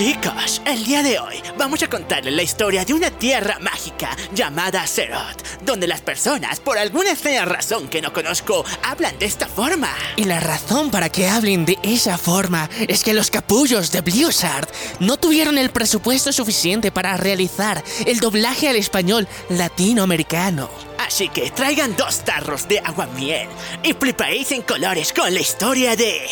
Chicos, el día de hoy vamos a contarles la historia de una tierra mágica llamada Zerot, donde las personas, por alguna extraña razón que no conozco, hablan de esta forma. Y la razón para que hablen de esa forma es que los capullos de Blizzard no tuvieron el presupuesto suficiente para realizar el doblaje al español latinoamericano. Así que traigan dos tarros de aguamiel y flipéis en colores con la historia de...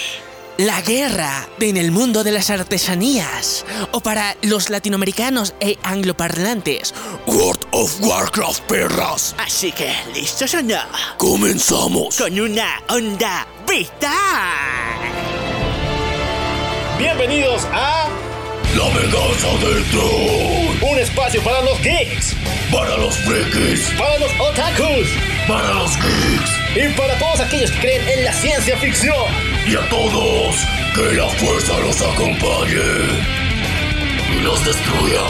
La guerra en el mundo de las artesanías. O para los latinoamericanos e angloparlantes. World of Warcraft, perras. Así que, ¿listos o no? Comenzamos. Con una onda vital. Bienvenidos a La venganza del troll. un espacio para los geeks, Para los frikis. para los otakus Para los geeks. y para todos aquellos que creen en la ciencia ficción. Y a todos, que la fuerza los acompañe. Y los destruya.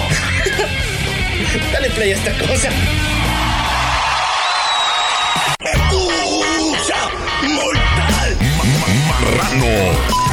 Dale play a esta cosa. ¡Usa mortal! Marrano.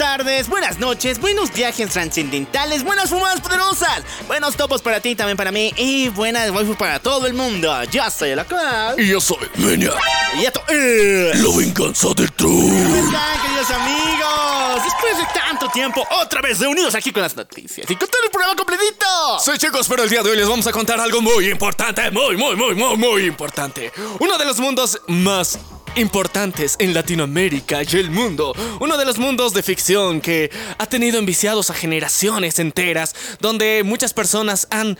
Tardes, buenas noches, buenos viajes trascendentales, buenas fumadas poderosas, buenos topos para ti, también para mí y buenas waifu para todo el mundo. Yo soy el cual Y yo soy Menia. y esto es... La venganza del troll. ¿Cómo están, queridos amigos? Después de tanto tiempo, otra vez reunidos aquí con las noticias y con todo el programa completito. Sí, chicos, pero el día de hoy les vamos a contar algo muy importante, muy, muy, muy, muy, muy importante. Uno de los mundos más importantes en Latinoamérica y el mundo. Uno de los mundos de ficción que ha tenido enviciados a generaciones enteras, donde muchas personas han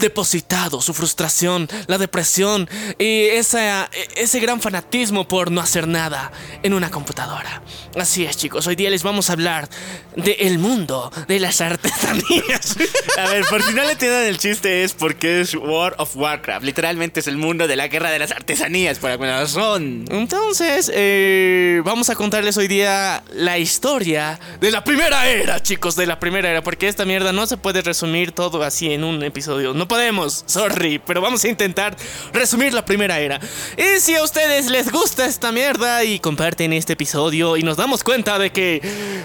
depositado su frustración, la depresión y esa- ese gran fanatismo por no hacer nada en una computadora. Así es, chicos, hoy día les vamos a hablar del mundo de las artesanías. A ver, por si no le entienden el chiste es porque es World of Warcraft. Literalmente es el mundo de la guerra de las artesanías por alguna razón. Entonces, eh, vamos a contarles hoy día la historia de la primera era, chicos, de la primera era, porque esta mierda no se puede resumir todo así en un episodio. No podemos, sorry, pero vamos a intentar resumir la primera era. Y si a ustedes les gusta esta mierda y comparten este episodio y nos damos cuenta de que,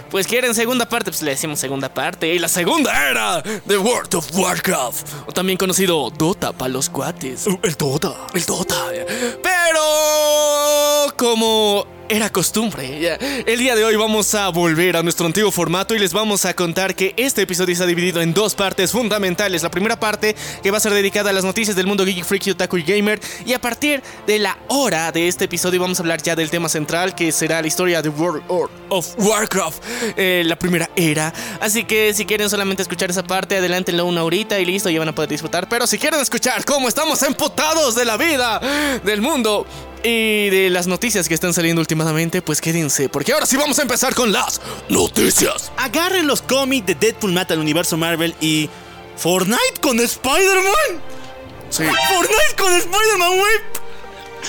pues quieren segunda parte, pues le decimos segunda parte. Y la segunda era de World of Warcraft, o también conocido Dota para los cuates. El Dota. El Dota. Pero como era costumbre, el día de hoy vamos a volver a nuestro antiguo formato y les vamos a contar que este episodio está dividido en dos partes fundamentales. La primera parte que va a ser dedicada a las noticias del mundo geek, freaky, otaku y gamer. Y a partir de la hora de este episodio vamos a hablar ya del tema central que será la historia de World of Warcraft, eh, la primera era. Así que si quieren solamente escuchar esa parte, adelántenlo una horita y listo, ya van a poder disfrutar. Pero si quieren escuchar cómo estamos emputados de la vida, del mundo y de las noticias que están saliendo últimamente, pues quédense, porque ahora sí vamos a empezar con las Noticias. Agarren los cómics de Deadpool Mata al universo Marvel y Fortnite con Spider-Man. Sí. Fortnite con Spider-Man, güey.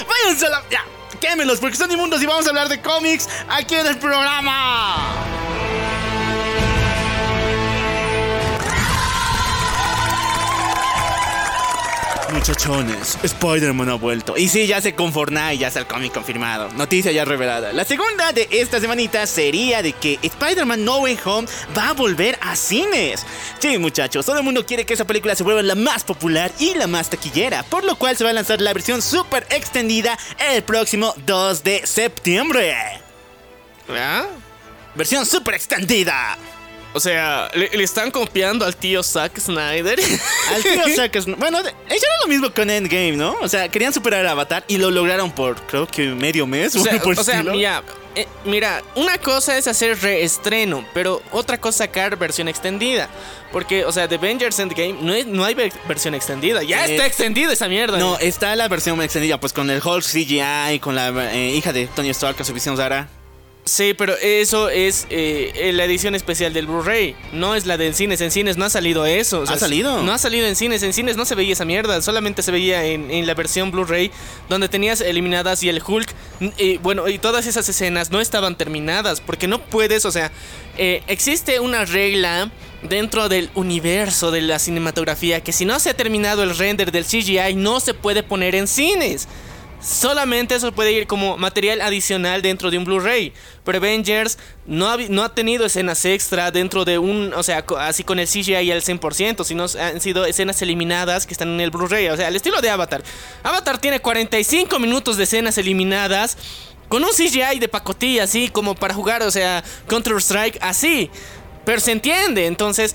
Váyanse a la... Ya, quémelos porque son inmundos y vamos a hablar de cómics aquí en el programa. Muchachones, Spider-Man ha vuelto. Y sí, ya se con Fortnite, ya está el cómic confirmado. Noticia ya revelada. La segunda de esta semanita sería de que Spider-Man No Way Home va a volver a cines. Sí, muchachos, todo el mundo quiere que esa película se vuelva la más popular y la más taquillera, por lo cual se va a lanzar la versión super extendida el próximo 2 de septiembre. ¿Ah? Versión super extendida. O sea, le, le están copiando al tío Zack Snyder. Al tío Zack Sn- Bueno, hicieron lo mismo con Endgame, ¿no? O sea, querían superar a Avatar y lo lograron por, creo que medio mes. O sea, algo por o sea, estilo. mira, eh, mira, una cosa es hacer reestreno, pero otra cosa sacar versión extendida. Porque, o sea, de Avengers Endgame no, es- no hay ve- versión extendida. Ya Eh, está extendida esa mierda. No, está la versión extendida, pues con el Hulk CGI, con la eh, hija de Tony Stark con su visión rara. Sí, pero eso es eh, la edición especial del Blu-ray. No es la del cines. En cines no ha salido eso. ¿Ha salido? No ha salido en cines. En cines no se veía esa mierda. Solamente se veía en, en la versión Blu-ray donde tenías eliminadas y el Hulk. Y, bueno, y todas esas escenas no estaban terminadas. Porque no puedes, o sea, eh, existe una regla dentro del universo de la cinematografía que si no se ha terminado el render del CGI no se puede poner en cines. Solamente eso puede ir como material adicional dentro de un Blu-ray. Pero Avengers no ha, tenido escenas extra dentro de un. O sea, así con el CGI al 100%, sino han sido escenas eliminadas que están en el Blu-ray. O sea, el estilo de Avatar. Avatar tiene 45 minutos de escenas eliminadas. Con un CGI de pacotilla, así como para jugar, o sea, Counter-Strike, así. Pero se entiende, entonces.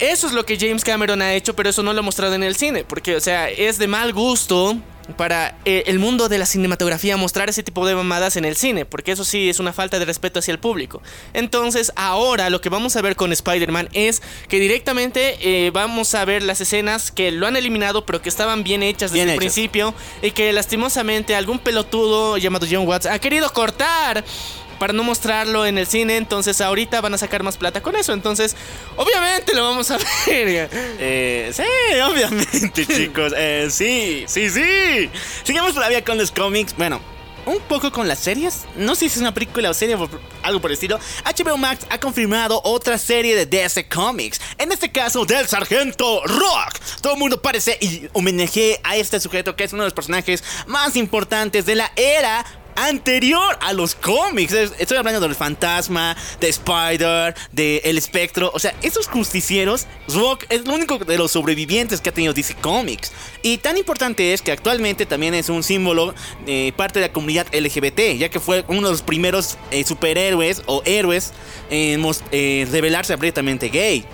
Eso es lo que James Cameron ha hecho, pero eso no lo ha mostrado en el cine. Porque, o sea, es de mal gusto para eh, el mundo de la cinematografía mostrar ese tipo de mamadas en el cine, porque eso sí es una falta de respeto hacia el público. Entonces, ahora lo que vamos a ver con Spider-Man es que directamente eh, vamos a ver las escenas que lo han eliminado, pero que estaban bien hechas desde el principio, y que lastimosamente algún pelotudo llamado John Watts ha querido cortar para no mostrarlo en el cine. Entonces ahorita van a sacar más plata con eso. Entonces, obviamente lo vamos a ver. Eh, sí, obviamente, chicos. Eh, sí, sí, sí. Sigamos todavía con los cómics. Bueno, un poco con las series. No sé si es una película o serie o algo por el estilo. HBO Max ha confirmado otra serie de DC Comics. En este caso, del Sargento Rock. Todo el mundo parece y homenaje a este sujeto que es uno de los personajes más importantes de la era anterior a los cómics. Estoy hablando del fantasma, de Spider, de El Espectro. O sea, esos justicieros, Rock es lo único de los sobrevivientes que ha tenido DC Comics. Y tan importante es que actualmente también es un símbolo de parte de la comunidad LGBT, ya que fue uno de los primeros eh, superhéroes o héroes en eh, revelarse abiertamente gay.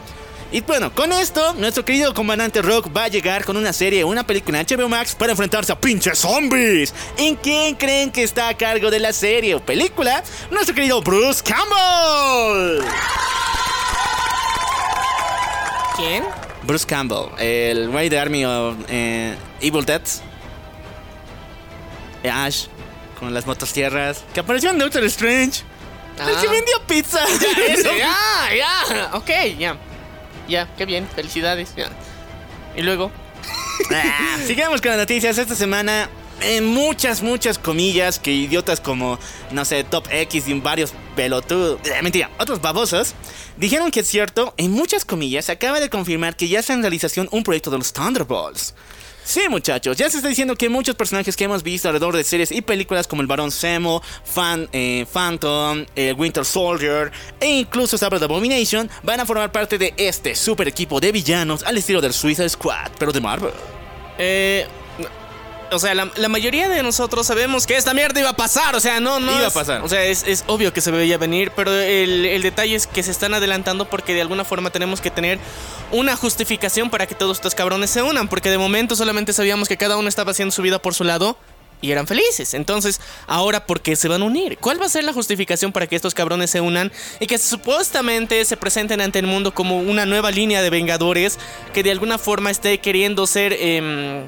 Y bueno, con esto, nuestro querido comandante Rock va a llegar con una serie, una película en HBO Max para enfrentarse a pinches zombies. ¿En quién creen que está a cargo de la serie o película? Nuestro querido Bruce Campbell. ¿Quién? Bruce Campbell, el rey de Army of eh, Evil Dead. Ash, con las motosierras, que apareció en Doctor Strange. El que Ah. vendió pizza. Ya, ese, ya, ya. Ok, ya. Ya, qué bien. Felicidades. Y luego. Ah, sigamos con las noticias. Esta semana, en muchas, muchas comillas, que idiotas como, no sé, Top X y varios pelotudos, eh, mentira, otros babosos, dijeron que es cierto, en muchas comillas, se acaba de confirmar que ya está en realización un proyecto de los Thunderbolts. Sí, muchachos, ya se está diciendo que muchos personajes que hemos visto alrededor de series y películas como el Barón Zemo, Fan, eh, Phantom, el Winter Soldier e incluso Sabbath Abomination van a formar parte de este super equipo de villanos al estilo del Suicide Squad, pero de Marvel. Eh. O sea, la, la mayoría de nosotros sabemos que esta mierda iba a pasar. O sea, no, no. Iba a pasar. O sea, es, es obvio que se veía venir. Pero el, el detalle es que se están adelantando porque de alguna forma tenemos que tener una justificación para que todos estos cabrones se unan. Porque de momento solamente sabíamos que cada uno estaba haciendo su vida por su lado. Y eran felices. Entonces, ahora, ¿por qué se van a unir? ¿Cuál va a ser la justificación para que estos cabrones se unan y que supuestamente se presenten ante el mundo como una nueva línea de Vengadores que de alguna forma esté queriendo ser em,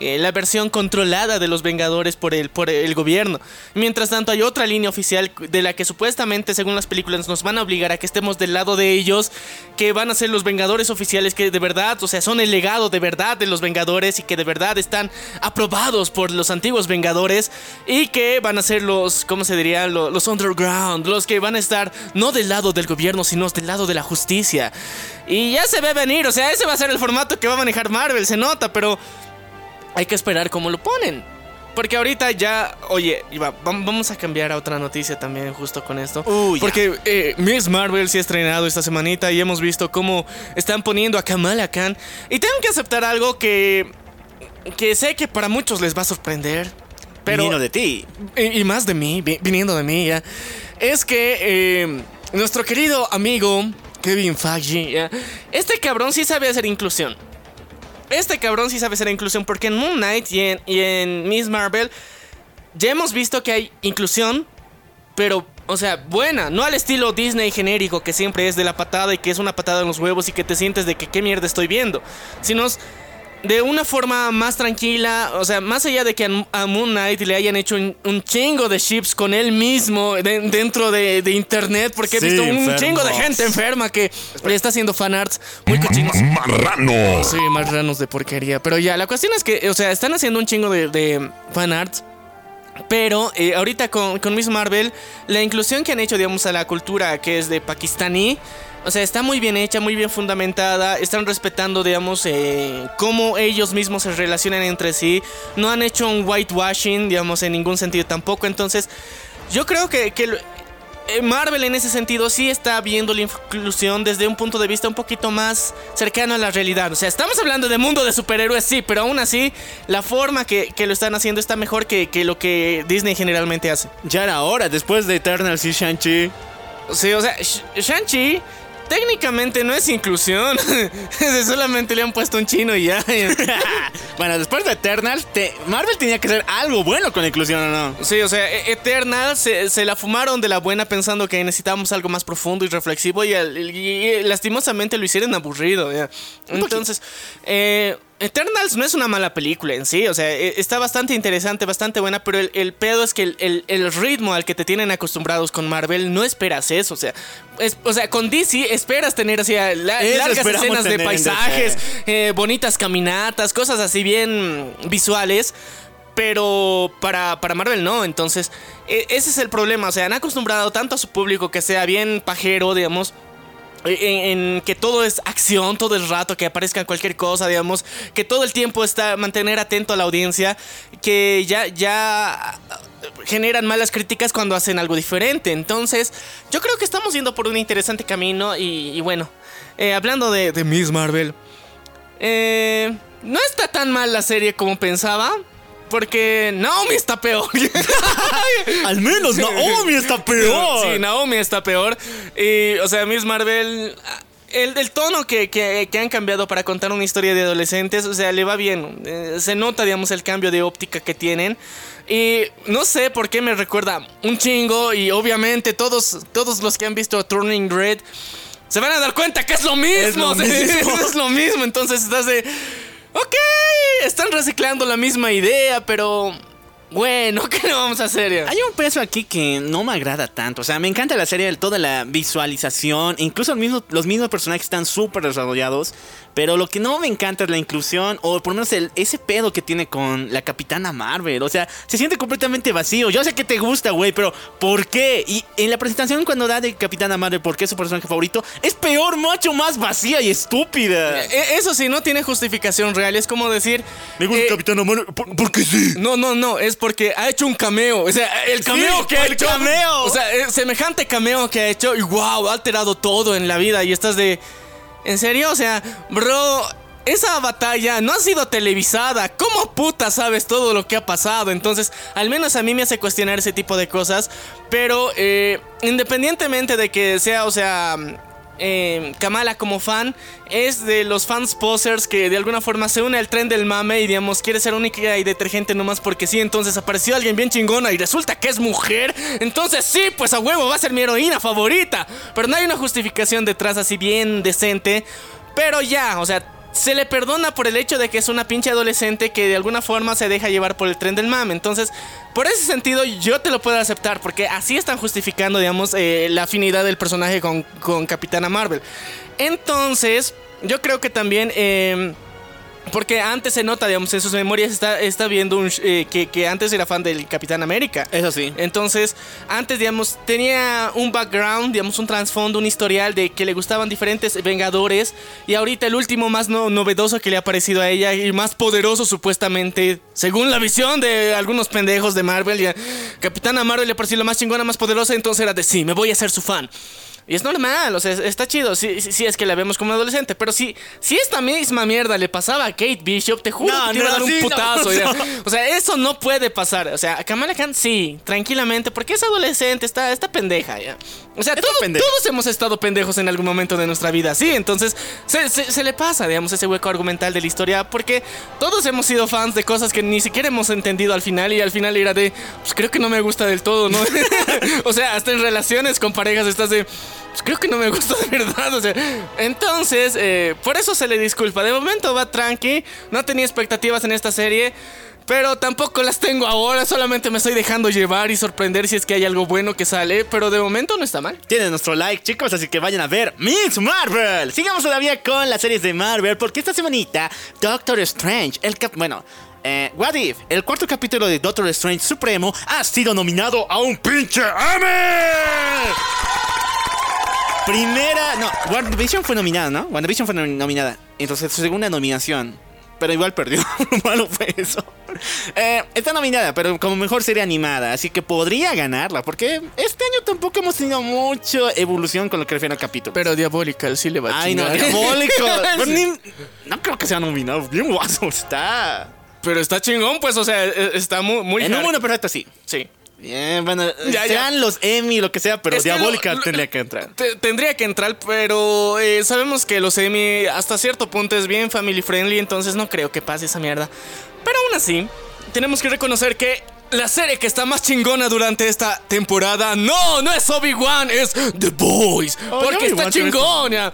eh, la versión controlada de los Vengadores por el, por el gobierno. Mientras tanto, hay otra línea oficial de la que supuestamente, según las películas, nos van a obligar a que estemos del lado de ellos, que van a ser los Vengadores oficiales, que de verdad, o sea, son el legado de verdad de los Vengadores y que de verdad están aprobados por los antiguos Vengadores y que van a ser los, ¿cómo se diría? Los, los underground, los que van a estar no del lado del gobierno, sino del lado de la justicia. Y ya se ve venir, o sea, ese va a ser el formato que va a manejar Marvel, se nota, pero hay que esperar cómo lo ponen. Porque ahorita ya, oye, Iba, vamos a cambiar a otra noticia también justo con esto. Uy, ya. Porque eh, Miss Marvel se ha estrenado esta semanita y hemos visto cómo están poniendo a Kamala Khan. Y tengo que aceptar algo que, que sé que para muchos les va a sorprender. Pero, Vino de ti. y, y más de mí, vi- viniendo de mí, ya. Es que eh, nuestro querido amigo Kevin Feige, ya, este cabrón sí sabe hacer inclusión. Este cabrón sí sabe hacer inclusión porque en Moon Knight y en, y en Miss Marvel ya hemos visto que hay inclusión, pero, o sea, buena, no al estilo Disney genérico que siempre es de la patada y que es una patada en los huevos y que te sientes de que qué mierda estoy viendo, sino de una forma más tranquila, o sea, más allá de que a, Moon Knight le hayan hecho un, un chingo de ships con él mismo de- dentro de, de internet, porque he visto un enfermos. chingo de gente enferma que le está haciendo fanarts muy cochinos. Marrano. Sí, más ranos de porquería. Pero ya, la cuestión es que, o sea, están haciendo un chingo de, de fanarts. Pero eh, ahorita con, con Miss Marvel, la inclusión que han hecho, digamos, a la cultura que es de pakistaní, o sea, está muy bien hecha, muy bien fundamentada. Están respetando, digamos, eh, cómo ellos mismos se relacionan entre sí. No han hecho un whitewashing, digamos, en ningún sentido tampoco. Entonces, yo creo que, que eh, Marvel en ese sentido sí está viendo la inclusión desde un punto de vista un poquito más cercano a la realidad. O sea, estamos hablando de mundo de superhéroes, sí, pero aún así la forma que, que lo están haciendo está mejor que, que lo que Disney generalmente hace. Ya era hora, después de Eternals y Shang-Chi. Sí, o sea, Sh- Shang-Chi técnicamente no es inclusión. Solamente le han puesto un chino y ya. bueno, después de Eternals, te- Marvel tenía que hacer algo bueno con la inclusión, ¿o no? Sí, o sea, E- Eternal se, se la fumaron de la buena pensando que necesitábamos algo más profundo y reflexivo y, al- y- y lastimosamente lo hicieron aburrido. ya. Entonces, eh, Eternals no es una mala película en sí, o sea, e- está bastante interesante, bastante buena, pero el, el pedo es que el, el- el ritmo al que te tienen acostumbrados con Marvel no esperas eso, o sea, es- o sea, con DC esperas tener así la- largas escenas de paisajes, eh, bonitas caminatas, cosas así bien visuales. Pero para, para Marvel no, entonces e- ese es el problema, o sea, han acostumbrado tanto a su público que sea bien pajero, digamos, en, que todo es acción todo el rato, que aparezca cualquier cosa, digamos, que todo el tiempo está mantener atento a la audiencia, que ya, ya generan malas críticas cuando hacen algo diferente. Entonces, yo creo que estamos yendo por un interesante camino y, y bueno, eh, hablando de, de Miss Marvel, eh, no está tan mal la serie como pensaba. Porque Naomi está peor. Al menos Naomi está peor. Sí, Naomi está peor. Y, o sea, Miss Marvel. El, el tono que, que- que han cambiado para contar una historia de adolescentes, o sea, le va bien. Eh, se nota, digamos, el cambio de óptica que tienen. Y no sé por qué me recuerda un chingo. Y obviamente todos, todos los que han visto Turning Red se van a dar cuenta que es lo mismo. lo mismo. es lo mismo. Entonces estás de. Ok, están reciclando la misma idea, pero. Bueno, ¿qué le vamos a hacer? Hay un peso aquí que no me agrada tanto. O sea, me encanta la serie, toda la visualización. Incluso los mismos personajes están súper desarrollados. Pero lo que no me encanta es la inclusión. O por lo menos el- ese pedo que tiene con la Capitana Marvel. O sea, se siente completamente vacío. Yo sé que te gusta, güey, pero ¿por qué? Y en la presentación cuando da de Capitana Marvel, ¿por qué es su personaje favorito? Es peor, mucho más vacía y estúpida. Eh, Eso sí, no tiene justificación real. Es como decir. Me gusta eh, Capitana Marvel por- porque sí. No, no, no, es porque ha hecho un cameo. O sea, el cameo que ha el hecho. cameo. O sea, eh, semejante cameo que ha hecho y wow, ha alterado todo en la vida. Y estás de. ¿En serio? O sea, bro. Esa batalla no ha sido televisada. ¿Cómo puta sabes todo lo que ha pasado? Entonces, al menos a mí me hace cuestionar ese tipo de cosas. Pero, eh, independientemente de que sea, o sea, eh, Kamala como fan es de los fans posers que de alguna forma se une al tren del mame y digamos quiere ser única y detergente nomás porque sí, entonces apareció alguien bien chingona y resulta que es mujer, entonces sí, pues a huevo va a ser mi heroína favorita, pero no hay una justificación detrás así bien decente, pero ya, o sea... Se le perdona por el hecho de que es una pinche adolescente que de alguna forma se deja llevar por el tren del mame. Entonces, por ese sentido, yo te lo puedo aceptar. Porque así están justificando, digamos, eh, la afinidad del personaje con, con Capitana Marvel. Entonces, yo creo que también. eh, porque antes se nota, digamos, en sus memorias está, está viendo un, eh, que, que antes era fan del Capitán América. Eso sí. Entonces, antes, digamos, tenía un background, digamos, un trasfondo, un historial de que le gustaban diferentes Vengadores. Y ahorita el último más no- novedoso que le ha parecido a ella y más poderoso, supuestamente, según la visión de algunos pendejos de Marvel. Ya, Capitana Marvel le pareció la más chingona, más poderosa. Entonces era de sí, me voy a ser su fan. Y es normal, o sea, es- está chido. Sí, sí, sí, es que la vemos como adolescente. Pero si, si esta misma mierda le pasaba a Kate Bishop, te juro No, que te iba a dar un sí, putazo. no. O sea, eso no puede pasar. O sea, Kamala Khan sí, tranquilamente, porque es adolescente, está, está pendeja ya. O sea, todos hemos estado pendejos en algún momento de nuestra vida, sí. Entonces, se, se- se le pasa, digamos, ese hueco argumental de la historia, porque todos hemos sido fans de cosas que ni siquiera hemos entendido al final, y al final era de, pues creo que no me gusta del todo, ¿no? o sea, hasta en relaciones con parejas estás de. Pues, creo que no me gustó de verdad. O sea, entonces, eh, por eso se le disculpa. De momento va tranqui, no tenía expectativas en esta serie. Pero tampoco las tengo ahora, solamente me estoy dejando llevar y sorprender si es que hay algo bueno que sale. Pero de momento no está mal. Tienen nuestro like, chicos, así que vayan a ver Miss Marvel. Sigamos todavía con las series de Marvel, porque esta semanita Doctor Strange, el cap... Bueno, eh, What If, el cuarto capítulo de Doctor Strange Supremo, ha sido nominado a un pinche Emmy. Primera... No, WandaVision fue nominada, ¿no? WandaVision fue nominada. Entonces, su segunda nominación. Pero igual perdió. Lo malo fue eso. Eh, está nominada, pero como mejor serie animada. Así que podría ganarla. Porque este año tampoco hemos tenido mucha evolución con lo que refiere al capítulo. Pero Diabolical sí le va a Ay, no, chingar. ni- no creo que sea nominado. Bien guaso está. Pero está chingón, pues, o sea, e- está muy... muy En un mundo perfecto, sí. Sí. Bien, bueno, Ya, ya. sean los Emmy, lo que sea, pero Es Diabólica lo- lo- tendría que entrar. Te- tendría que entrar, pero eh, sabemos que los Emmy hasta cierto punto es bien family friendly, entonces no creo que pase esa mierda. Pero aún así, tenemos que reconocer que la serie que está más chingona durante esta temporada, no, no es Obi-Wan, es The Boys, Oh, porque está chingona.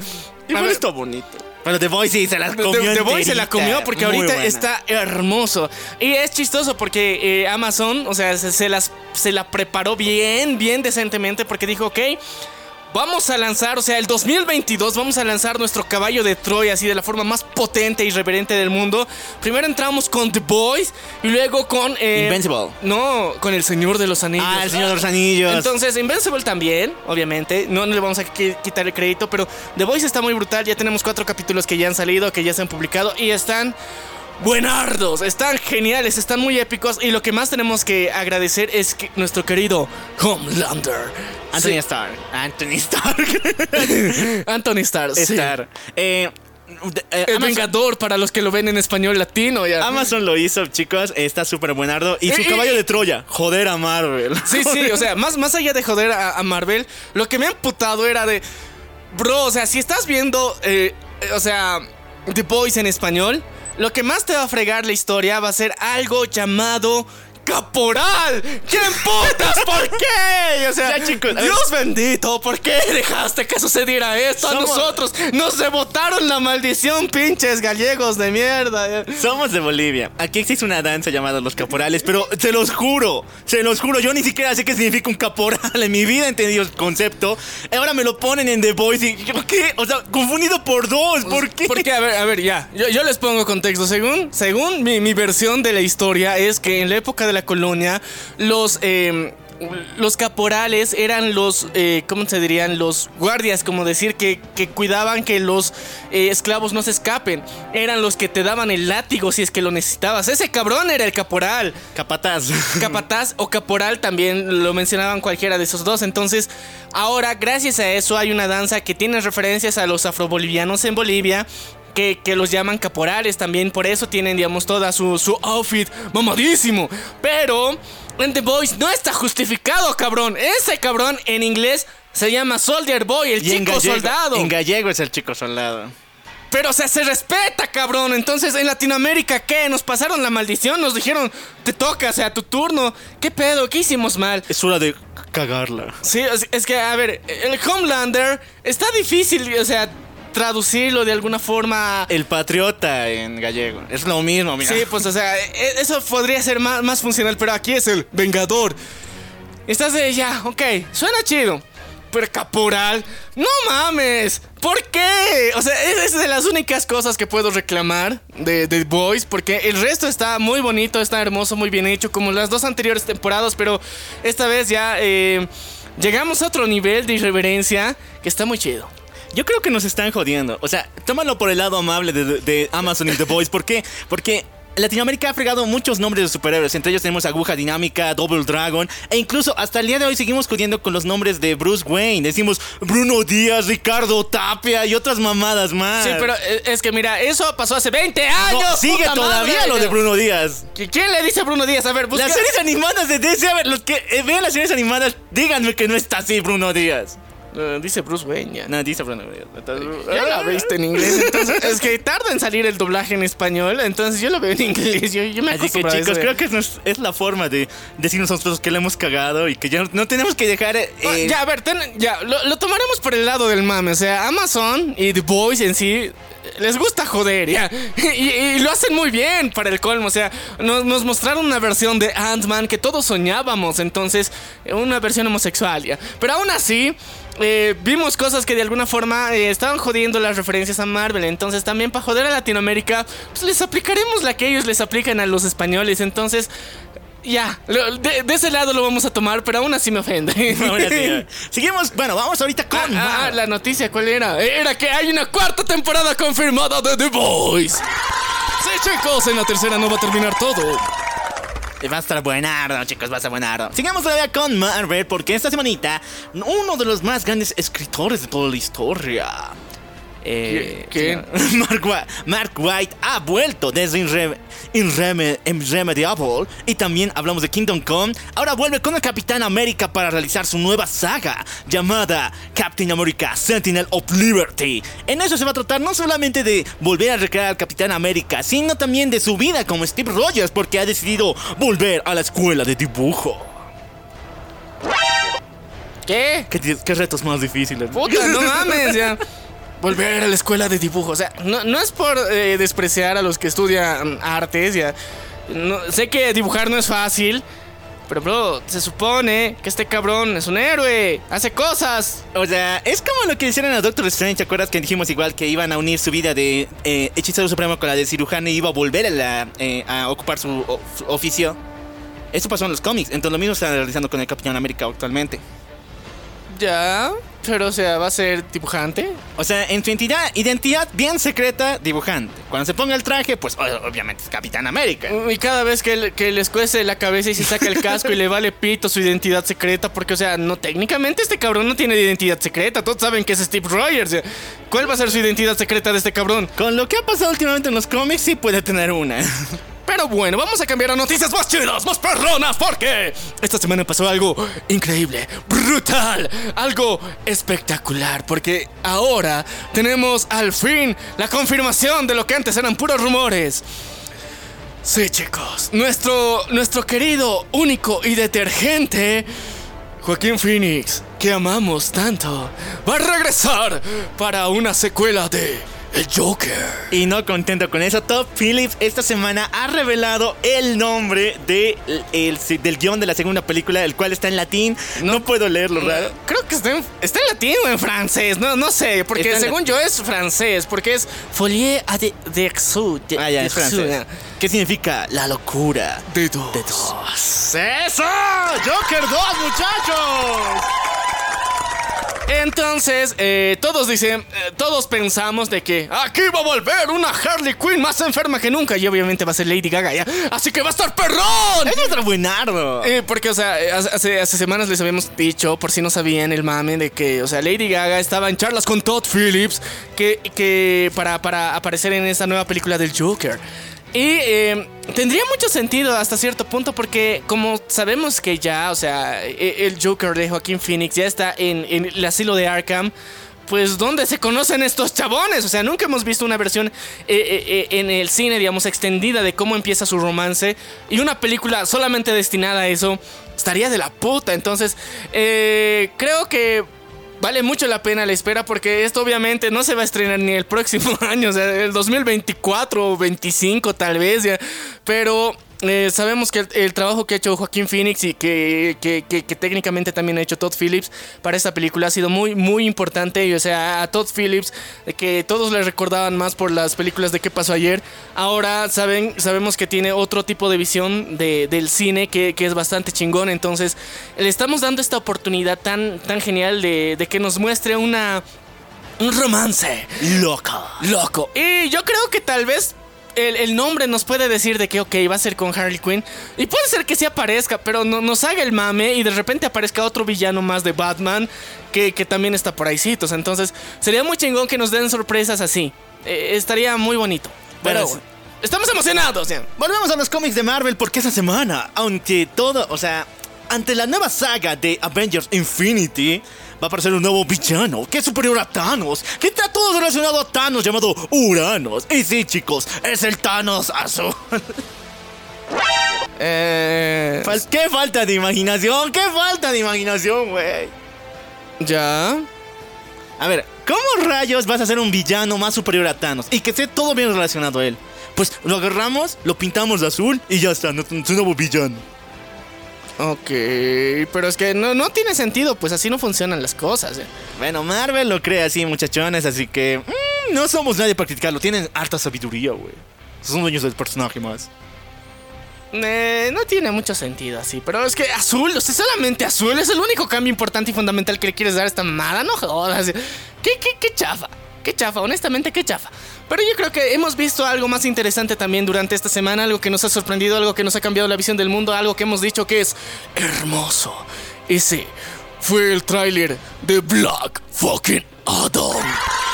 Igual está bonito. Pero The Voice sí se las comió. The Boys se la enterita. comió porque Muy ahorita buena. está hermoso. Y es chistoso porque eh, Amazon, o sea, se, se las, se la preparó bien, bien decentemente porque dijo, ok. Vamos a lanzar, o sea, el 2022 vamos a lanzar nuestro caballo de Troya así de la forma más potente y reverente del mundo. Primero entramos con The Boys y luego con... eh, Invincible. No, con El Señor de los Anillos. Ah, el Señor de los Anillos. Entonces, Invincible también, obviamente. No, no le vamos a qui- quitar el crédito, pero The Voice está muy brutal. Ya tenemos cuatro capítulos que ya han salido, que ya se han publicado y están buenardos, están geniales, están muy épicos. Y lo que más tenemos que agradecer es que nuestro querido Homelander. Anthony Sí, Starr. Anthony Stark. Anthony Starr. sí. Starr. Eh, eh, El Amazon, Vengador para los que lo ven en español latino. Ya. Amazon lo hizo, chicos. Está súper buenardo. Y su Eh, caballo eh, de Troya. Joder a Marvel. Sí, sí, o sea, más, más allá de joder a, a Marvel, lo que me ha emputado era de. Bro, o sea, si estás viendo, eh, o sea, The Boys en español, lo que más te va a fregar la historia va a ser algo llamado. ¡Caporal! ¿Quién putas? ¿Por qué? O sea, Ya, chicos. Dios bendito, ¿por qué dejaste que sucediera esto a nosotros? Nos rebotaron la maldición, pinches gallegos de mierda. Somos de Bolivia. Aquí existe una danza llamada los caporales, pero se los juro, se los juro, yo ni siquiera sé qué significa un caporal. En mi vida he entendido el concepto. Ahora me lo ponen en The Voice y yo qué, o sea, confundido por dos, ¿por qué? Porque, a ver, a ver, ya. Yo, yo les pongo contexto. Según, según mi, mi versión de la historia, es que en la época de la colonia, los. eh, los caporales eran los, eh, ¿cómo se dirían? Los guardias, como decir, que, que cuidaban que los eh, esclavos no se escapen. Eran los que te daban el látigo si es que lo necesitabas. Ese cabrón era el caporal. Capataz. Capataz o caporal también lo mencionaban cualquiera de esos dos. Entonces, ahora, gracias a eso, hay una danza que tiene referencias a los afrobolivianos en Bolivia. Que, que los llaman caporales también, por eso tienen, digamos, toda su, su outfit mamadísimo. Pero en The Voice no está justificado, cabrón. Ese cabrón en inglés se llama Soldier Boy, el Y en chico gallego- soldado. En gallego es el chico soldado. Pero, o sea, se respeta, cabrón. Entonces, en Latinoamérica, ¿qué? Nos pasaron la maldición, nos dijeron, te toca, o sea, tu turno. ¿Qué pedo? ¿Qué hicimos mal? Es hora de cagarla. Sí, es, es que, a ver, el Homelander está difícil, o sea, traducirlo de alguna forma. El patriota en gallego. Es lo mismo, mira. Sí, pues, o sea, e- eso podría ser más, más funcional, pero aquí es el Vengador. Estás de ya, ok, suena chido. Pero caporal, no mames, ¿por qué? O sea, es, es de las únicas cosas que puedo reclamar de The Boys, porque el resto está muy bonito, está hermoso, muy bien hecho, como las dos anteriores temporadas, pero esta vez ya eh, llegamos a otro nivel de irreverencia que está muy chido. Yo creo que nos están jodiendo. O sea, tómalo por el lado amable de, de Amazon y The Voice. ¿Por qué? Porque Latinoamérica ha fregado muchos nombres de superhéroes. Entre ellos tenemos Aguja Dinámica, Double Dragon. E incluso hasta el día de hoy seguimos jodiendo con los nombres de Bruce Wayne. Decimos Bruno Díaz, Ricardo Tapia y otras mamadas más. Sí, pero eh, es que mira, eso pasó hace 20 años. No, sigue todavía madre. lo de Bruno Díaz. ¿Qui- ¿Quién le dice a Bruno Díaz? A ver, busca. Las series animadas de DC, a ver, los que eh, vean las series animadas, díganme que no está así Bruno Díaz. Eh, dice Bruce Wayne. No, dice Bruno. Entonces, Ya la viste en inglés, entonces es que tarda en salir el doblaje en español, entonces yo lo veo en inglés. Yo, yo me Así que chicos, creo que es, la forma de decirnos a nosotros que le hemos cagado y que ya no tenemos que dejar... eh, Ah, ya, a ver, ten- ya, lo, lo tomaremos por el lado del mame. O sea, Amazon y The Boys en sí eh, les gusta joder, ya. Y, y lo hacen muy bien para el colmo. O sea, nos, nos mostraron una versión de Ant-Man que todos soñábamos. Entonces, eh, una versión homosexual, ya. Pero aún así. Eh, vimos cosas que de alguna forma eh, estaban jodiendo las referencias a Marvel. Entonces, también para joder a Latinoamérica, pues les aplicaremos la que ellos les aplican a los españoles. Entonces, ya, de, de ese lado lo vamos a tomar, pero aún así me ofende. Ahora sí. Seguimos, bueno, vamos ahorita con... Ah, ah, la noticia, ¿cuál era? Era que hay una cuarta temporada confirmada de The Boys. Sí, chicos, en la tercera no va a terminar todo. Va a estar buenardo, chicos, va a estar buenardo. Sigamos todavía con Marvel, porque esta semanita, uno de los más grandes escritores de toda la historia. Eh, Mark, White ha vuelto desde Irre- Irreme- Irremediable y también hablamos de Kingdom Come. Ahora vuelve con el Capitán América para realizar su nueva saga llamada Captain America Sentinel of Liberty. En eso se va a tratar no solamente de volver a recrear al Capitán América, sino también de su vida como Steve Rogers porque ha decidido volver a la escuela de dibujo. ¿Qué? ¿Qué, qué retos más difíciles? Puta, no mames, ya. Volver a la escuela de dibujo. O sea, no, no es por eh, despreciar a los que estudian artes, ya. No- sé que dibujar no es fácil. Pero, bro, se supone que este cabrón es un héroe. Hace cosas. O sea, es como lo que hicieron a Doctor Strange, ¿te acuerdas que dijimos igual que iban a unir su vida de eh, hechicero supremo con la de cirujano y iba a volver a, la, eh, a ocupar su, o- su oficio? Eso pasó en los cómics, entonces lo mismo está realizando con el Capitán América actualmente. Ya. Pero, o sea, va a ser dibujante. O sea, en su identidad, identidad bien secreta, dibujante. Cuando se ponga el traje, pues obviamente es Capitán América. Y cada vez que, que les cuece la cabeza y se saca el casco y le vale pito su identidad secreta, porque, o sea, no técnicamente este cabrón no tiene identidad secreta. Todos saben que es Steve Rogers. ¿Cuál va a ser su identidad secreta de este cabrón? Con lo que ha pasado últimamente en los cómics, sí puede tener una. Pero bueno, vamos a cambiar a noticias más chidas, más perronas, porque esta semana pasó algo increíble, brutal, algo espectacular, porque ahora tenemos al fin la confirmación de lo que antes eran puros rumores. Sí, chicos, nuestro, nuestro querido, único y detergente Joaquín Phoenix, que amamos tanto, va a regresar para una secuela de El Joker. Y no contento con eso, Top Phillips esta semana ha revelado el nombre de el, del guion de la segunda película, el cual está en latín. No, puedo leerlo, raro. Creo que está en, está en latín o en francés, no, no sé, porque según yo es francés, porque es Folie à de, de Exu, de- Ah, ya, de es francés. ¿Qué significa? La locura. De dos. De dos. ¡Eso! ¡Joker 2, muchachos! Entonces, eh, todos dicen, eh, todos pensamos de que aquí va a volver una Harley Quinn más enferma que nunca y obviamente va a ser Lady Gaga ya. Así que va a estar perrón. Es nuestro buenardo. Eh, porque, o sea, eh, hace, hace semanas les habíamos dicho, por si no sabían el mame, de que, o sea, Lady Gaga estaba en charlas con Todd Phillips que, que para, para aparecer en esta nueva película del Joker. Y eh, tendría mucho sentido hasta cierto punto porque como sabemos que ya, o sea, e- el Joker de Joaquín Phoenix ya está en, el asilo de Arkham. Pues, ¿dónde se conocen estos chabones? O sea, nunca hemos visto una versión eh, eh, en el cine, digamos, extendida de cómo empieza su romance. Y una película solamente destinada a eso estaría de la puta. Entonces, creo que vale mucho la pena la espera porque esto obviamente no se va a estrenar ni el próximo año, o sea, el 2024 o 25 tal vez, ya. Pero eh, sabemos que el, el trabajo que ha hecho Joaquín Phoenix y que, que- que- que técnicamente también ha hecho Todd Phillips para esta película ha sido muy, muy importante. Y, o sea, a Todd Phillips, que todos le recordaban más por las películas de qué pasó ayer, ahora saben, sabemos que tiene otro tipo de visión de- del cine que, es bastante chingón. Entonces, le estamos dando esta oportunidad tan, tan genial de, de que nos muestre una, un romance Loca. loco. Y yo creo que tal vez el, el nombre nos puede decir de que, ok, va a ser con Harley Quinn. Y puede ser que sí aparezca, pero no, nos haga el mame y de repente aparezca otro villano más de Batman que, que también está por ahí. Entonces, sería muy chingón que nos den sorpresas así. Eh, estaría muy bonito. Pero Bueno, estamos emocionados. ya. Volvemos a los cómics de Marvel porque esa semana, aunque todo, o sea, ante la nueva saga de Avengers Infinity, va a aparecer un nuevo villano que es superior a Thanos, que está todo relacionado a Thanos llamado Uranos. Y sí, chicos, es el Thanos azul. Eh, ¿Qué falta de imaginación? ¿Qué falta de imaginación, güey? ya. A ver, ¿cómo rayos vas a ser un villano más superior a Thanos y que esté todo bien relacionado a él? Pues lo agarramos, lo pintamos de azul y ya está, es un nuevo villano. Ok, pero es que no, no tiene sentido, pues así no funcionan las cosas. eh. Bueno, Marvel lo cree así, muchachones, así que mm, no somos nadie para criticarlo. Tienen harta sabiduría, güey. Son dueños del personaje más. Eh, no tiene mucho sentido así, pero es que azul, o sea, solamente azul es el único cambio importante y fundamental que le quieres dar a esta mamada, no jodas. ¿Qué, qué, qué chafa? Qué chafa, honestamente, qué chafa. Pero yo creo que hemos visto algo más interesante también durante esta semana, algo que nos ha sorprendido, algo que nos ha cambiado la visión del mundo, algo que hemos dicho que es hermoso. Ese fue el tráiler de Black Fucking Adam.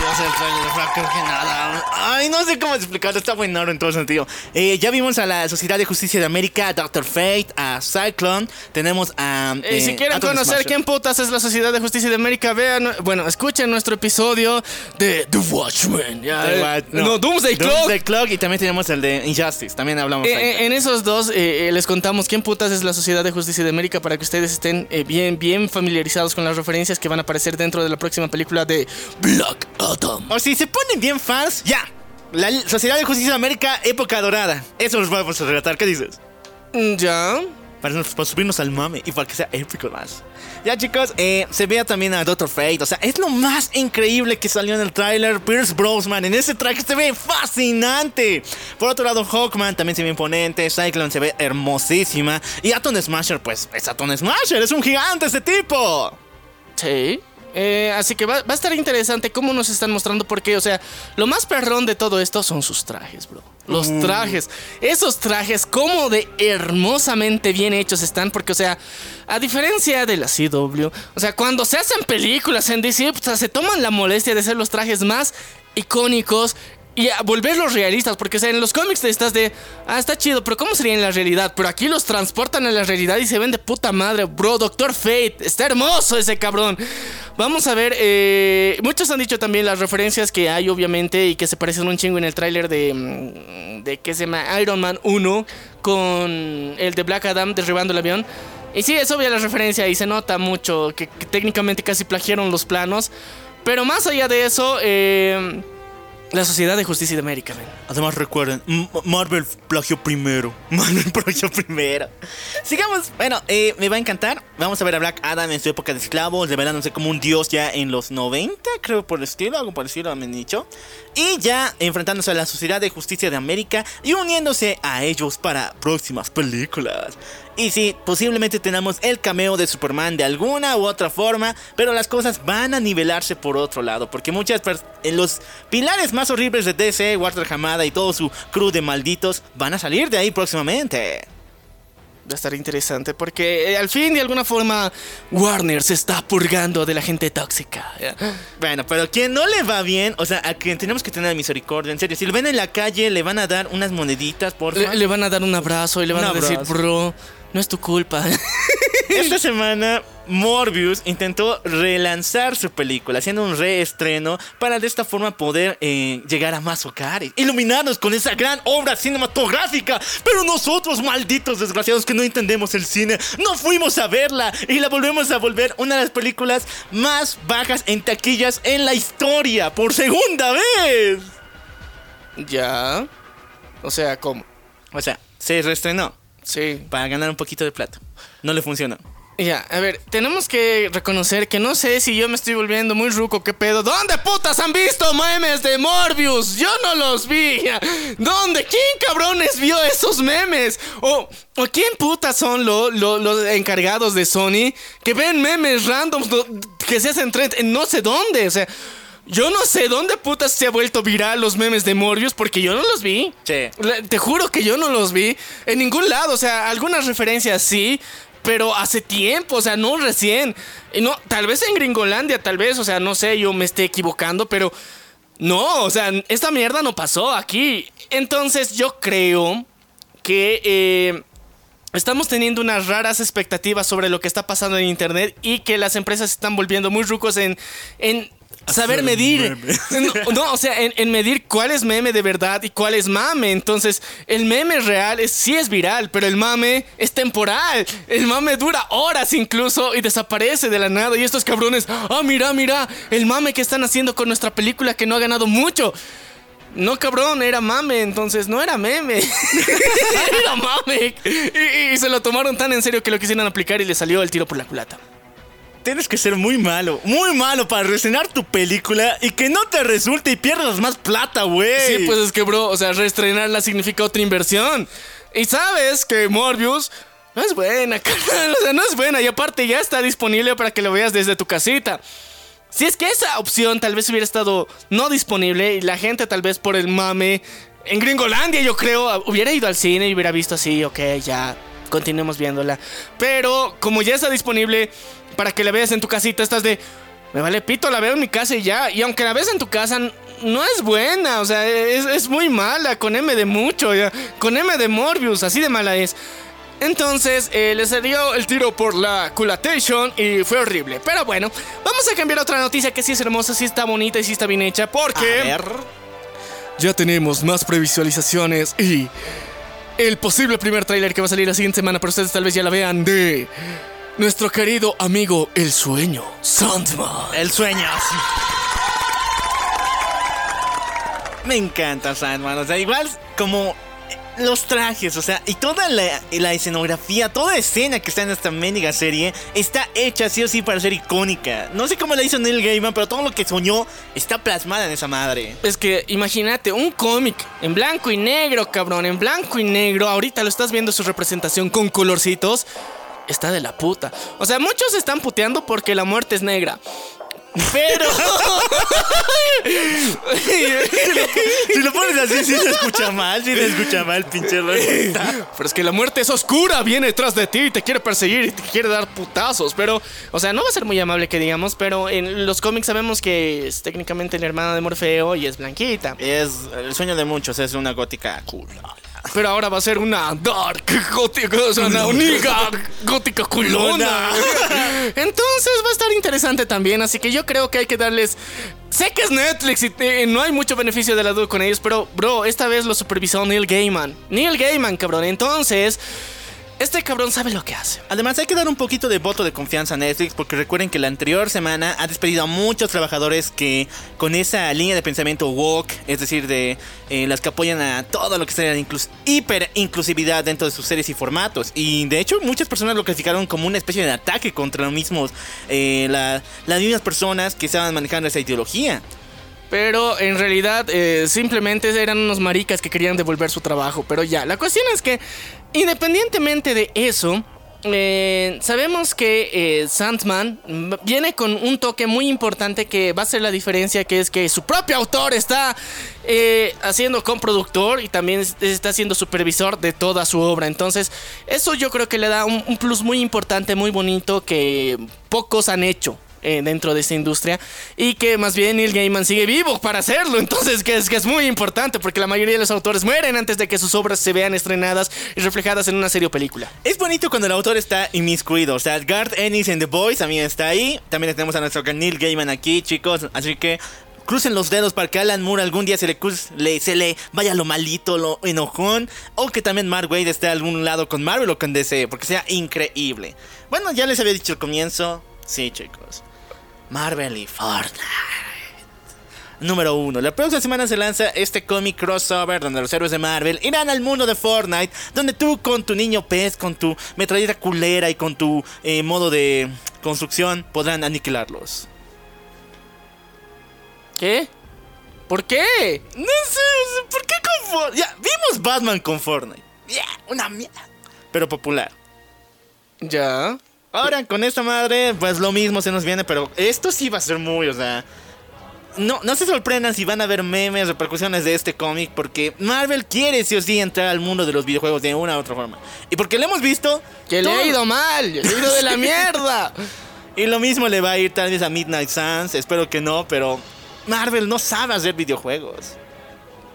Dios, el trailer de creo que nada. Ay, no sé cómo explicarlo, está bueno en todo sentido. Eh, ya vimos a la Sociedad de Justicia de América, a Doctor Fate, a Cyclone, tenemos a... Eh, eh, si quieren Atom conocer Smasher. quién putas es la Sociedad de Justicia de América, vean, bueno, escuchen nuestro episodio de The Watchmen. ya, The eh, What- no, Doomsday Clock. Doomsday Clock y también tenemos el de Injustice, también hablamos Eh, ahí. eh, en esos dos eh, eh, les contamos quién putas es la Sociedad de Justicia de América para que ustedes estén eh, bien, bien familiarizados con las referencias que van a aparecer dentro de la próxima película de Black Adam. O si se ponen bien fans, ya. La Sociedad de Justicia de América, época dorada. Eso nos vamos a relatar, ¿qué dices? Mm, Ya. Para, para subirnos al mame y para que sea épico más. Ya chicos, eh, se vea también a Doctor Fate. O sea, es lo más increíble que salió en el tráiler. Pierce Brosnan en ese traje se ve fascinante. Por otro lado, Hawkman también se ve imponente. Cyclone se ve hermosísima. Y Atom Smasher, pues es Atom Smasher. Es un gigante ese tipo. Sí. Eh, así que va, va a estar interesante cómo nos están mostrando porque, o sea, lo más perrón de todo esto son sus trajes, bro. Los trajes. Esos trajes, cómo de hermosamente bien hechos están, porque, o sea, a diferencia de la CW, o sea, cuando se hacen películas en DC, pues, o sea, se toman la molestia de hacer los trajes más icónicos y a volverlos realistas, porque en los cómics estás de, ah, está chido, pero ¿cómo sería en la realidad? Pero aquí los transportan a la realidad y se ven de puta madre, bro, Doctor Fate, está hermoso ese cabrón. Vamos a ver, eh, muchos han dicho también las referencias que hay, obviamente, y que se parecen un chingo en el tráiler de, mm, de, ¿qué se llama? Iron Man 1 con el de Black Adam derribando el avión. Y sí, es obvia la referencia y se nota mucho que, que técnicamente casi plagiaron los planos. Pero más allá de eso, eh, la Sociedad de Justicia de América, ven. Además recuerden, M- Marvel plagió primero. Marvel plagió primero. Sigamos. Bueno, eh, me va a encantar. Vamos a ver a Black Adam en su época de esclavos, revelándose como un dios ya en los 90, creo por el estilo, algo estilo me han dicho. Y ya enfrentándose a la Sociedad de Justicia de América y uniéndose a ellos para próximas películas. Y sí, posiblemente tenemos el cameo de Superman de alguna u otra forma, pero las cosas van a nivelarse por otro lado, porque muchas en los pilares más horribles de DC, Walter Hamada y todo su crew de malditos van a salir de ahí próximamente. Va a estar interesante porque eh, al fin, de alguna forma, Warner se está purgando de la gente tóxica. ¿ya? Bueno, pero quien no le va bien, o sea, a quien tenemos que tener misericordia, en serio, si lo ven en la calle, le van a dar unas moneditas, por Le, le van a dar un abrazo y le van Un a decir, abrazo. bro, no es tu culpa. Esta semana Morbius intentó relanzar su película, haciendo un reestreno para de esta forma poder eh, llegar a más hogares, iluminarnos con esa gran obra cinematográfica. Pero nosotros, malditos desgraciados que no entendemos el cine, no fuimos a verla y la volvemos a volver una de las películas más bajas en taquillas en la historia por segunda vez. ya. O sea, ¿cómo? O sea, se reestrenó Sí. para ganar un poquito de plata. No le funcionó. Ya, a ver, tenemos que reconocer que no sé si yo me estoy volviendo muy ruco, qué pedo. ¿Dónde putas han visto memes de Morbius? Yo no los vi. ¿Dónde? ¿Quién cabrones vio esos memes? ¿O, o quién putas son lo- lo- los encargados de Sony que ven memes randoms do- que se hacen trend en no sé dónde? O sea, yo no sé dónde putas se ha vuelto viral los memes de Morbius porque yo no los vi. Sí. Te juro que yo no los vi en ningún lado. O sea, algunas referencias sí, pero hace tiempo, o sea, no recién. No, tal vez en Gringolandia, tal vez, o sea, no sé, yo me esté equivocando, pero no, o sea, esta mierda no pasó aquí. Entonces yo creo que eh, estamos teniendo unas raras expectativas sobre lo que está pasando en internet y que las empresas están volviendo muy rucos en, en saber medir. No, no, o sea, en, en medir cuál es meme de verdad y cuál es mame. Entonces, el meme real es, sí es viral, pero el mame es temporal. El mame dura horas incluso y desaparece de la nada. Y estos cabrones, ah, mira, mira, el mame que están haciendo con nuestra película que no ha ganado mucho. No, cabrón, era mame, entonces no era meme. era mame. Y, y se lo tomaron tan en serio que lo quisieron aplicar y le salió el tiro por la culata. Tienes que ser muy malo, muy malo para reestrenar tu película y que no te resulte y pierdas más plata, güey. Sí, pues es que, bro, o sea, reestrenarla significa otra inversión. Y sabes que Morbius no es buena, carnal, o sea, no es buena. Y aparte ya está disponible para que lo veas desde tu casita. Si es que esa opción tal vez hubiera estado no disponible y la gente tal vez por el mame en Gringolandia yo creo hubiera ido al cine y hubiera visto así, ok, ya continuemos viéndola. Pero como ya está disponible para que la veas en tu casita, estás de... Me vale pito, la veo en mi casa y ya. Y aunque la ves en tu casa, no es buena. O sea, es, es muy mala. Con M de mucho. Ya. Con M de Morbius. Así de mala es. Entonces eh, le salió el tiro por la culatation y fue horrible. Pero bueno, vamos a cambiar a otra noticia que sí es hermosa, sí está bonita y sí está bien hecha. Porque A ver. ya tenemos más previsualizaciones y el posible primer tráiler que va a salir la siguiente semana, pero ustedes tal vez ya la vean, de nuestro querido amigo El Sueño, Sandman. El sueño. Me encanta Sandman. O sea, igual como los trajes, o sea, y toda la, escenografía, toda escena que está en esta mendiga serie está hecha sí o sí para ser icónica. No sé cómo la hizo Neil Gaiman, pero todo lo que soñó está plasmada en esa madre. Es que imagínate, un cómic en blanco y negro, cabrón, en blanco y negro. Ahorita lo estás viendo su representación con colorcitos. Está de la puta. O sea, muchos están puteando porque la muerte es negra. Pero. Si lo pones así, sí se escucha mal, sí se escucha mal, pinche racista. Pero es que la muerte es oscura, viene detrás de ti y te quiere perseguir y te quiere dar putazos. Pero, o sea, no va a ser muy amable que digamos, pero en los cómics sabemos que es técnicamente la hermana de Morfeo y es blanquita. Es el sueño de muchos, es una gótica cool. Pero ahora va a ser una dark gótica, o sea, una uniga gótica culona. Entonces va a estar interesante también, así que yo creo que hay que darles... Sé que es Netflix y eh, no hay mucho beneficio de la duda con ellos, pero bro, esta vez lo supervisó Neil Gaiman. Neil Gaiman, cabrón. Entonces, este cabrón sabe lo que hace. Además, hay que dar un poquito de voto de confianza a Netflix porque recuerden que la anterior semana ha despedido a muchos trabajadores que con esa línea de pensamiento woke, es decir, de eh, las que apoyan a todo lo que sea inclus hiper inclusividad dentro de sus series y formatos. Y de hecho, muchas personas lo clasificaron como una especie de ataque contra los mismos, eh, la- las mismas personas que estaban manejando esa ideología. Pero en realidad eh, simplemente eran unos maricas que querían devolver su trabajo. Pero ya, la cuestión es que independientemente de eso, eh, sabemos que eh, Sandman viene con un toque muy importante que va a ser la diferencia, que es que su propio autor está eh, haciendo comproductor y también es- está siendo supervisor de toda su obra. Entonces, eso yo creo que le da un plus muy importante, muy bonito que pocos han hecho eh, dentro de esta industria y que más bien Neil Gaiman sigue vivo para hacerlo. Entonces, que es, que es muy importante porque la mayoría de los autores mueren antes de que sus obras se vean estrenadas y reflejadas en una serie o película. Es bonito cuando el autor está inmiscuido. O sea, Garth Ennis en The Boys también está ahí. También tenemos a nuestro Neil Gaiman aquí, chicos. Así que crucen los dedos para que Alan Moore algún día se le, cruz- le- se le vaya lo malito, lo enojón. O que también Mark Wade esté a algún lado con Marvel o con DC. Porque sea increíble. Bueno, ya les había dicho al comienzo. Sí, chicos. Marvel y Fortnite. Número 1. La próxima semana se lanza este cómic crossover donde los héroes de Marvel irán al mundo de Fortnite, donde tú con tu niño pez, con tu metralleta culera y con tu eh, modo de construcción podrán aniquilarlos. ¿Qué? ¿Por qué? No sé, ¿por qué con Fortnite? Ya, vimos Batman con Fortnite. Ya, una mierda. Pero popular. Ya. Ahora con esta madre, pues lo mismo se nos viene, pero esto sí va a ser muy, o sea. No, no se sorprendan si van a ver memes, repercusiones de este cómic, porque Marvel quiere sí o sí entrar al mundo de los videojuegos de una u otra forma. Y porque lo hemos visto. Que le ha ido mal, le ha ido de la mierda. Y lo mismo le va a ir tal vez a Midnight Suns, espero que no, pero Marvel no sabe hacer videojuegos.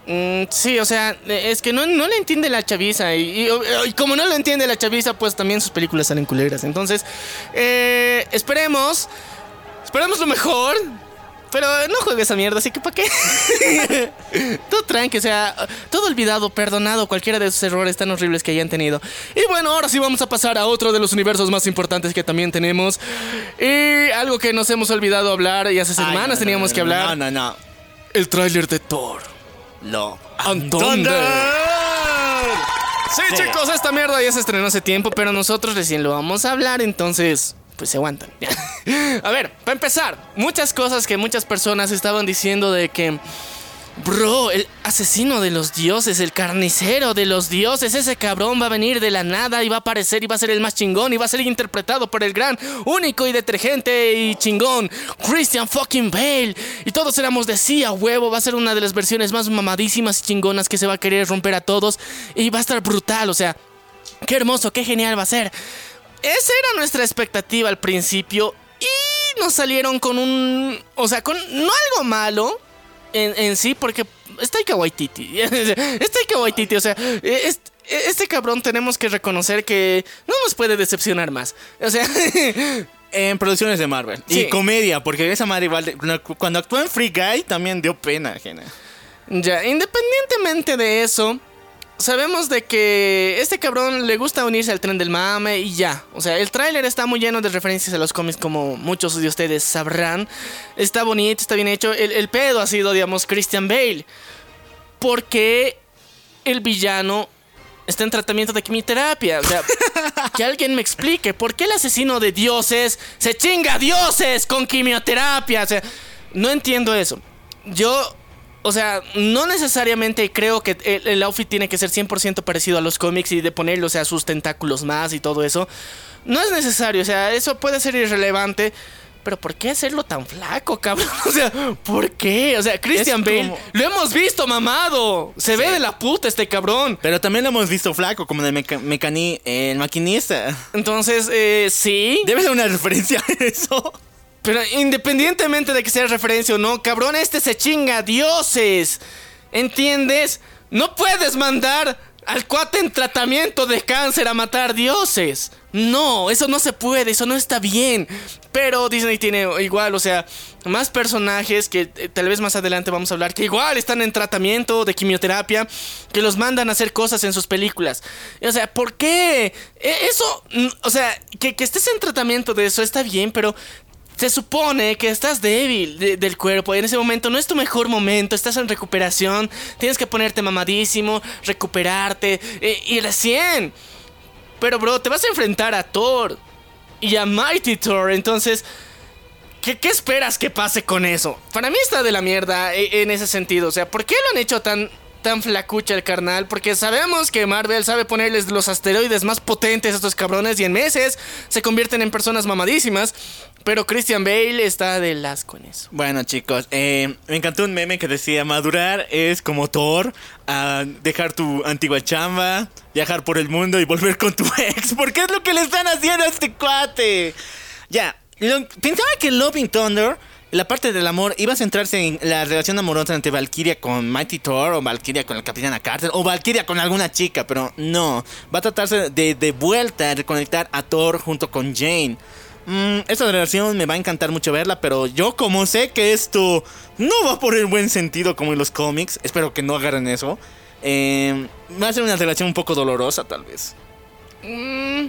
Mm, sí, o sea, es que no, no le entiende la chaviza. Y, y- y como no le entiende la chaviza, pues también sus películas salen culeras. Entonces, eh, esperemos. Esperemos lo mejor. Pero no juegue esa mierda, así que ¿para qué? Todo tranqui, o sea, todo olvidado, perdonado, cualquiera de esos errores tan horribles que hayan tenido. Y bueno, ahora sí vamos a pasar a otro de los universos más importantes que también tenemos. Y algo que nos hemos olvidado hablar y hace semanas no, teníamos no, que hablar. No, no, no. El tráiler de Thor. Lo. And Sí, Sí. chicos, esta mierda ya se estrenó hace tiempo, pero nosotros recién lo vamos a hablar, entonces, pues se aguantan. a ver, para empezar, muchas cosas que muchas personas estaban diciendo de que, bro, el asesino de los dioses, el carnicero de los dioses, ese cabrón va a venir de la nada y va a aparecer y va a ser el más chingón y va a ser interpretado por el gran, único y detergente y chingón, Christian fucking Bale. Y todos éramos de sí a huevo, va a ser una de las versiones más mamadísimas y chingonas que se va a querer romper a todos y va a estar brutal, o sea, qué hermoso, qué genial va a ser. Esa era nuestra expectativa al principio y nos salieron con un, o sea, con no algo malo en, en sí, porque es Taika Waititi. Es Taika Waititi, o sea, es- este cabrón tenemos que reconocer que no nos puede decepcionar más. O sea, En producciones de Marvel. Sí. Y comedia, porque esa madre igual. cuando actuó en Free Guy también dio pena, ajena. Ya, independientemente de eso, sabemos de que este cabrón le gusta unirse al tren del mame y ya. O sea, el tráiler está muy lleno de referencias a los cómics como muchos de ustedes sabrán. Está bonito, está bien hecho. El, el pedo ha sido, digamos, Christian Bale. Porque el villano está en tratamiento de quimioterapia. O sea, que alguien me explique por qué el asesino de dioses se chinga a dioses con quimioterapia. O sea, no entiendo eso. Yo, o sea, no necesariamente creo que el, el outfit tiene que ser 100% parecido a los cómics y de ponerle, o sea, sus tentáculos más y todo eso. No es necesario, o sea, eso puede ser irrelevante. Pero ¿por qué hacerlo tan flaco, cabrón? O sea, ¿por qué? O sea, Christian Es Bale, como- lo hemos visto mamado. Se ve de la puta este cabrón. Pero también lo hemos visto flaco, como en el meca- mecaní, el maquinista. Entonces, eh, sí. Debe ser una referencia a eso. Pero independientemente de que sea referencia o no, cabrón, este se chinga dioses. ¿Entiendes? No puedes mandar al cuate en tratamiento de cáncer a matar dioses. No, eso no se puede, eso no está bien. Pero Disney tiene igual, o sea, más personajes que eh, tal vez más adelante vamos a hablar, que igual están en tratamiento de quimioterapia, que los mandan a hacer cosas en sus películas. O sea, ¿por qué? E- Eso, o sea, que estés en tratamiento de eso está bien, pero se supone que estás débil de- del cuerpo. En ese momento no es tu mejor momento. Estás en recuperación. Tienes que ponerte mamadísimo, recuperarte. eh, y recién. Pero, bro, te vas a enfrentar a Thor. Y a Mighty Thor. Entonces. ¿Qué, qué esperas que pase con eso? Para mí está de la mierda eh, en ese sentido. O sea, ¿por qué lo han hecho tan, tan flacucha el carnal? Porque sabemos que Marvel sabe ponerles los asteroides más potentes a estos cabrones y en meses se convierten en personas mamadísimas. Pero Christian Bale está de las con eso. Bueno, chicos, eh, me encantó un meme que decía: madurar es como Thor, ah, dejar tu antigua chamba, viajar por el mundo y volver con tu ex. Porque es lo que le están haciendo a este cuate. Ya, lo- pensaba que Loving Thunder, la parte del amor, iba a centrarse en la relación amorosa entre Valkyria con Mighty Thor, o Valkyria con la Capitana Carter, o Valkyria con alguna chica, pero no. Va a tratarse de de vuelta reconectar a Thor junto con Jane. Mm, esta relación me va a encantar mucho verla, pero yo como sé que esto no va por el buen sentido como en los cómics, espero que no agarren eso. eh, va a ser una relación un poco dolorosa tal vez. Mm,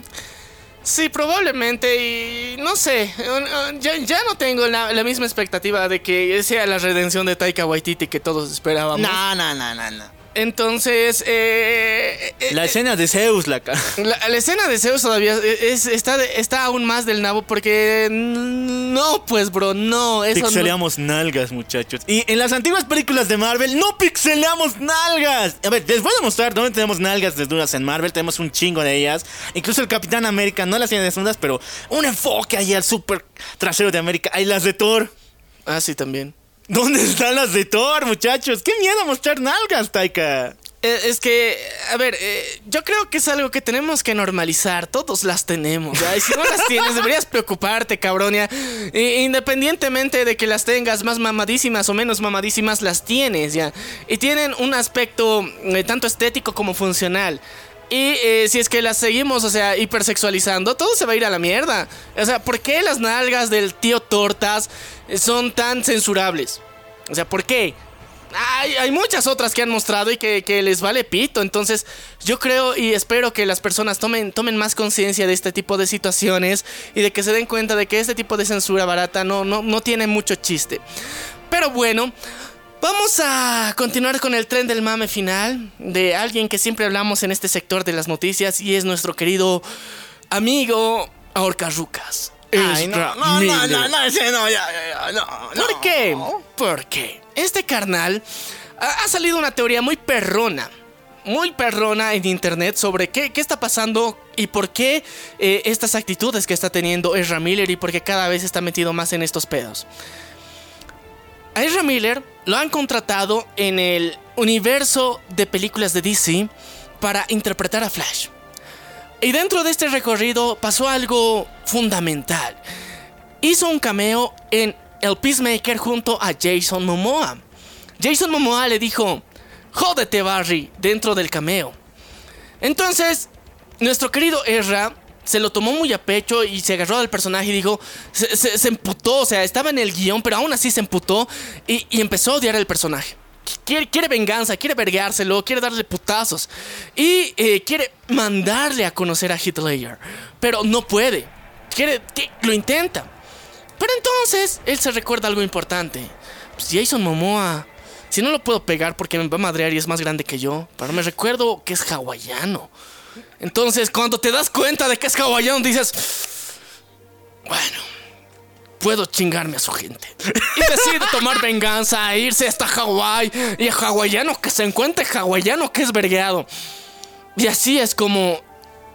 sí, probablemente. Y no sé. eh, eh, Ya, no tengo la, la misma expectativa de que sea la redención de Taika Waititi que todos esperábamos. No, no, no, no, no. Entonces, eh, eh, La escena de Zeus, la ca- La, la escena de Zeus todavía es, está, está aún más del nabo porque no, pues bro, no, eso no. Pixeleamos nalgas, muchachos. Y en las antiguas películas de Marvel no pixeleamos nalgas. A ver, les voy a mostrar dónde tenemos nalgas desnudas en Marvel. Tenemos un chingo de ellas. Incluso el Capitán América no las tiene desnudas, pero un enfoque ahí al super trasero de América. Hay las de Thor. Ah, sí, también. ¿Dónde están las de Thor, muchachos? ¡Qué miedo mostrar nalgas, Taika! Eh, Es que a ver, eh, yo creo que es algo que tenemos que normalizar. Todos las tenemos. ¿ya? Y si no las tienes, deberías preocuparte. I- independientemente de que las tengas más mamadísimas o menos mamadísimas, las tienes, ¿ya? Y tienen un aspecto eh, tanto estético como funcional. Y eh, si es que las seguimos, o sea, hipersexualizando, todo se va a ir a la mierda. O sea, ¿por qué las nalgas del tío Tortas eh, son tan censurables? O sea, ¿por qué? Hay, hay muchas otras que han mostrado y que, que les vale pito. Entonces, yo creo y espero que las personas tomen, tomen más conciencia de este tipo de situaciones y de que se den cuenta de que este tipo de censura barata no, no, no tiene mucho chiste. Pero bueno, vamos a continuar con el tren del mame final de alguien que siempre hablamos en este sector de las noticias y es nuestro querido amigo Ahorcarrucas. Ay, no, no, no, no, no, ese no, ya, ya, ya, no, ¿Por no. qué? Porque este carnal ha, ha salido una teoría muy perrona. Muy perrona en internet sobre qué, qué está pasando y por qué eh, estas actitudes que está teniendo Ezra Miller y por qué cada vez está metido más en estos pedos. A Ezra Miller lo han contratado en el universo de películas de DC para interpretar a Flash. Y dentro de este recorrido pasó algo fundamental hizo un cameo en El Peacemaker junto a Jason Momoa. Jason Momoa le dijo, jódete Barry, dentro del cameo. Entonces, nuestro querido Ezra se lo tomó muy a pecho y se agarró al personaje y dijo, se, se- emputó, o sea, estaba en el guion, pero aún así se emputó y, empezó a odiar al personaje. Quiere, quiere venganza, quiere vergárselo, quiere darle putazos y eh, quiere mandarle a conocer a Hitler, pero no puede. Quiere, que- lo intenta. Pero entonces él se recuerda algo importante. Pues Jason Momoa, si no lo puedo pegar porque me va a madrear y es más grande que yo, pero me recuerdo que es hawaiano. Entonces cuando te das cuenta de que es hawaiano dices, bueno, puedo chingarme a su gente. Y decide tomar venganza, irse hasta Hawái y a hawaiano que se encuentre hawaiano que es vergueado. Y así es como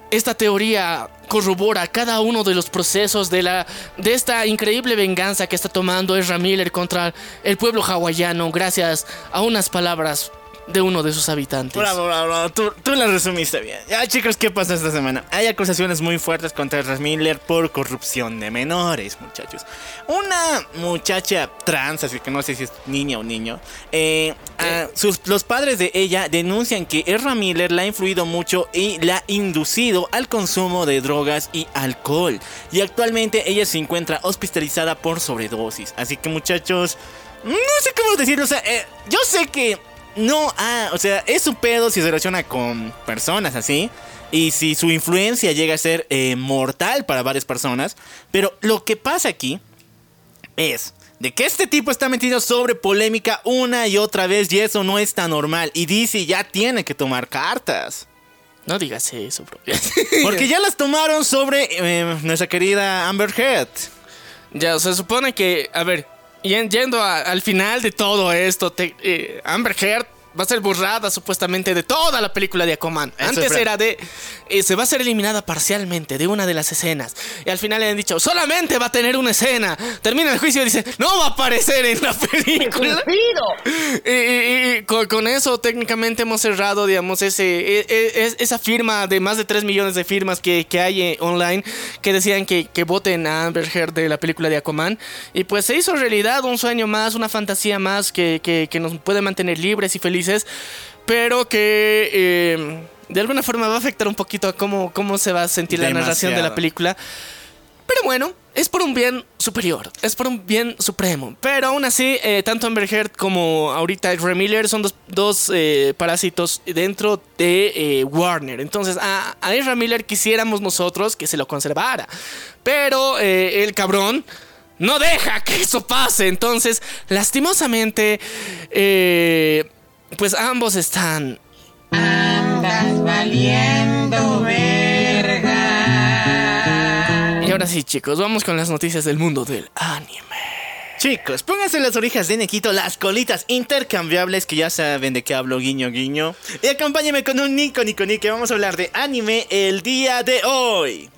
esta teoría corrobora cada uno de los procesos de, la, de esta increíble venganza que está tomando Ezra Miller contra el pueblo hawaiano gracias a unas palabras de uno de sus habitantes. Bravo, bravo, bravo. Tú, tú la resumiste bien. Ya, chicos, ¿qué pasa esta semana? Hay acusaciones muy fuertes contra Ezra Miller por corrupción de menores, muchachos. Una muchacha trans, así que no sé si es niña o niño, eh, sus, los padres de ella denuncian que Ezra Miller la ha influido mucho y la ha inducido al consumo de drogas y alcohol. Y actualmente ella se encuentra hospitalizada por sobredosis. Así que, muchachos, no sé cómo decirlo. O sea, eh, yo sé que no, ah, o sea, es su pedo si se relaciona con personas así. Y si su influencia llega a ser eh, mortal para varias personas. Pero lo que pasa aquí es de que este tipo está metido sobre polémica una y otra vez. Y eso no es tan normal. Y DC ya tiene que tomar cartas. No digas eso, bro. Porque ya las tomaron sobre eh, nuestra querida Amber Heard. Ya, se supone que, a ver, yen- yendo al final de todo esto, te- eh, Amber Heard va a ser borrada supuestamente de toda la película de Aquaman. Eso Antes era de, eh, se va a ser eliminada parcialmente de una de las escenas. Y al final le han dicho, solamente va a tener una escena. Termina el juicio y dice, no va a aparecer en la película. Y, y- y con, con eso técnicamente hemos cerrado, digamos, ese, e- e- es- esa firma de más de 3 millones de firmas que, que hay eh, online que decían que, que voten a Amber Heard de la película de Aquaman. Y pues se hizo realidad un sueño más, una fantasía más que, que- que nos puede mantener libres y felices, pero que... eh, de alguna forma va a afectar un poquito a cómo, cómo se va a sentir la narración de la película. Pero bueno, es por un bien superior, es por un bien supremo. Pero aún así, eh, tanto Amber Heard como ahorita Ezra Miller son dos, dos, eh, parásitos dentro de eh, Warner. Entonces, a, a Ezra Miller quisiéramos nosotros que se lo conservara. Pero el cabrón no deja que eso pase. Entonces, lastimosamente, eh, pues ambos están Andas valiendo verga. Y ahora sí, chicos, vamos con las noticias del mundo del anime. Chicos, pónganse las orejas de Nequito, las colitas intercambiables, que ya saben de qué hablo, guiño, guiño. Y acompáñenme con un Nico, Nico, Nico, que vamos a hablar de anime el día de hoy.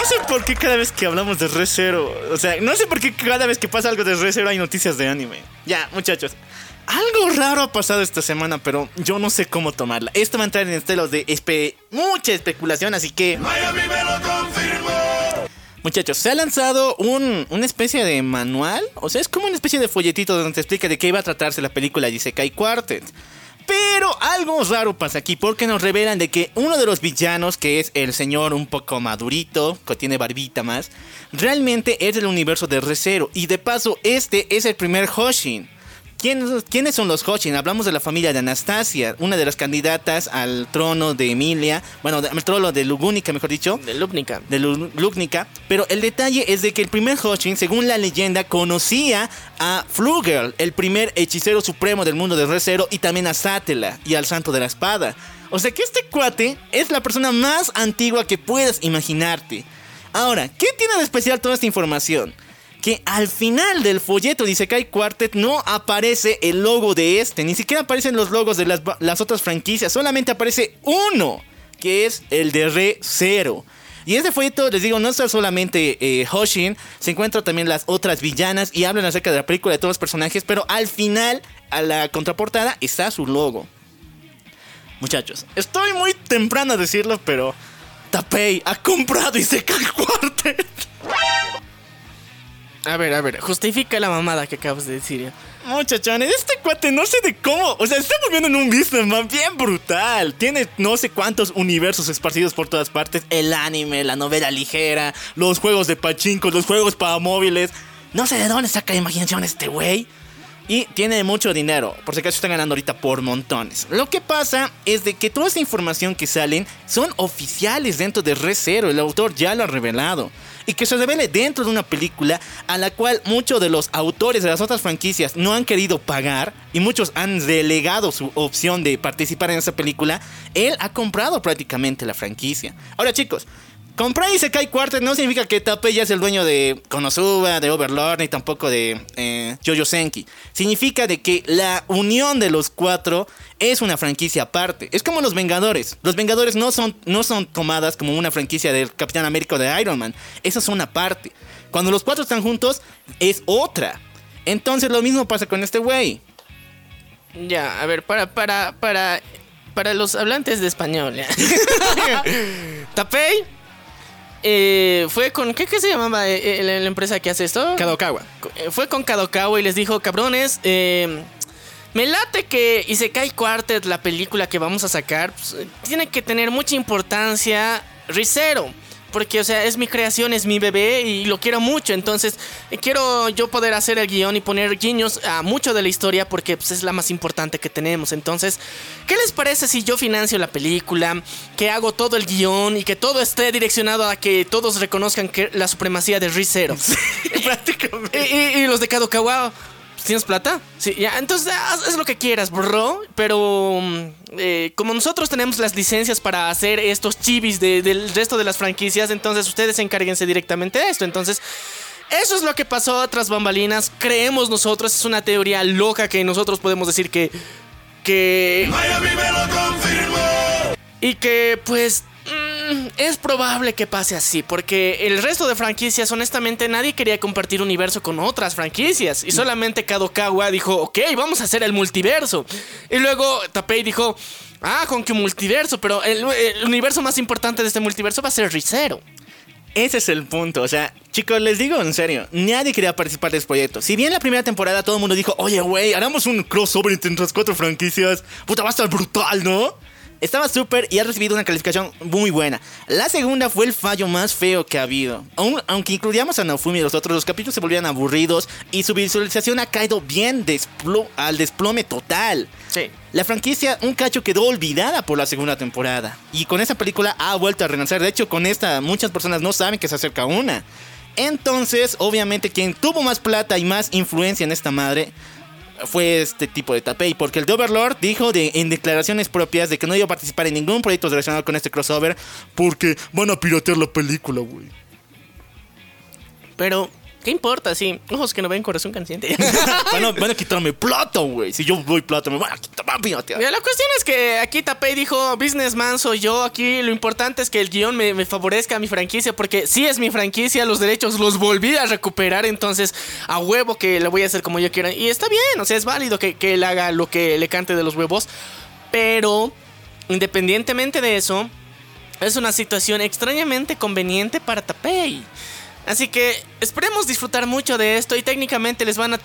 No sé por qué cada vez que hablamos de Re Zero, o sea, no sé por qué cada vez que pasa algo de Re Zero hay noticias de anime. Ya, muchachos. Algo raro ha pasado esta semana, pero yo no sé cómo tomarla. Esto va a entrar en estelos de espe- mucha especulación, así que... Muchachos, se ha lanzado un, una especie de manual, o sea, es como una especie de folletito donde te explica de qué iba a tratarse la película Isekai Quartet. Pero algo raro pasa aquí porque nos revelan de que uno de los villanos, que es el señor un poco madurito, que tiene barbita más, realmente es del universo de ReZero. Y de paso, este es el primer Hoshin. ¿Quiénes, quiénes son los Hoshin? Hablamos de la familia de Anastasia, una de las candidatas al trono de Emilia, bueno, al trono de Lugúnica, mejor dicho De Lupnica. de Lu- Lugnica, pero el detalle es de que el primer Hoshin, según la leyenda, conocía a Flugel, el primer hechicero supremo del mundo de Recero, y también a Satela y al Santo de la Espada. O sea que este cuate es la persona más antigua que puedas imaginarte. Ahora, ¿qué tiene de especial toda esta información? Que al final del folleto de Isekai Quartet no aparece el logo de este, ni siquiera aparecen los logos de las, las otras franquicias, solamente aparece uno, que es el de Re Zero. Y este folleto, les digo, no está solamente eh, Hoshin, se encuentran también las otras villanas y hablan acerca de la película de todos los personajes, pero al final, a la contraportada, está su logo. Muchachos, estoy muy temprano a decirlo, pero Tapei ha comprado Isekai Quartet. A ver, a ver, justifica la mamada que acabas de decir. Muchachones, este cuate no sé de cómo. O sea, está volviendo en un businessman bien brutal. Tiene no sé cuántos universos esparcidos por todas partes: el anime, la novela ligera, los juegos de pachinko, los juegos para móviles. No sé de dónde saca la imaginación este güey. Y tiene mucho dinero. Por si acaso está ganando ahorita por montones. Lo que pasa es de que toda esta información que salen son oficiales dentro de Re Zero. El autor ya lo ha revelado. Y que se revele dentro de una película a la cual muchos de los autores de las otras franquicias no han querido pagar. Y muchos han delegado su opción de participar en esa película. Él ha comprado prácticamente la franquicia. Ahora chicos. Comprar Isekai Quartet no significa que Tape ya es el dueño de Konosuba, de Overlord, ni tampoco de eh, Jojo Senki. Significa de que la unión de los cuatro es una franquicia aparte. Es como los Vengadores. Los Vengadores no son, no son tomadas como una franquicia del Capitán América o de Iron Man. Esas son aparte. Cuando los cuatro están juntos, es otra. Entonces lo mismo pasa con este güey. Ya, a ver, para, para, para, para los hablantes de español. ya. Eh, fue con, ¿qué, qué se llamaba eh, eh, la, empresa que hace esto? Kadokawa. Eh, Fue con Kadokawa y les dijo, cabrones, eh, me late que Isekai Quartet, la película que vamos a sacar, pues, tiene que tener mucha importancia Rizero. Porque, o sea, es mi creación, es mi bebé y lo quiero mucho. Entonces, eh, quiero yo poder hacer el guion y poner guiños a mucho de la historia porque pues, es la más importante que tenemos. Entonces, ¿qué les parece si yo financio la película? Que hago todo el guion y que todo esté direccionado a que todos reconozcan que la supremacía de Rizero. Prácticamente. Y, y- y los de Kadokawa, ¿tienes plata? Sí, ya, entonces haz, haz lo que quieras, bro. Pero mm, eh, como nosotros tenemos las licencias para hacer estos chivis de- del resto de las franquicias, entonces ustedes encárguense directamente de esto. Entonces, eso es lo que pasó tras bambalinas. Creemos nosotros, es una teoría loca que nosotros podemos decir que. que. Y que, pues, mm, es probable que pase así, porque el resto de franquicias, honestamente, nadie quería compartir universo con otras franquicias. Y solamente Kadokawa dijo, ok, vamos a hacer el multiverso. Y luego Tapei dijo, ah, con que multiverso, pero el, universo más importante de este multiverso va a ser Rizero. Ese es el punto, o sea, chicos, les digo en serio, nadie quería participar de este proyecto. Si bien la primera temporada todo el mundo dijo, oye, güey, hagamos un crossover entre las cuatro franquicias, puta, va a estar brutal, ¿no? Estaba súper y ha recibido una calificación muy buena. La segunda fue el fallo más feo que ha habido. Aun- aunque incluyamos a Naofumi y los otros, los capítulos se volvían aburridos y su visualización ha caído bien desplo- al desplome total. Sí. La franquicia un cacho quedó olvidada por la segunda temporada. Y con esa película ha vuelto a renacer. De hecho, con esta muchas personas no saben que se acerca una. Entonces, obviamente, quien tuvo más plata y más influencia en esta madre fue este tipo de Tapei. Porque el de Overlord dijo en declaraciones propias de que no iba a participar en ningún proyecto relacionado con este crossover. Porque van a piratear la película, güey. Pero ¿Qué importa? Sí, ojos que no ven, corazón consciente. Van a, van a quitarme plata, güey. Si yo doy plata, me van a quitar papi, Mira, la cuestión es que aquí Tapei dijo, businessman soy yo, aquí lo importante es que el guion me, me favorezca a mi franquicia, porque sí es mi franquicia, los derechos los volví a recuperar, entonces a huevo que lo voy a hacer como yo quiera. Y está bien, o sea, es válido que, que él haga lo que le cante de los huevos, pero independientemente de eso, es una situación extrañamente conveniente para Tapei. Así que esperemos disfrutar mucho de esto y técnicamente les van a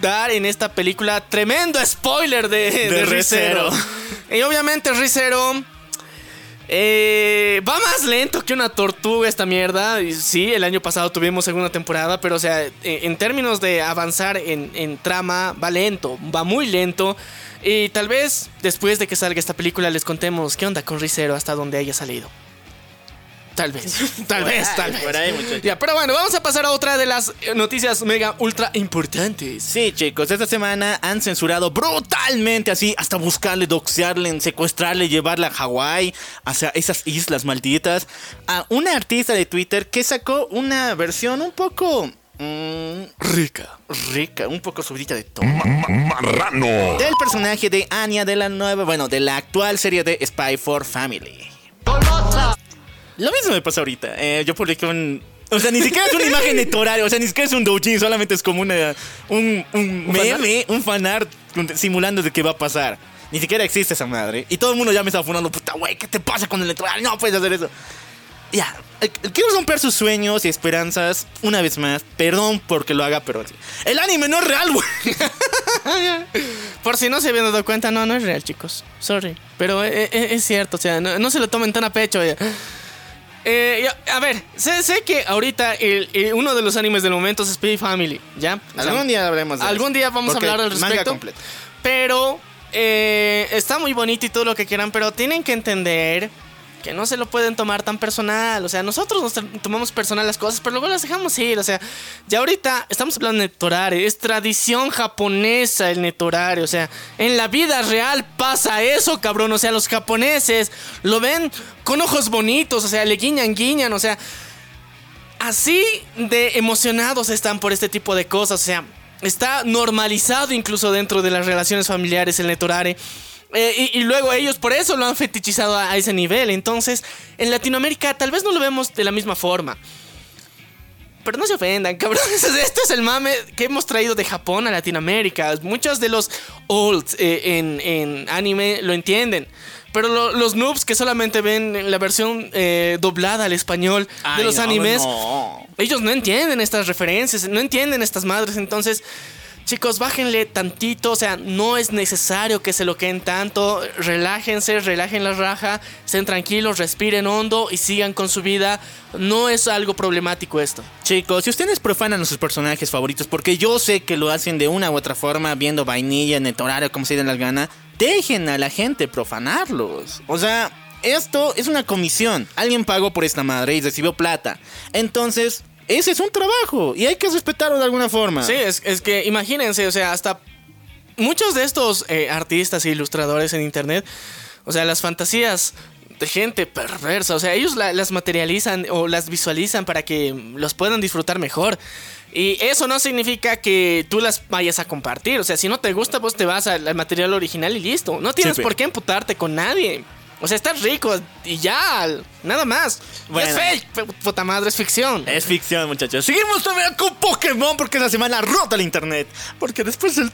dar en esta película tremendo spoiler de, de, Rizero. Rizero. y obviamente Rizero eh, va más lento que una tortuga esta mierda. Y sí, el año pasado tuvimos segunda temporada, pero o sea, en, en términos de avanzar en, en trama, va lento, va muy lento. Y tal vez después de que salga esta película les contemos qué onda con Rizero hasta donde haya salido. Tal vez, tal Por vez, ahí, tal vez. por ahí, muchachos. Ya, pero bueno, vamos a pasar a otra de las noticias mega ultra importantes. Sí, chicos, esta semana han censurado brutalmente así, hasta buscarle, doxearle, secuestrarle, llevarla a Hawái, hacia esas islas malditas, a una artista de Twitter que sacó una versión un poco... mm, Rica. rica, un poco subidita de tono. Marrano. Del personaje de Anya de la nueva, bueno, de la actual serie de Spy for Family. Lo mismo me pasa ahorita. Eh, yo publiqué un. O sea, ni siquiera es una imagen editorial, o sea, ni siquiera es un doujin, solamente es como una, un, un meme, un fanart simulando de qué va a pasar. Ni siquiera existe esa madre. Y todo el mundo ya me está funando, puta, güey, ¿qué te pasa con el editorial? No puedes hacer eso. Ya, eh, quiero romper sus sueños y esperanzas una vez más. Perdón porque lo haga, pero el anime no es real, güey. Por si no se habían dado cuenta, no, no es real, chicos. Sorry. Pero eh, eh, es cierto, o sea, no, no se lo tomen tan a pecho. eh. Eh, a ver, sé, sé que ahorita el- el- uno de los animes del momento es Spy Family, ¿ya? O sea, Algún día hablaremos de Algún eso. día vamos a hablar al respecto. Pero eh, está muy bonito y todo lo que quieran, pero tienen que entender que no se lo pueden tomar tan personal. O sea, nosotros nos tomamos personal las cosas, pero luego las dejamos ir. O sea, ya ahorita estamos hablando de netorare. Es tradición japonesa el netorare. O sea, en la vida real pasa eso, cabrón. O sea, los japoneses lo ven con ojos bonitos. O sea, le guiñan, guiñan. O sea, así de emocionados están por este tipo de cosas. O sea, está normalizado incluso dentro de las relaciones familiares el netorare. Eh, y, y luego ellos por eso lo han fetichizado a, a ese nivel. Entonces, en Latinoamérica tal vez no lo vemos de la misma forma. Pero no se ofendan, cabrón. Este es el mame que hemos traído de Japón a Latinoamérica. Muchos de los olds eh, en, en anime lo entienden. Pero lo- los noobs que solamente ven la versión eh, doblada al español de los no, animes, no. ellos no entienden estas referencias, no entienden estas madres. Entonces, chicos, bájenle tantito. O sea, no es necesario que se lo queden tanto. Relájense, relajen la raja, estén tranquilos, respiren hondo y sigan con su vida. No es algo problemático esto. Chicos, si ustedes profanan a sus personajes favoritos, porque yo sé que lo hacen de una u otra forma, viendo vainilla en el horario, como se den las ganas, dejen a la gente profanarlos. O sea, esto es una comisión. Alguien pagó por esta madre y recibió plata. Entonces, ese es un trabajo y hay que respetarlo de alguna forma. Sí, es, es que imagínense, o sea, hasta muchos de estos eh, artistas e ilustradores en internet, o sea, las fantasías de gente perversa, o sea, ellos la- las materializan o las visualizan para que los puedan disfrutar mejor. Y eso no significa que tú las vayas a compartir. O sea, si no te gusta, pues te vas al, al material original y listo. No tienes Sí, por qué emputarte con nadie. O sea, estás rico y ya, nada más. Bueno. es fake, puta madre, es ficción. Es ficción, muchachos. Seguimos también con Pokémon porque esa semana rota el internet. Porque después del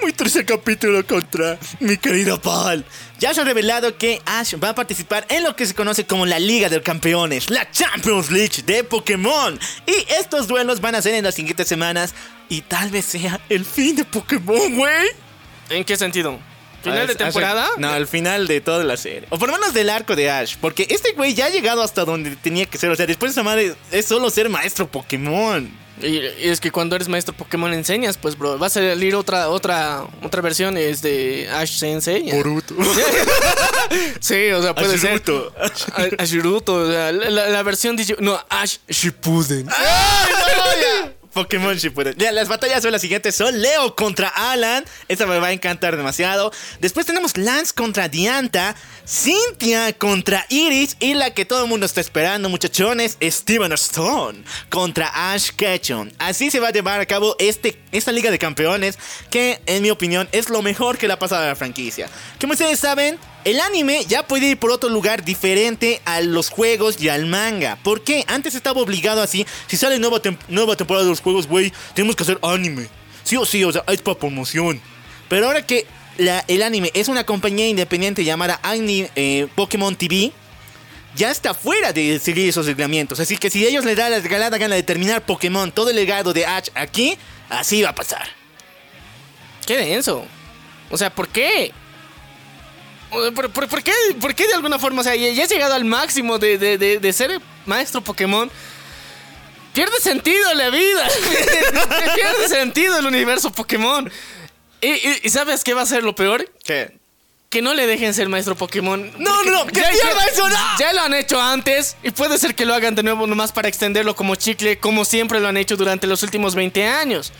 muy triste capítulo contra mi querido Paul, ya se ha revelado que Ash va a participar en lo que se conoce como la Liga de Campeones, la Champions League de Pokémon. Y estos duelos van a ser en las siguientes semanas. Y tal vez sea el fin de Pokémon, güey. ¿En qué sentido? ¿Final de Ash- temporada? Ash- no, el final de toda la serie. O por lo menos del arco de Ash. Porque este güey ya ha llegado hasta donde tenía que ser. O sea, después de esa madre es solo ser maestro Pokémon. Y, y es que cuando eres maestro Pokémon enseñas, pues bro, va a salir otra otra otra versión es de Ash Sensei. Boruto. Sí, o sea, puede Ashiruto. ser. Ashiruto, o sea, la, la- la versión digi- no Ash Shippuden. ¡Ay, no, ya! Pokémon Shippuden. Las batallas son las siguientes. Son Leo contra Alan. Esta me va a encantar demasiado. Después tenemos Lance contra Dianta. Cynthia contra Iris. Y la que todo el mundo está esperando, muchachones, Steven Stone contra Ash Ketchum. Así se va a llevar a cabo este, esta Liga de Campeones. Que, en mi opinión, es lo mejor que le ha pasado a la franquicia. Como ustedes saben, el anime ya puede ir por otro lugar diferente a los juegos y al manga. ¿Por qué? Antes estaba obligado así. Si sale nueva, nueva temporada de los juegos, güey, tenemos que hacer anime. Sí o sí, o sea, es para promoción. Pero ahora que el anime es una compañía independiente llamada Ani- eh, Pokémon TV, ya está fuera de seguir esos reglamentos. Así que si ellos les da la regalada gana de terminar Pokémon, todo el legado de Ash aquí, así va a pasar. Qué denso. O sea, ¿por qué? Sea, ¿Por, por- por qué, por qué de alguna forma? O sea, ya ya has llegado al máximo de, de- de- de ser maestro Pokémon. Pierde sentido la vida. Pierde sentido el universo Pokémon. Y, y- y ¿sabes qué va a ser lo peor? ¿Qué? Que no le dejen ser maestro Pokémon. No, no, no, ¡que pierda eso, no! Ya lo han hecho antes y puede ser que lo hagan de nuevo nomás para extenderlo como chicle, como siempre lo han hecho durante los últimos 20 años.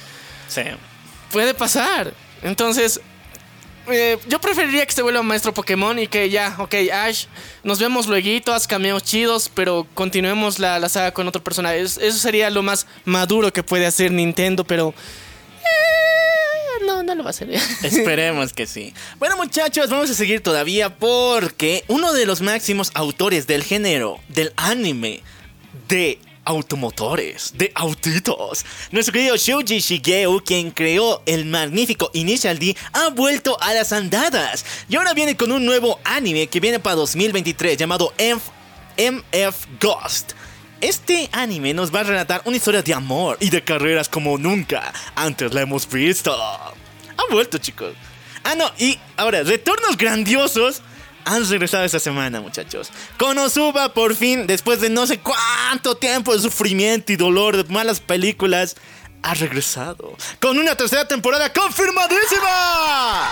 Sí. Puede pasar. Entonces, eh, yo preferiría que se vuelva maestro Pokémon y que ya, ok, Ash, nos vemos luego, haz cameos chidos, pero continuemos la, la saga con otro personaje. Es- Eso sería lo más maduro que puede hacer Nintendo, pero... eh, no, no lo va a hacer. Esperemos que sí. Bueno, muchachos, vamos a seguir todavía porque uno de los máximos autores del género del anime de automotores, de autitos, nuestro querido Shuji Shigeo, quien creó el magnífico Initial D, ha vuelto a las andadas y ahora viene con un nuevo anime que viene para 2023 llamado MF, MF Ghost. Este anime nos va a relatar una historia de amor y de carreras como nunca antes la hemos visto. Ha vuelto, chicos. Ah, no, y ahora, retornos grandiosos han regresado esta semana, muchachos. Konosuba, por fin, después de no sé cuánto tiempo de sufrimiento y dolor de malas películas, ha regresado. Con una tercera temporada confirmadísima.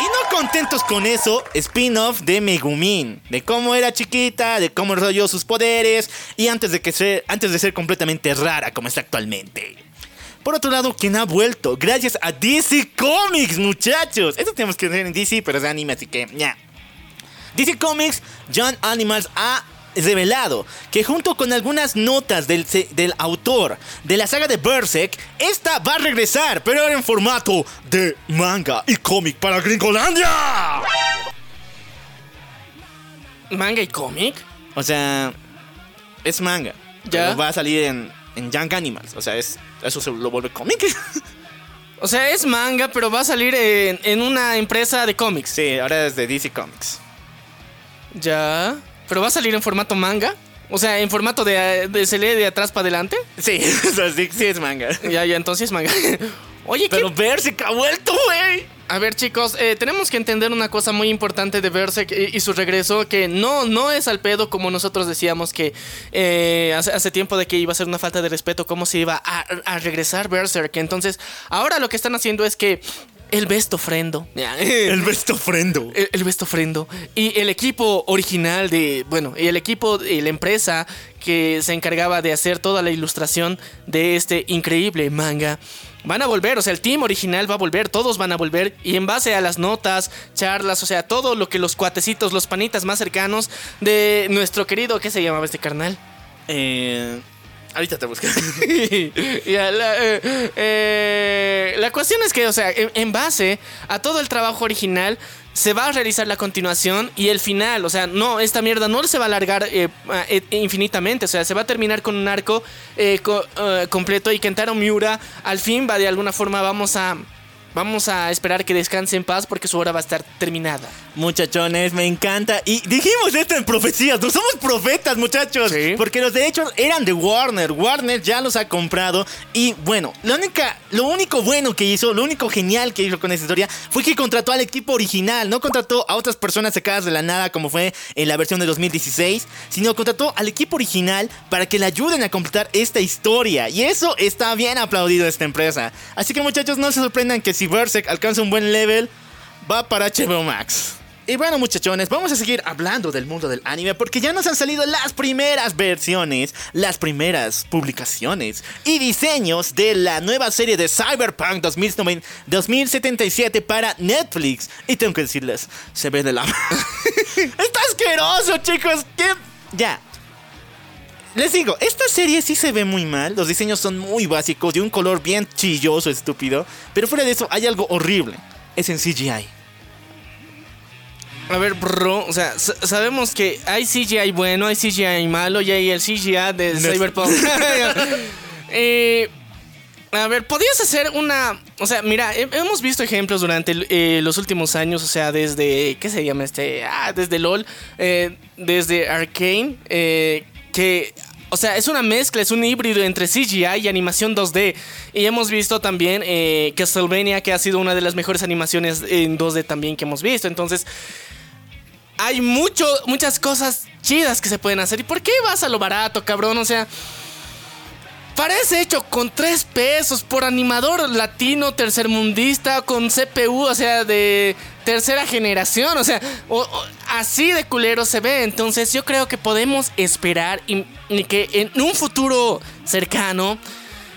Y no contentos con eso, spin-off de Megumin, de cómo era chiquita, de cómo desarrolló sus poderes y antes de, que ser, antes de ser completamente rara como está actualmente. Por otro lado, quien ha vuelto, gracias a DC Comics, muchachos. Esto tenemos que ver en DC, pero es anime, así que ya. DC Comics, John Animals ha revelado que junto con algunas notas del, del autor de la saga de Berserk, esta va a regresar, pero en formato de manga y cómic para Gringolandia. ¿Manga y cómic? O sea, es manga. Ya. pero va a salir en, en Young Animals. O sea, es, eso se lo vuelve cómic. O sea, es manga, pero va a salir en, en una empresa de cómics. sí, ahora es de DC Comics. Ya. ¿Pero va a salir en formato manga? O sea, en formato de, de se lee de atrás para adelante. Sí, o sea, sí, sí es manga. Ya, ya, entonces manga. Oye, ¿qué? Pero Berserk ha vuelto, güey. A ver, chicos, eh, tenemos que entender una cosa muy importante de Berserk y, y su regreso, que no, no es al pedo como nosotros decíamos que eh, hace, hace tiempo de que iba a ser una falta de respeto, cómo se iba a, a regresar Berserk. Entonces, ahora lo que están haciendo es que el best ofrendo. El best ofrendo. El, el best ofrendo. Y el equipo original de. Bueno, y el equipo y la empresa que se encargaba de hacer toda la ilustración de este increíble manga. Van a volver, o sea, el team original va a volver, todos van a volver. Y en base a las notas, charlas, o sea, todo lo que los cuatecitos, los panitas más cercanos de nuestro querido, ¿qué se llamaba este carnal? Eh, ahorita te la, eh, eh, la cuestión es que, o sea, en, base a todo el trabajo original, se va a realizar la continuación y el final. O sea, no, esta mierda no se va a alargar eh, infinitamente. O sea, se va a terminar con un arco co- completo y Kentaro Miura al fin va de alguna forma, vamos a. Vamos a esperar que descanse en paz porque su hora va a estar terminada. Muchachones, me encanta. Y dijimos esto en profecías, no somos profetas, muchachos. Sí. Porque los derechos eran de Warner. Warner ya los ha comprado. Y bueno, la única, lo único bueno que hizo, lo único genial que hizo con esta historia fue que contrató al equipo original. No contrató a otras personas sacadas de la nada como fue en la versión de 2016, sino contrató al equipo original para que le ayuden a completar esta historia. Y eso está bien aplaudido de esta empresa. Así que muchachos, no se sorprendan que si Berserk alcanza un buen level, va para HBO Max. Y bueno, muchachones, vamos a seguir hablando del mundo del anime porque ya nos han salido las primeras versiones, las primeras publicaciones y diseños de la nueva serie de Cyberpunk 2009 2077 para Netflix. Y tengo que decirles, se ve de la... Está asqueroso, chicos. Ya. Les digo, esta serie sí se ve muy mal. Los diseños son muy básicos, de un color bien chilloso, estúpido. Pero fuera de eso, hay algo horrible. Es en CGI. A ver, bro, o sea, sa- sabemos que hay CGI bueno, hay CGI malo y hay el CGI de Cyberpunk. Eh, a ver, podías hacer una. O sea, mira, he- hemos visto ejemplos durante eh, los últimos años, o sea, desde. ¿Qué se llama este? Ah, desde LOL, eh, desde Arcane, eh, que. O sea, es una mezcla, es un híbrido entre CGI y animación 2D. Y hemos visto también eh, Castlevania, que ha sido una de las mejores animaciones en 2D también que hemos visto. Entonces, hay mucho, muchas cosas chidas que se pueden hacer. ¿Y por qué vas a lo barato, cabrón? O sea, parece hecho con 3 pesos por animador latino tercermundista con CPU, o sea, de tercera generación. O sea, así de culero se ve. Entonces, yo creo que podemos esperar y, y que en un futuro cercano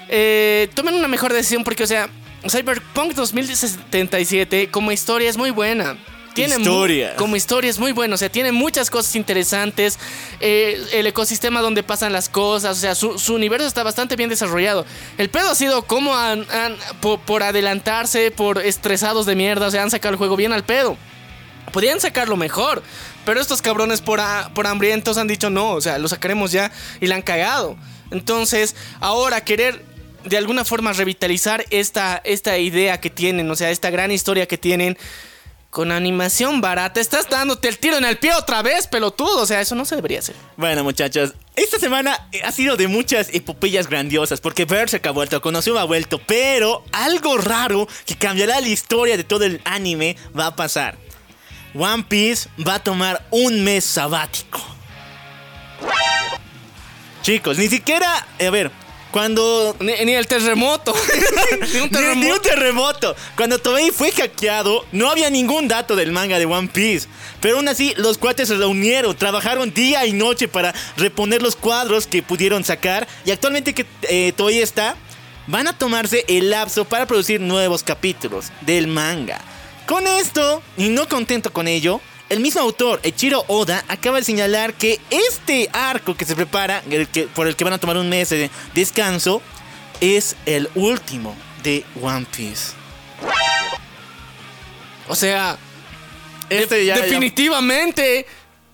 eh, tomen una mejor decisión. Porque, o sea, Cyberpunk 2077 como historia es muy buena. Tiene como historia es muy bueno, o sea, tiene muchas cosas interesantes. eh, el ecosistema donde pasan las cosas, o sea, su, su universo está bastante bien desarrollado. El pedo ha sido cómo han, han- po- por, adelantarse, por estresados de mierda, o sea, han sacado el juego bien al pedo. Podrían sacarlo mejor, pero estos cabrones por, a- por hambrientos han dicho no, o sea, lo sacaremos ya y la han cagado. Entonces, ahora querer de alguna forma revitalizar esta, esta idea que tienen, o sea, esta gran historia que tienen con animación barata, estás dándote el tiro en el pie otra vez, pelotudo, o sea, eso no se debería hacer. Bueno, muchachos, esta semana ha sido de muchas epopeyas grandiosas porque Berserk ha vuelto, Konosuba ha vuelto, pero algo raro que cambiará la historia de todo el anime va a pasar. One Piece va a tomar un mes sabático. Chicos, ni siquiera, a ver, cuando Ni, ni el terremoto. ni un Ni, ni terremoto. un terremoto. Cuando Toei fue hackeado, no había ningún dato del manga de One Piece. Pero aún así, los cuates se reunieron, trabajaron día y noche para reponer los cuadros que pudieron sacar. Y actualmente que eh, Toei está, van a tomarse el lapso para producir nuevos capítulos del manga. Con esto, y no contento con ello, el mismo autor, Echiro Oda, acaba de señalar que este arco que se prepara, el que, por el que van a tomar un mes de descanso, es el último de One Piece. O sea, Este ya- ya- definitivamente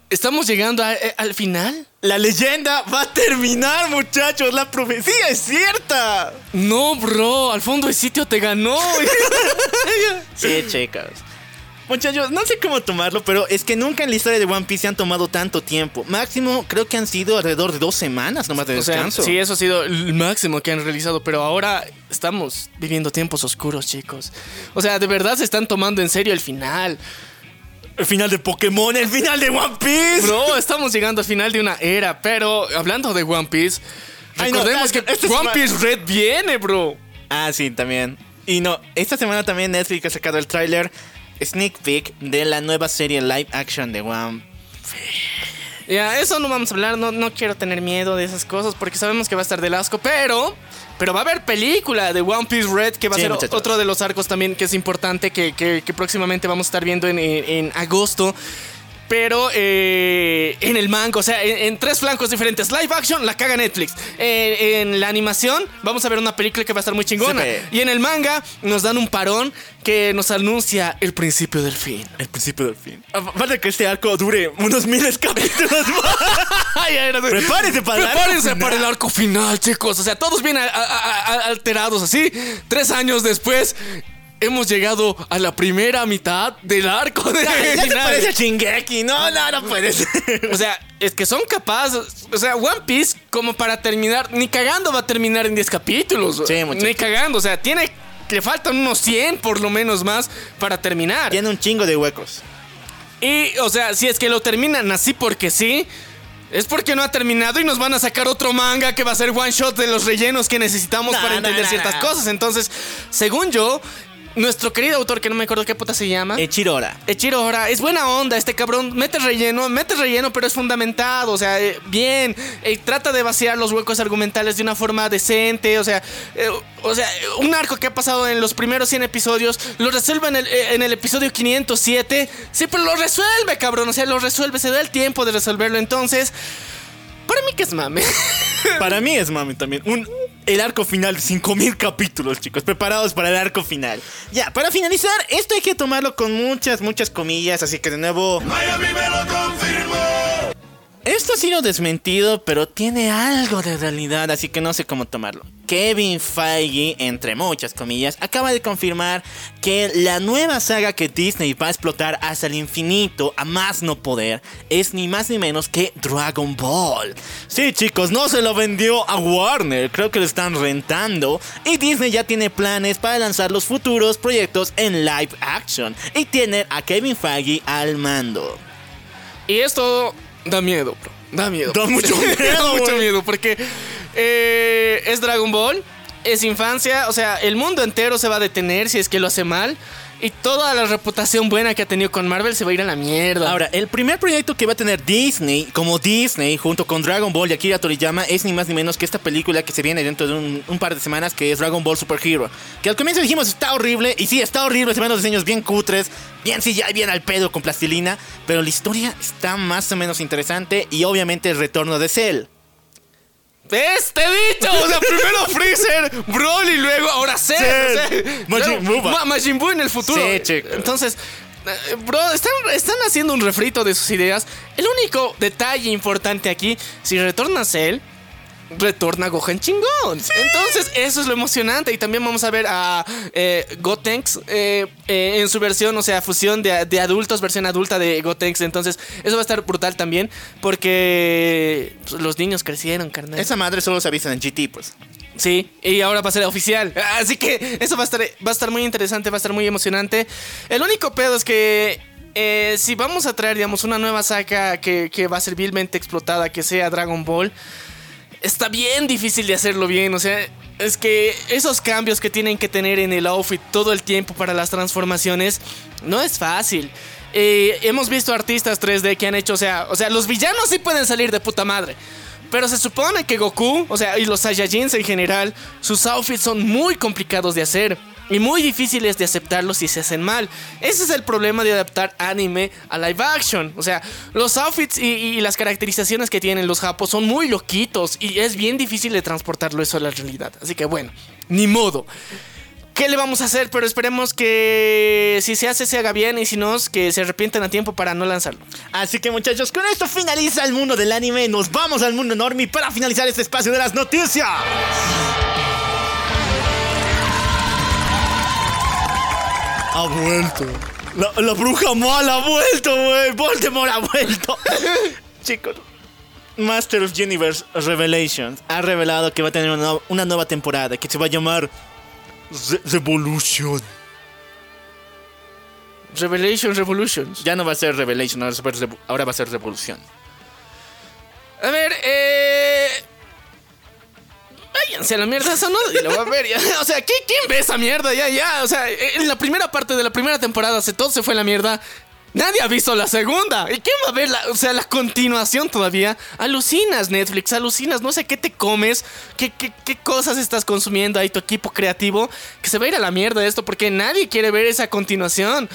estamos llegando a- eh, al final. La leyenda va a terminar, muchachos. La profecía es cierta. No, bro, al fondo el sitio te ganó. Sí, chicos. Muchachos, no sé cómo tomarlo, pero es que nunca en la historia de One Piece se han tomado tanto tiempo. Máximo, creo que han sido alrededor de dos semanas nomás de O sea, descanso. sí, eso ha sido el máximo que han realizado, pero ahora estamos viviendo tiempos oscuros, chicos. O sea, de verdad se están tomando en serio el final. El final de Pokémon, el final de One Piece. Bro, estamos llegando al final de una era, pero hablando de One Piece, Ay, no, recordemos que One Piece Red viene, bro. Ah, sí, también. Y no, esta semana también Netflix ha sacado el tráiler sneak peek de la nueva serie live action de One Ya, eso no vamos a hablar, no, no quiero tener miedo de esas cosas porque sabemos que va a estar del asco, pero... Pero va a haber película de One Piece Red que va Sí, a ser muchachos. otro de los arcos también que es importante que, que- que próximamente vamos a estar viendo en, en- en agosto. Pero eh, en el manga, o sea, en, en tres flancos diferentes. Live action, la caga Netflix. Eh, en la animación, vamos a ver una película que va a estar muy chingona. Sí. Y en el manga, nos dan un parón que nos anuncia el principio del fin. El principio del fin. Aparte que este arco dure unos miles capítulos más. Prepárense para el arco Prepárense final. para el arco final, chicos. O sea, todos bien a- a- a- a- alterados así. Tres años después, hemos llegado a la primera mitad del arco de Ya se final. parece a Shingeki. No, no, no puede ser. O sea, es que son capaces. O sea, One Piece, como para terminar, ni cagando va a terminar en 10 capítulos. Sí, muchacho. ni cagando. O sea, tiene. Le faltan unos 100 por lo menos más para terminar. Tiene un chingo de huecos. Y, o sea, si es que lo terminan así porque sí, es porque no ha terminado y nos van a sacar otro manga que va a ser one shot de los rellenos que necesitamos No, para entender no, ciertas cosas. Entonces, según yo, nuestro querido autor, que no me acuerdo qué puta se llama. Echirora. Echiro ahora es buena onda este cabrón, mete relleno, mete relleno, pero es fundamentado, o sea, eh, bien, eh, trata de vaciar los huecos argumentales de una forma decente, o sea, eh, o sea, un arco que ha pasado en los primeros 100 episodios, lo resuelve en el, en el episodio 507, sí, pero lo resuelve, cabrón, o sea, lo resuelve, se da el tiempo de resolverlo, entonces, para mí que es mame. Para mí es mami también. Un, el arco final de 5000 capítulos, chicos. Preparados para el arco final. Ya, para finalizar, esto hay que tomarlo con muchas, muchas comillas. Así que de nuevo. Miami me lo confirmó. Esto ha sido desmentido, pero tiene algo de realidad, así que no sé cómo tomarlo. Kevin Feige, entre muchas comillas, acaba de confirmar que la nueva saga que Disney va a explotar hasta el infinito, a más no poder, es ni más ni menos que Dragon Ball. Sí, chicos, no se lo vendió a Warner, creo que lo están rentando. Y Disney ya tiene planes para lanzar los futuros proyectos en live action. Y tiene a Kevin Feige al mando. Y esto da miedo, bro. Da miedo. Da mucho miedo, da mucho miedo porque eh, es Dragon Ball, es infancia, o sea, el mundo entero se va a detener si es que lo hace mal. Y toda la reputación buena que ha tenido con Marvel se va a ir a la mierda. Ahora, el primer proyecto que va a tener Disney, como Disney, junto con Dragon Ball y Akira Toriyama, es ni más ni menos que esta película que se viene dentro de un, par de semanas, que es Dragon Ball Super Hero. Que al comienzo dijimos está horrible, y sí, está horrible, se ven los diseños bien cutres, bien ya bien al pedo con plastilina, pero la historia está más o menos interesante y obviamente el retorno de Cell. ¿Ves? Te he dicho. O sea, primero Freezer, Broly y luego ahora Cell. Majin Buu. Ma- Majin Buu en el futuro. Sí, chico. Entonces, eh, bro, están, están haciendo un refrito de sus ideas. El único detalle importante aquí, si retorna Cell, retorna Gohan chingón. Entonces, eso es lo emocionante. Y también vamos a ver a eh, Gotenks eh, eh, en su versión, o sea, fusión de, de adultos, versión adulta de Gotenks. Entonces, eso va a estar brutal también. Porque los niños crecieron, carnal. Esa madre solo se avisa en GT, pues. Sí, y ahora va a ser oficial. Así que eso va a estar, va a estar muy interesante, va a estar muy emocionante. El único pedo es que eh, si vamos a traer, digamos, una nueva saga que, que va a ser vilmente explotada, que sea Dragon Ball, está bien difícil de hacerlo bien. O sea, es que esos cambios que tienen que tener en el outfit todo el tiempo para las transformaciones, no es fácil. Eh, hemos visto artistas 3D que han hecho, o sea, o sea, los villanos sí pueden salir de puta madre. Pero se supone que Goku, o sea, y los Saiyajins en general, sus outfits son muy complicados de hacer. Y muy difíciles de aceptarlos si se hacen mal. Ese es el problema de adaptar anime a live action. O sea, los outfits y, las caracterizaciones que tienen los japos son muy loquitos. Y es bien difícil de transportarlo eso a la realidad. Así que bueno, ni modo. ¿Qué le vamos a hacer? Pero esperemos que si se hace se haga bien y si no, que se arrepientan a tiempo para no lanzarlo. Así que muchachos, con esto finaliza el mundo del anime. Nos vamos al mundo enorme para finalizar este espacio de las noticias. Ha vuelto. La, la bruja mala ha vuelto, güey. Voldemort ha vuelto. Chicos, Master of Universe Revelations ha revelado que va a tener una, una nueva temporada que se va a llamar Re- Revolution. Revelation Revolutions. Ya no va a ser Revelation, ahora va a ser revo- ahora va a ser Revolución. A ver, eh. Váyanse a la mierda, eso no y lo va a ver. ya. O sea, ¿qui- ¿quién ve esa mierda? Ya, ya. O sea, en la primera parte de la primera temporada, se todo se fue a la mierda. Nadie ha visto la segunda. ¿Y quién va a ver la, o sea, la continuación todavía? Alucinas, Netflix, alucinas. No sé qué te comes, qué, qué, qué cosas estás consumiendo ahí tu equipo creativo. Que se va a ir a la mierda esto porque nadie quiere ver esa continuación.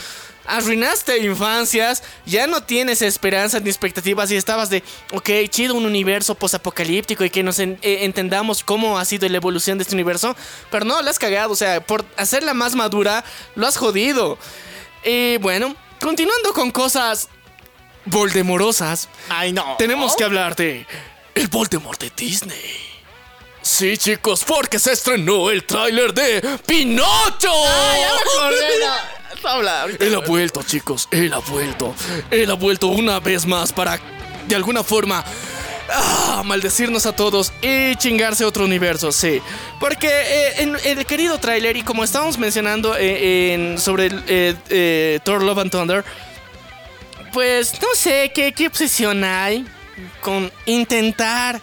Arruinaste infancias, ya no tienes esperanzas ni expectativas y estabas de, ok, chido, un universo posapocalíptico y que nos en- eh, entendamos cómo ha sido la evolución de este universo, pero no, la has cagado, o sea, por hacerla más madura, lo has jodido. Y bueno, continuando con cosas voldemorosas, Ay, no. tenemos que hablar de el Voldemort de Disney. Sí, chicos, porque se estrenó el tráiler de Pinocho. Él ha vuelto, chicos. Él ha vuelto. Él ha vuelto una vez más para, de alguna forma, ah, maldecirnos a todos y chingarse otro universo, sí. Porque eh, en el querido tráiler, y como estábamos mencionando eh, sobre el, eh, Thor Love and Thunder, pues no sé qué, obsesión hay con intentar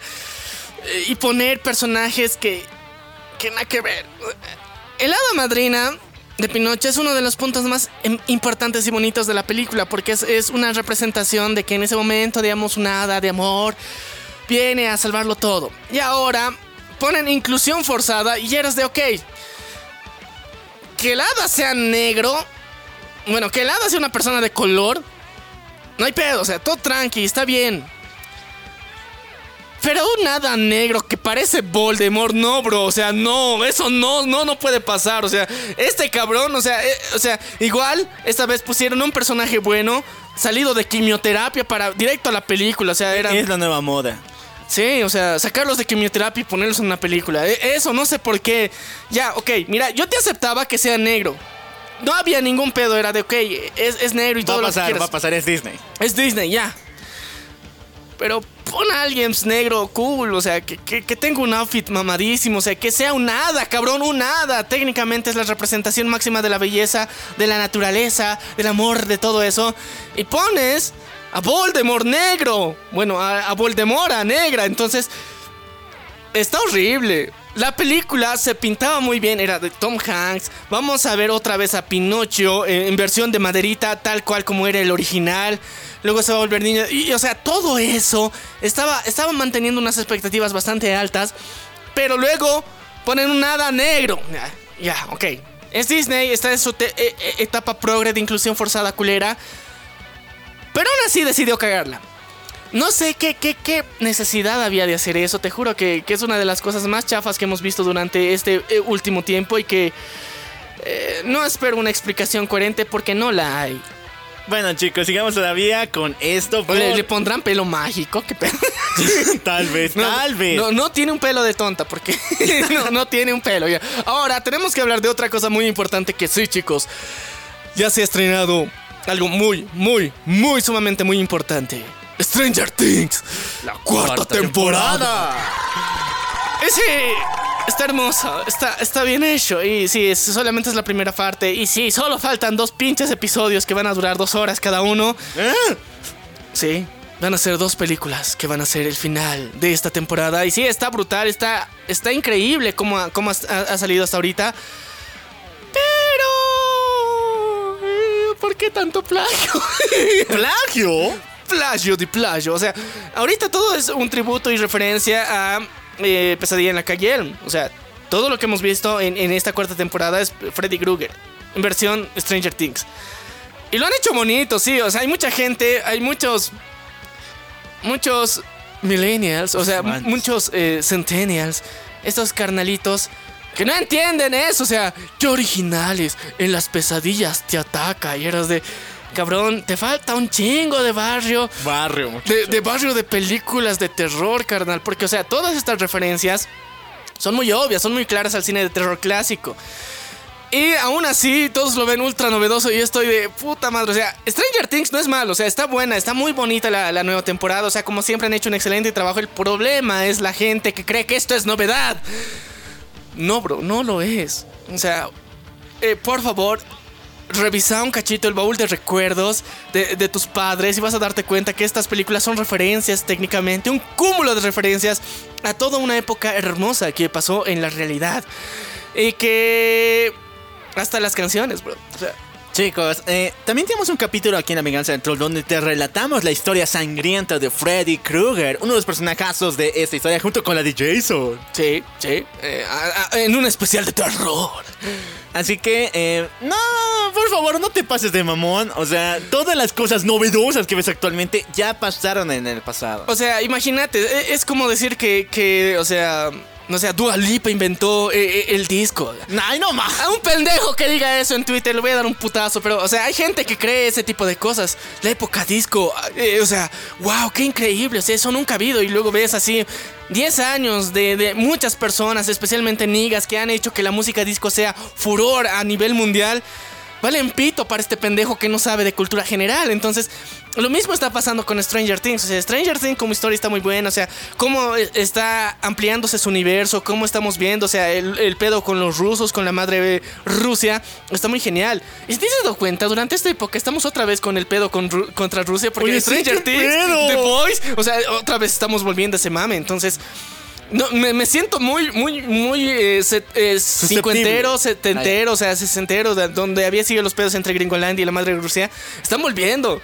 y poner personajes que, que nada que ver. El hada madrina de Pinocho es uno de los puntos más em, importantes y bonitos de la película, porque es, una representación de que en ese momento, digamos, una hada de amor viene a salvarlo todo. Y ahora ponen inclusión forzada y eres de ok. Que el hada sea negro, bueno, que el hada sea una persona de color, no hay pedo, o sea, todo tranqui, está bien. Pero un hada negro que parece Voldemort, no, bro. O sea, no, eso no, no, no puede pasar. O sea, este cabrón, o sea, eh, o sea, igual esta vez pusieron un personaje bueno, salido de quimioterapia para directo a la película. O sea, era. Es la nueva moda. Sí, o sea, sacarlos de quimioterapia y ponerlos en una película. E- Eso no sé por qué. Ya, ok, mira, yo te aceptaba que sea negro. No había ningún pedo, era de, ok, es, es negro y Va todo a lo que pasar, quieras. va a pasar, es Disney. Es Disney, ya. Pero pon a alguien negro cool, o sea, que, que, tenga un outfit mamadísimo, o sea, que sea un hada, cabrón, un hada. Técnicamente es la representación máxima de la belleza, de la naturaleza, del amor, de todo eso. Y pones a Voldemort negro. Bueno, a, a Voldemort a negra, entonces... Está horrible. La película se pintaba muy bien, era de Tom Hanks. Vamos a ver otra vez a Pinocho eh, en versión de maderita, tal cual como era el original. Luego se va a volver niño. Y, o sea, todo eso estaba, estaba manteniendo unas expectativas bastante altas. Pero luego ponen un hada negro. Ya, ok. Es Disney, está en su eh, eh, etapa progre de inclusión forzada culera. Pero aún así decidió cagarla. No sé qué, qué, qué necesidad había de hacer eso. Te juro que, que es una de las cosas más chafas que hemos visto durante este eh, último tiempo y que eh, no espero una explicación coherente porque no la hay. Bueno, chicos, sigamos todavía con esto. por- Le, le pondrán pelo mágico, qué pedo. tal vez, No, tal vez. No, no tiene un pelo de tonta porque no, no tiene un pelo. ya. Ahora, tenemos que hablar de otra cosa muy importante que sí, chicos. Ya se ha estrenado algo muy, muy, muy sumamente muy importante. Stranger Things, la cuarta, cuarta temporada. Y sí, está hermoso, está, está bien hecho. Y sí, es- solamente es la primera parte. Y sí, solo faltan dos pinches episodios que van a durar dos horas cada uno. Ah, Sí, van a ser dos películas que van a ser el final de esta temporada. Y sí, está brutal, está, está increíble cómo, ha, cómo ha, ha salido hasta ahorita. Pero... eh, ¿Por qué tanto plagio? ¿Plagio? plagio de plagio. O sea, ahorita todo es un tributo y referencia a eh, Pesadilla en la calle Elm. O sea, todo lo que hemos visto en, en esta cuarta temporada es Freddy Krueger, en versión Stranger Things. Y lo han hecho bonito, sí. O sea, hay mucha gente, hay muchos. Muchos millennials, o sea, muchos eh, centennials, estos carnalitos que no entienden eso. O sea, qué originales. En las pesadillas te ataca y eras de. Cabrón, te falta un chingo de barrio. Barrio. De, de barrio de películas de terror, carnal. Porque, o sea, todas estas referencias son muy obvias, son muy claras al cine de terror clásico. Y aún así, todos lo ven ultra novedoso y yo estoy de puta madre. O sea, Stranger Things no es malo, o sea, está buena, está muy bonita la, la nueva temporada. O sea, como siempre han hecho un excelente trabajo. El problema es la gente que cree que esto es novedad. No, bro, no lo es. O sea, eh, por favor, revisa un cachito el baúl de recuerdos de, de tus padres y vas a darte cuenta que estas películas son referencias técnicamente, un cúmulo de referencias a toda una época hermosa que pasó en la realidad. Y que... Hasta las canciones, bro. O sea, Chicos, eh, también tenemos un capítulo aquí en La Venganza del Troll donde te relatamos la historia sangrienta de Freddy Krueger, uno de los personajazos de esta historia junto con la de Jason. sí, sí. eh, a- a- en un especial de terror. Así que, eh, no, por favor, no te pases de mamón. O sea, todas las cosas novedosas que ves actualmente ya pasaron en el pasado. O sea, imagínate, e- es como decir que, que o sea, no sé, Dua Lipa inventó eh, eh, el disco. ¡Ay, no más! A un pendejo que diga eso en Twitter le voy a dar un putazo, pero, o sea, hay gente que cree ese tipo de cosas. La época disco, eh, o sea, wow, qué increíble, o sea, eso nunca ha habido. Y luego ves así 10 años de, de muchas personas, especialmente niggas, que han hecho que la música disco sea furor a nivel mundial. Valen pito para este pendejo que no sabe de cultura general. Entonces, lo mismo está pasando con Stranger Things. O sea, Stranger Things como historia está muy buena. O sea, cómo eh, está ampliándose su universo, cómo estamos viendo, o sea, el, el pedo con los rusos, con la madre de Rusia. Está muy genial. Y si te has dado cuenta, durante esta época estamos otra vez con el pedo con Ru- contra Rusia. Porque Oye, Stranger Things, pedo. The Boys, o sea, otra vez estamos volviendo a ese mame. Entonces. No, me, me siento muy, muy, muy eh, set- eh, cincuentero, setentero, o sea, sesentero, de- donde había sido los pedos entre Gringolandia y la madre de Rusia. Están volviendo.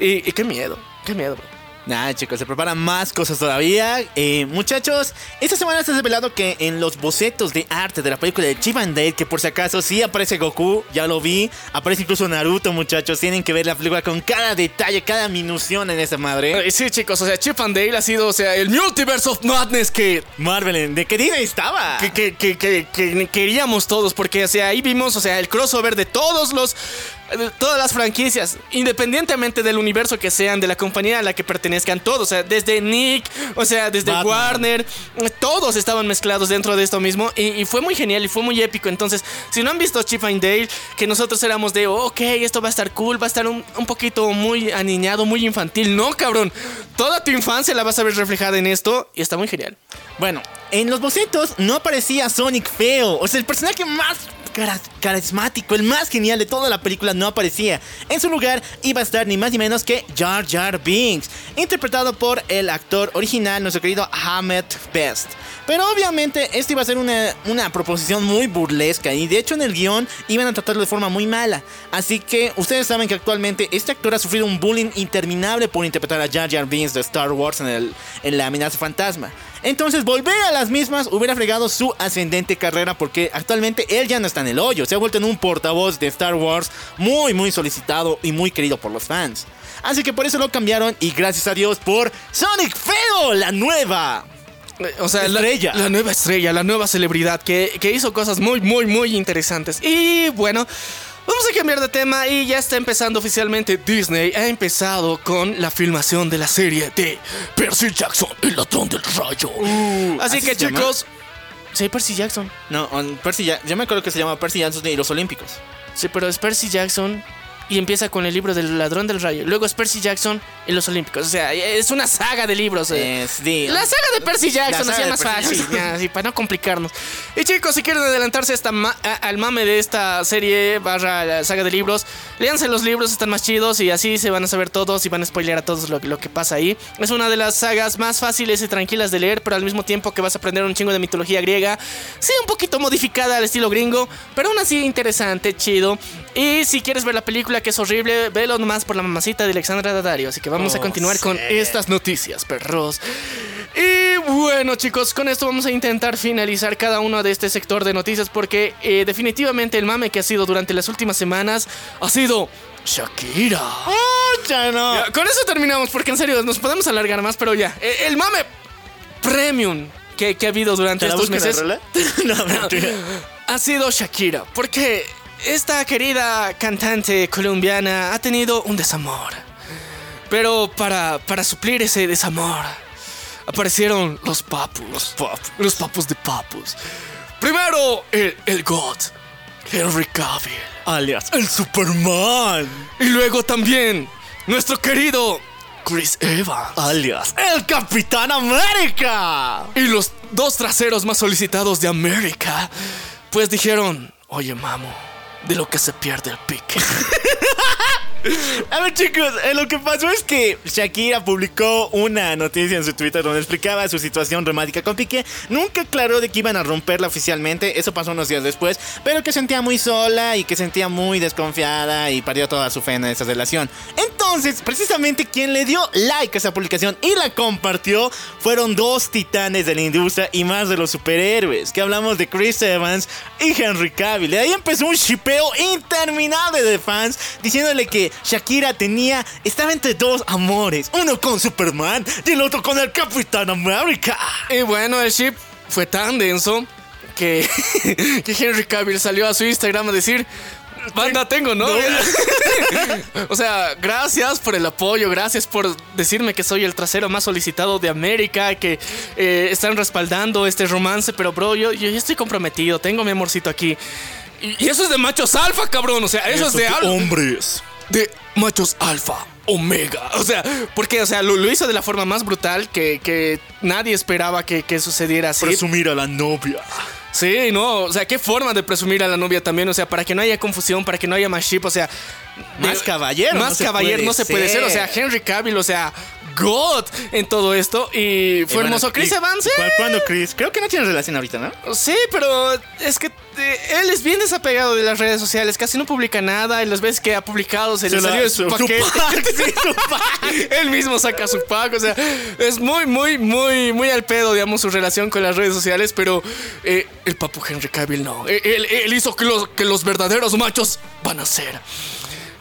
Y, y qué miedo, qué miedo, bro. Nada, chicos, se preparan más cosas todavía. Eh, muchachos, esta semana se ha revelado que en los bocetos de arte de la película de Chip and Dale, que por si acaso sí aparece Goku, ya lo vi, aparece incluso Naruto, muchachos. Tienen que ver la película con cada detalle, cada minución en esa madre. Eh, Sí, chicos, o sea, Chip and Dale ha sido, o sea, el Multiverse of Madness que Marvel, ¿de qué Disney estaba? que, que, que, que- que queríamos todos, porque o sea, ahí vimos, o sea, el crossover de todos los todas las franquicias, independientemente del universo que sean, de la compañía a la que pertenezcan todos, o sea, desde Nick, o sea, desde Batman. Warner, todos estaban mezclados dentro de esto mismo y, y fue muy genial y fue muy épico. Entonces, si no han visto Chip and Dale, que nosotros éramos de, ok, esto va a estar cool, va a estar un, un poquito muy aniñado, muy infantil. No, cabrón, toda tu infancia la vas a ver reflejada en esto y está muy genial. Bueno, en los bocetos no aparecía Sonic feo. O sea, el personaje más carismático, el más genial de toda la película no aparecía. En su lugar iba a estar ni más ni menos que Jar Jar Binks, interpretado por el actor original, nuestro querido Ahmed Best. Pero obviamente esto iba a ser una, una proposición muy burlesca y de hecho en el guion iban a tratarlo de forma muy mala. Así que ustedes saben que actualmente este actor ha sufrido un bullying interminable por interpretar a Jar Jar Binks de Star Wars en, el, en la amenaza fantasma. Entonces volver a las mismas hubiera fregado su ascendente carrera porque actualmente él ya no está en el hoyo, se ha vuelto en un portavoz de Star Wars muy muy solicitado y muy querido por los fans. Así que por eso lo cambiaron y gracias a Dios por Sonic Feo, la nueva. O sea, la- Estrella. La, nueva estrella, la nueva celebridad que, que hizo cosas muy, muy, muy interesantes. Y bueno, vamos a cambiar de tema y ya está empezando oficialmente. Disney ha empezado con la filmación de la serie de Percy Jackson, el ladrón del rayo. Así ¿así que se llama? chicos, sí, Percy Jackson. No, on- Percy Ya- yo me acuerdo que se llama Percy Jackson y los Olímpicos. Sí, pero es Percy Jackson y empieza con el libro del ladrón del rayo. Luego es Percy Jackson y los Olímpicos. O sea, es una saga de libros. eh. Es de- La saga de Percy Jackson, así más Percy fácil, ya, así, para no complicarnos. Y chicos, si quieren adelantarse a esta ma- a- al mame de esta serie barra la saga de libros, léanse los libros, están más chidos y así se van a saber todos y van a spoilear a todos lo, lo que pasa ahí. Es una de las sagas más fáciles y tranquilas de leer, pero al mismo tiempo que vas a aprender un chingo de mitología griega. Sí, un poquito modificada al estilo gringo, pero aún así interesante, chido. Y si quieres ver la película que es horrible, velo nomás por la mamacita de Alexandra Daddario. Así que vamos a Oh, continuar con estas noticias, perros. Y bueno, chicos, con esto vamos a intentar finalizar cada uno de este sector de noticias porque eh, definitivamente el mame que ha sido durante las últimas semanas ha sido Shakira. ¡Pucha, no! Ya, con eso terminamos porque en serio nos podemos alargar más, pero ya, eh, el mame premium que, que ha habido durante ¿Te la estos meses no, mentira. ha sido Shakira, porque esta querida cantante colombiana ha tenido un desamor. Pero para, para suplir ese desamor, aparecieron los papus. Los papus. Los papus de papus. Primero, el, el God, Henry Cavill. Alias, el Superman. Y luego también, nuestro querido Chris Evans. Alias, el Capitán América. Y los dos traseros más solicitados de América, pues dijeron, oye, mamo, de lo que se pierde el pique. A ver chicos, eh, lo que pasó es que Shakira publicó una noticia en su Twitter donde explicaba su situación romántica con Piqué. Nunca aclaró de que iban a romperla oficialmente, eso pasó unos días después, pero que sentía muy sola y que sentía muy desconfiada y perdió toda su fe en esa relación. Entonces, precisamente quien le dio like a esa publicación y la compartió fueron dos titanes de la industria y más de los superhéroes, que hablamos de Chris Evans y Henry Cavill. De ahí empezó un shipeo interminable de fans diciéndole que Shakira tenía, estaba entre dos amores, uno con Superman y el otro con el Capitán América. Y bueno, el ship fue tan denso que, que Henry Cavill salió a su Instagram a decir. Banda, tengo novia. o sea, gracias por el apoyo, gracias por decirme que soy el trasero más solicitado de América, que eh, están respaldando este romance, pero bro, yo, yo estoy comprometido, tengo mi amorcito aquí. Y, y eso es de machos alfa, cabrón, o sea, eso, es de alfa hombres. De machos alfa, omega. O sea, porque, o sea, lo, lo hizo de la forma más brutal que, que nadie esperaba que, que sucediera así. Presumir a la novia. sí, no, o sea, qué forma de presumir a la novia también, o sea, para que no haya confusión, para que no haya más ship, o sea. Más caballero Más no caballero no se puede ser, o sea, ser. Henry Cavill, o sea, God en todo esto. Y fue hermoso. Chris y- Evans, ¿eh? ¿cu- ¿Cuándo Chris? Creo que no tiene relación ahorita, ¿no? Sí, pero es que eh, él es bien desapegado de las redes sociales, casi no publica nada y las veces que ha publicado se, le Se salió de su, su- su paquete. pack, sí, su pack. él mismo saca su pack, o sea, es muy, muy, muy, muy al pedo, digamos, su relación con las redes sociales, pero eh, el papu Henry Cavill no. Él, él hizo que los, que los verdaderos machos van a ser.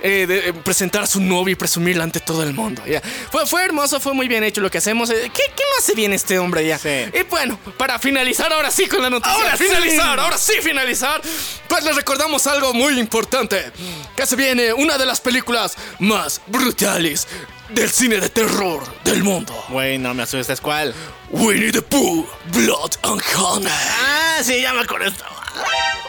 Eh, de, eh, presentar a su novia y presumirla ante todo el mundo. ya. Fue, fue hermoso, fue muy bien hecho lo que hacemos. Eh, ¿Qué, qué no hace bien este hombre ya? Sí. Y bueno, para finalizar ahora sí con la noticia. Ahora sí. finalizar, ahora sí finalizar. Pues les recordamos algo muy importante. Que se viene una de las películas más brutales del cine de terror del mundo. Güey, no me asustas, ¿cuál? Winnie the Pooh, Blood and Honey. Ah, sí, ya me acuerdo esto.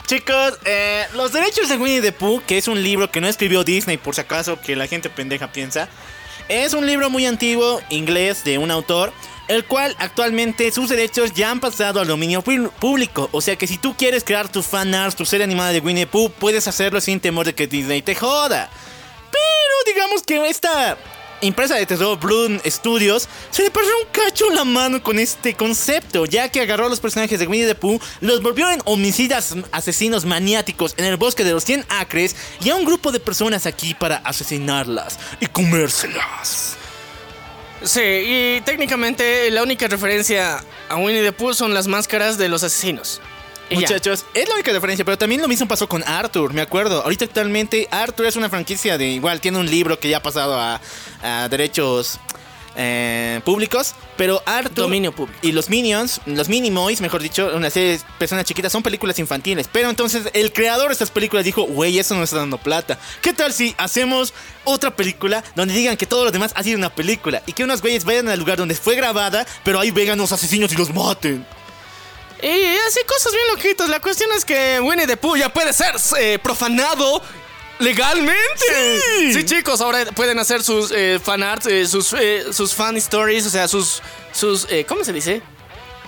Chicos, eh, los derechos de Winnie the Pooh, que es un libro que no escribió Disney, por si acaso que la gente pendeja piensa, es un libro muy antiguo, inglés, de un autor, el cual actualmente sus derechos ya han pasado al dominio público. O sea que si tú quieres crear tu fan art, tu serie animada de Winnie the Pooh, puedes hacerlo sin temor de que Disney te joda. Pero digamos que esta empresa de terror Bloom Studios se le pasó un cacho la mano con este concepto, ya que agarró a los personajes de Winnie the Pooh, los volvió en homicidas asesinos maniáticos en el bosque de los 100 acres y a un grupo de personas aquí para asesinarlas y comérselas. Sí, y técnicamente la única referencia a Winnie the Pooh son las máscaras de los asesinos. Muchachos, es la única diferencia, pero también lo mismo pasó con Arthur, me acuerdo. Ahorita actualmente Arthur es una franquicia de igual, tiene un libro que ya ha pasado a, a derechos eh, públicos, pero Arthur Dominio público. y los Minions, los Minimoys, mejor dicho, una serie de personas chiquitas, son películas infantiles. Pero entonces el creador de estas películas dijo, güey, eso no está dando plata. ¿Qué tal si hacemos otra película donde digan que todo lo demás ha sido una película y que unos güeyes vayan al lugar donde fue grabada, pero ahí vengan los asesinos y los maten? Y así cosas bien loquitas. La cuestión es que Winnie the Pooh ya puede ser eh, profanado legalmente. Sí. chicos, ahora pueden hacer sus eh, fan arts, eh, sus, eh, sus fan stories, o sea, sus. sus eh, ¿Cómo se dice?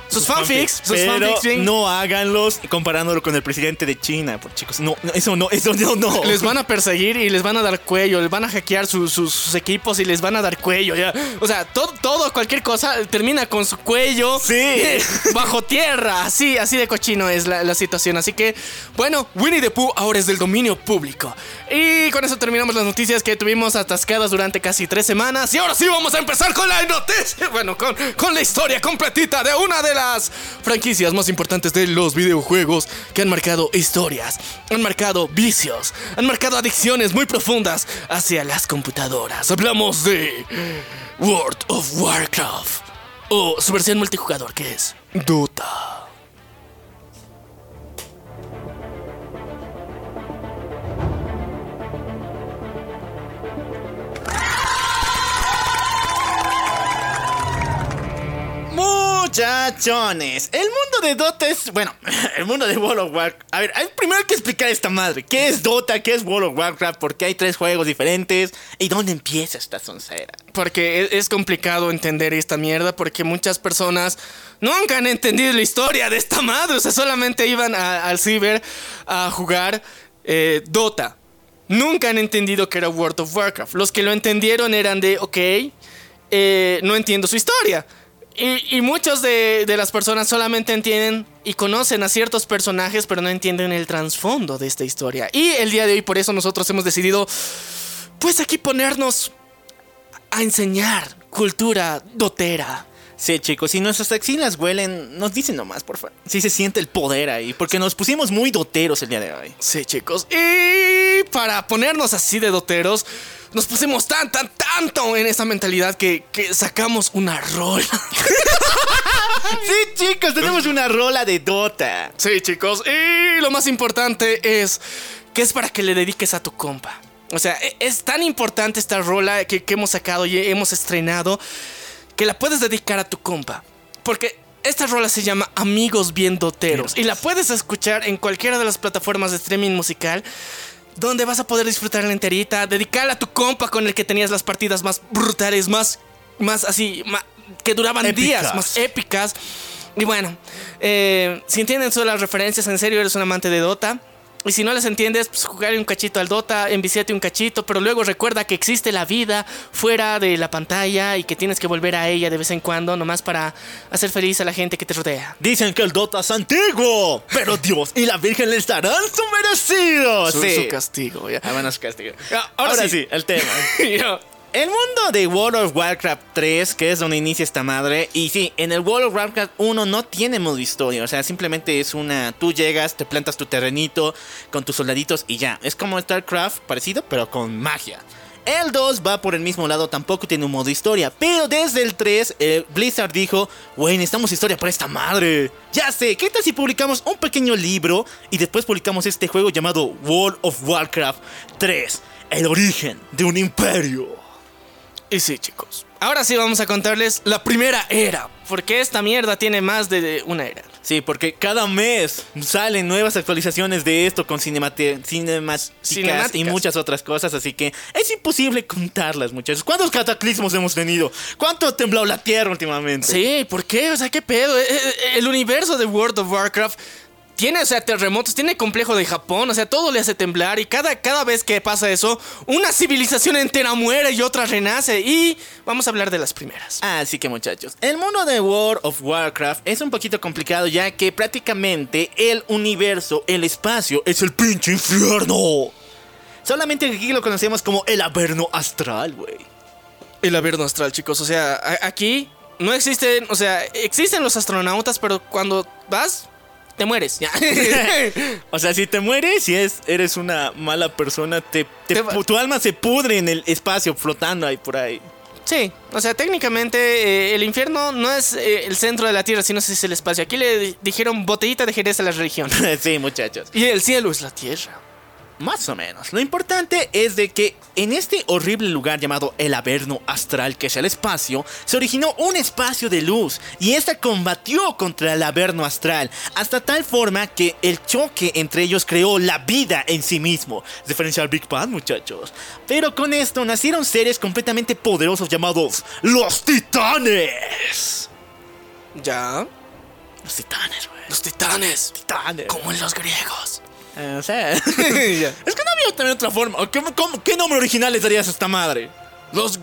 Sus fanfics. Sus pero fanfics, no háganlos comparándolo con el presidente de China, por chicos. No, no, eso no, eso no, no. Les van a perseguir y les van a dar cuello, les van a hackear sus- sus- sus equipos y les van a dar cuello. Ya. O sea, todo, todo, cualquier cosa termina con su cuello Sí. bajo tierra. Así, así de cochino es la, la situación. Así que, bueno, Winnie the Pooh ahora es del dominio público. Y con eso terminamos las noticias que tuvimos atascadas durante casi tres semanas. Y ahora sí vamos a empezar con la noticia. Bueno, con, con la historia completita de una de las franquicias más importantes de los videojuegos que han marcado historias, han marcado vicios, han marcado adicciones muy profundas hacia las computadoras. Hablamos de World of Warcraft o su versión multijugador que es Dota. Muchachones, el mundo de Dota es, bueno, el mundo de World of Warcraft. A ver, primero hay que explicar esta madre. ¿Qué es Dota? ¿Qué es World of Warcraft? ¿Por qué hay tres juegos diferentes? ¿Y dónde empieza esta soncera? Porque es, es complicado entender esta mierda porque muchas personas nunca han entendido la historia de esta madre. O sea, solamente iban al ciber a jugar eh, Dota. Nunca han entendido que era World of Warcraft. Los que lo entendieron eran de, ok, eh, no entiendo su historia. Y, y muchas de, de las personas solamente entienden y conocen a ciertos personajes, pero no entienden el trasfondo de esta historia. Y el día de hoy, por eso nosotros hemos decidido, pues aquí ponernos a enseñar cultura dotera. Sí, chicos, si nuestras axilas huelen, nos dicen nomás, por favor. Si se siente el poder ahí, porque nos pusimos muy doteros el día de hoy. Sí, chicos. Y para ponernos así de doteros, nos pusimos tan, tan, tanto en esa mentalidad que, que sacamos una rola. Sí, chicos, tenemos una rola de Dota. Sí, chicos. Y lo más importante es que es para que le dediques a tu compa. O sea, e- es tan importante esta rola que, que hemos sacado y hemos estrenado que la puedes dedicar a tu compa. Porque esta rola se llama Amigos Bien Doteros y la puedes escuchar en cualquiera de las plataformas de streaming musical. Donde vas a poder disfrutarla enterita, dedicarla a tu compa con el que tenías las partidas más brutales, más, más así, que duraban Épicas. días, más épicas. Y bueno, eh, si entienden todas las referencias, en serio eres un amante de Dota. Y si no las entiendes, pues jugarle un cachito al Dota, enviciate un cachito, pero luego recuerda que existe la vida fuera de la pantalla y que tienes que volver a ella de vez en cuando, nomás para hacer feliz a la gente que te rodea. Dicen que el Dota es antiguo, pero Dios y la Virgen le estarán su merecido. Su, sí. su castigo, ya. Ah, bueno, su castigo. Ah, Ahora, ahora sí. sí. el tema. El mundo de World of Warcraft 3, que es donde inicia esta madre, y sí, en el World of Warcraft 1 no tiene modo historia, o sea, simplemente es una, tú llegas, te plantas tu terrenito con tus soldaditos y ya, es como StarCraft parecido, pero con magia. El 2 va por el mismo lado, tampoco tiene un modo historia, pero desde el 3, eh, Blizzard dijo, güey, necesitamos historia para esta madre. Ya sé, ¿qué tal si publicamos un pequeño libro y después publicamos este juego llamado World of Warcraft 3, el origen de un imperio? Y sí, chicos. Ahora sí vamos a contarles la primera era. Porque esta mierda tiene más de una era. Sí, porque cada mes salen nuevas actualizaciones de esto con cinemáticas, Cinemáticas. y muchas otras cosas, así que es imposible contarlas, muchachos. ¿Cuántos cataclismos hemos tenido? ¿Cuánto ha temblado la Tierra últimamente? Sí, ¿por qué? O sea, ¿qué pedo? Eh, eh, El universo de World of Warcraft tiene, o sea, terremotos, tiene complejo de Japón, o sea, todo le hace temblar y cada, cada vez que pasa eso, una civilización entera muere y otra renace. Y vamos a hablar de las primeras. Así que muchachos, el mundo de World of Warcraft es un poquito complicado ya que prácticamente el universo, el espacio, es el pinche infierno. Solamente aquí lo conocemos como el Averno Astral, güey. El averno astral, chicos, o sea, aquí no existen, o sea, existen los astronautas, pero cuando vas, te mueres. Ya. O sea, si te mueres, si es, eres una mala persona, te, te- Te va- tu alma se pudre en el espacio flotando ahí por ahí. Sí, o sea, técnicamente eh, el infierno no es eh, el centro de la tierra, sino es el espacio. Aquí le di- dijeron botellita de Jerez a la religión. sí, muchachos. Y el cielo es la tierra. Más o menos. Lo importante es de que en este horrible lugar llamado el Averno Astral, que es el espacio, se originó un espacio de luz y esta combatió contra el Averno Astral hasta tal forma que el choque entre ellos creó la vida en sí mismo. Referencia al Big Bang, muchachos. Pero con esto nacieron seres completamente poderosos llamados los Titanes. Ya. Los Titanes, güey. Los titanes. Titanes. Como en los griegos. Eh, o sea, es que no había también otra forma. ¿Qué, cómo- qué nombre original le darías a esta madre? Los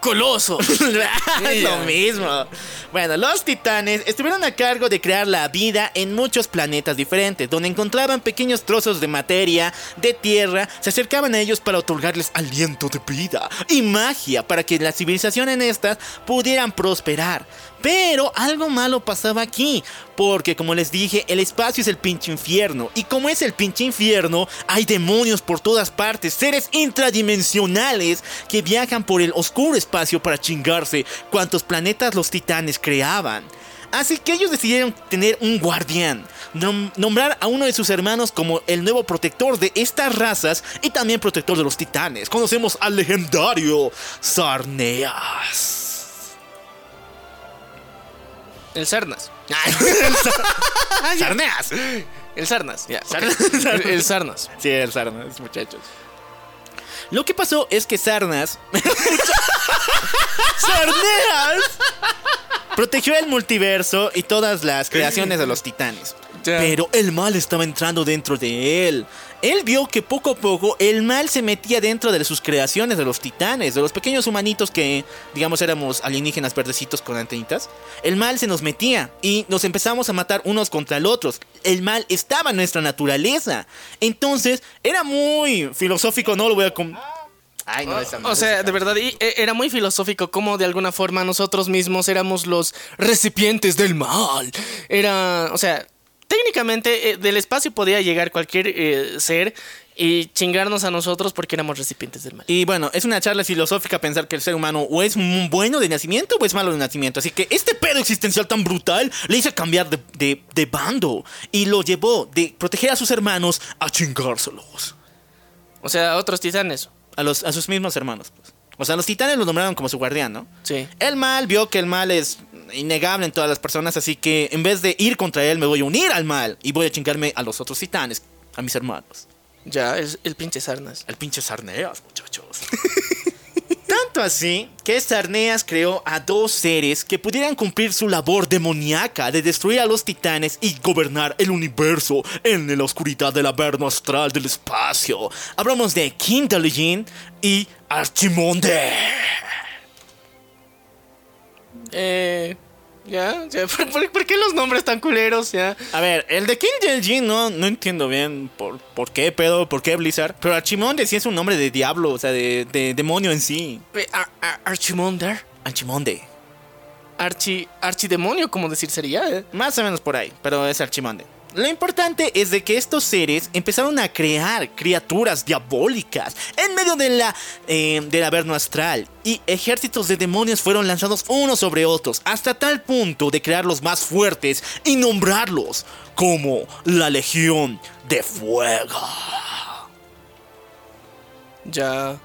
colosos. es lo mismo. Bueno, los titanes estuvieron a cargo de crear la vida en muchos planetas diferentes, donde encontraban pequeños trozos de materia, de tierra, se acercaban a ellos para otorgarles aliento de vida y magia para que la civilización en estas pudieran prosperar. Pero algo malo pasaba aquí, porque como les dije, el espacio es el pinche infierno. Y como es el pinche infierno, hay demonios por todas partes, seres intradimensionales que viajan por el oscuro espacio para chingarse cuantos planetas los titanes creaban. Así que ellos decidieron tener un guardián, nom- nombrar a uno de sus hermanos como el nuevo protector de estas razas y también protector de los titanes. Conocemos al legendario Sarneas. El Sarnas. Sarneas. El Sarnas. Ok. Sarnas. El, el Sarnas. Sí, el Sarnas, muchachos. Lo que pasó es que Sarnas. ¡Sarneas! Protegió el multiverso y todas las creaciones de los titanes. Pero el mal estaba entrando dentro de él. Él vio que poco a poco el mal se metía dentro de sus creaciones de los titanes, de los pequeños humanitos que, digamos, éramos alienígenas verdecitos con antenitas. El mal se nos metía y nos empezamos a matar unos contra el otros. El mal estaba en nuestra naturaleza. Entonces, era muy filosófico, no lo voy a... Ay, no, esa O sea, se de verdad, y, eh, era muy filosófico como de alguna forma nosotros mismos éramos los recipientes del mal. Era, o sea, técnicamente eh, del espacio podía llegar cualquier eh, ser y chingarnos a nosotros porque éramos recipientes del mal. Y bueno, es una charla filosófica pensar que el ser humano o es bueno de nacimiento o es malo de nacimiento. Así que este pedo existencial tan brutal le hizo cambiar de, de- de bando y lo llevó de proteger a sus hermanos a chingárselos. O sea, otros titanes. A, los, a sus mismos hermanos. pues. O sea, los titanes lo nombraron como su guardián, ¿no? Sí. El mal vio que el mal es innegable en todas las personas, así que en vez de ir contra él, me voy a unir al mal y voy a chingarme a los otros titanes, a mis hermanos. Ya, el, el pinche Sarnas. El pinche Sarneas, muchachos. Tanto así que Sarneas creó a dos seres que pudieran cumplir su labor demoníaca de destruir a los titanes y gobernar el universo en la oscuridad del averno astral del espacio. Hablamos de Kindlegin y Archimonde. Eh. Ya, ya. ¿Por, por, por qué los nombres tan culeros? Ya. A ver, el de Kindlegin no, no entiendo bien por, por qué, pero por qué Blizzard. Pero Archimonde sí es un nombre de diablo, o sea, de, de demonio en sí. Ar- Ar- Archimonder. Archimonde. Archi. Archidemonio, como decir sería. eh. Más o menos por ahí, pero es Archimonde. Lo importante es de que estos seres empezaron a crear criaturas diabólicas en medio de la, eh, del averno astral y ejércitos de demonios fueron lanzados unos sobre otros hasta tal punto de crear los más fuertes y nombrarlos como la Legión de Fuego. Ya.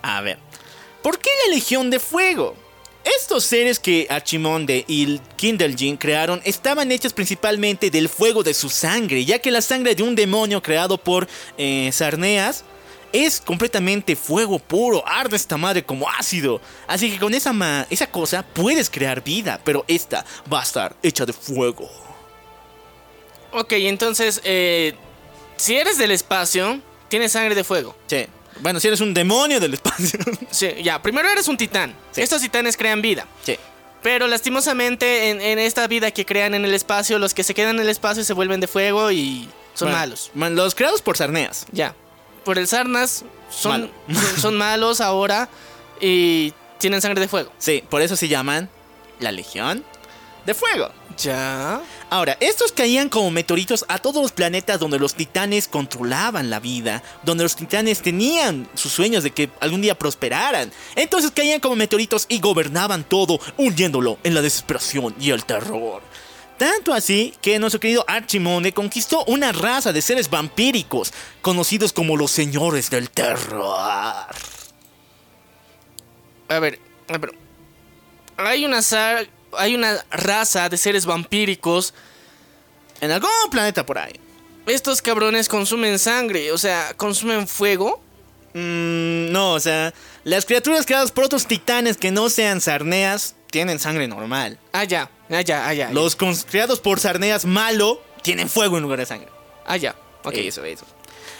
A ver, ¿por qué la Legión de Fuego? Estos seres que Archimonde y Kindlegin crearon estaban hechos principalmente del fuego de su sangre, ya que la sangre de un demonio creado por eh, Sarneas es completamente fuego puro, arde esta madre como ácido. Así que con esa, ma- esa cosa puedes crear vida, pero esta va a estar hecha de fuego. Ok, entonces, eh, si eres del espacio, tienes sangre de fuego. Sí. Bueno, si eres un demonio del espacio. Sí, ya, primero eres un titán. Sí. Estos titanes crean vida. sí. Pero lastimosamente en, en esta vida que crean en el espacio, los que se quedan en el espacio se vuelven de fuego y son Bueno, malos. man, Los creados por Sarneas. Ya. Por el Sarnas son, Malo. son, son malos ahora y tienen sangre de fuego. Sí, por eso se llaman la Legión de Fuego. Ya. Ahora, estos caían como meteoritos a todos los planetas donde los titanes controlaban la vida, donde los titanes tenían sus sueños de que algún día prosperaran. Entonces caían como meteoritos y gobernaban todo, hundiéndolo en la desesperación y el terror. Tanto así que nuestro querido Archimonde conquistó una raza de seres vampíricos, conocidos como los señores del terror. A ver, a ver. Hay una, sa- hay una raza de seres vampíricos. En algún planeta por ahí. Estos cabrones consumen sangre, o sea, consumen fuego. Mm, no, o sea, las criaturas creadas por otros titanes que no sean sarneas tienen sangre normal. Ah, ya, ah, ya, ah, ya. Los creados por sarneas malo tienen fuego en lugar de sangre. Ah, ya. Ok. Eso, eso.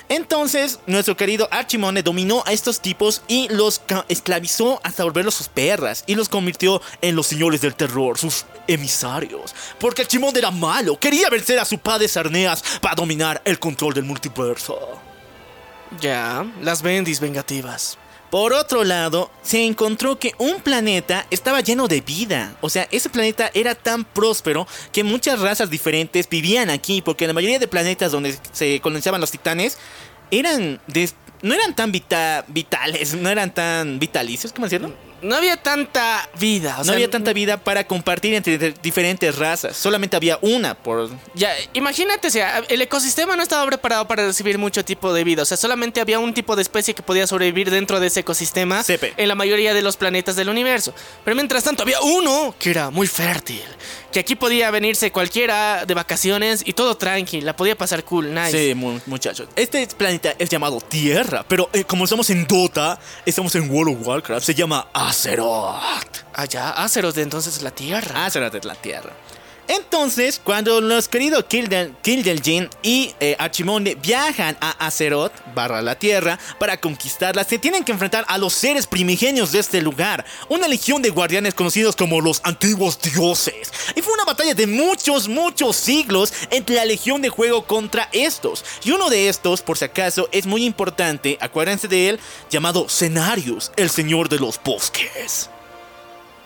Entonces, nuestro querido Archimonde dominó a estos tipos y los esclavizó hasta volverlos sus perras y los convirtió en los señores del terror, sus emisarios. Porque Archimonde era malo, quería vencer a su padre Sarneas para dominar el control del multiverso. Ya, las bendis vengativas. Por otro lado, se encontró que un planeta estaba lleno de vida. O sea, ese planeta era tan próspero que muchas razas diferentes vivían aquí, porque la mayoría de planetas donde se colonizaban los titanes eran de- no eran tan vita- vitales, no eran tan vitalicios, ¿cómo decirlo? No había tanta vida, o no sea, había tanta vida para compartir entre diferentes razas. Solamente había una por Ya, imagínate, o sea, el ecosistema no estaba preparado para recibir mucho tipo de vida. O sea, solamente había un tipo de especie que podía sobrevivir dentro de ese ecosistema Sepe. en la mayoría de los planetas del universo. Pero mientras tanto había uno que era muy fértil. Que aquí podía venirse cualquiera de vacaciones y todo tranqui, la podía pasar cool, nice. Sí, mu- muchachos. Este planeta es llamado Tierra, pero eh, como estamos en Dota, estamos en World of Warcraft, se llama Azeroth. Allá, Azeroth de entonces la Tierra. Azeroth es la Tierra. Entonces, cuando los queridos Kildelgin y eh, Archimonde viajan a Azeroth, barra la Tierra, para conquistarla, se tienen que enfrentar a los seres primigenios de este lugar, una legión de guardianes conocidos como los antiguos dioses. Y fue una batalla de muchos, muchos siglos entre la legión de juego contra estos. Y uno de estos, por si acaso, es muy importante, acuérdense de él, llamado Cenarius, el señor de los bosques.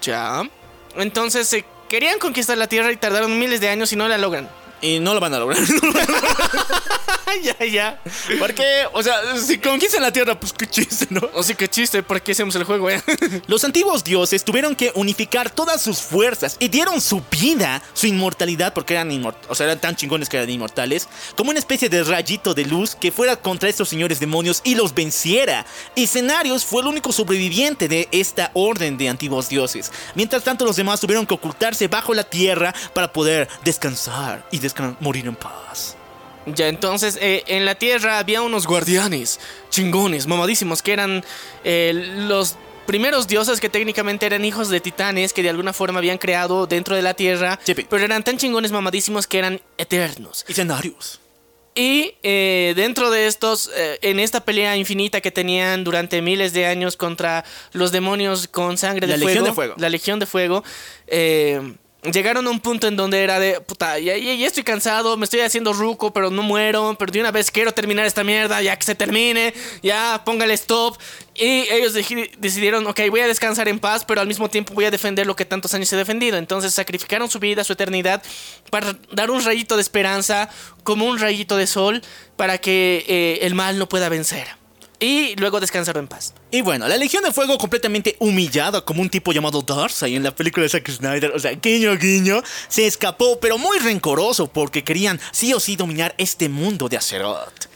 Ya. Entonces eh, querían conquistar la Tierra y tardaron miles de años y no la logran. Y no lo van a lograr. ya, ya. Porque, o sea, si conquistan la tierra, pues qué chiste, ¿no? O sí, qué chiste, ¿por qué hacemos el juego, eh? Los antiguos dioses tuvieron que unificar todas sus fuerzas y dieron su vida, su inmortalidad, porque eran inmortales, o sea, eran tan chingones que eran inmortales, como una especie de rayito de luz que fuera contra estos señores demonios y los venciera. Y Cenarios fue el único sobreviviente de esta orden de antiguos dioses. Mientras tanto, los demás tuvieron que ocultarse bajo la tierra para poder descansar y morir en paz. Ya, entonces, eh, en la Tierra había unos guardianes chingones, mamadísimos, que eran eh, los primeros dioses que técnicamente eran hijos de titanes que de alguna forma habían creado dentro de la tierra, pero eran tan chingones mamadísimos que eran eternos. Escenarios. Y eh, dentro de estos, eh, en esta pelea infinita que tenían durante miles de años contra los demonios con sangre La de, Legión fuego, de Fuego. la Legión de Fuego, eh, llegaron a un punto en donde era de, puta, ya, estoy cansado, me estoy haciendo ruco, pero no muero, pero de una vez quiero terminar esta mierda, ya que se termine, ya póngale stop. Y ellos deci- decidieron, ok, voy a descansar en paz, pero al mismo tiempo voy a defender lo que tantos años he defendido. Entonces sacrificaron su vida, su eternidad, para dar un rayito de esperanza, como un rayito de sol, para que eh, el mal no pueda vencer. Y luego descansaron en paz. Y bueno, la Legión de Fuego completamente humillada como un tipo llamado Darcy en la película de Zack Snyder, o sea, guiño guiño, se escapó, pero muy rencoroso porque querían sí o sí dominar este mundo de Azeroth.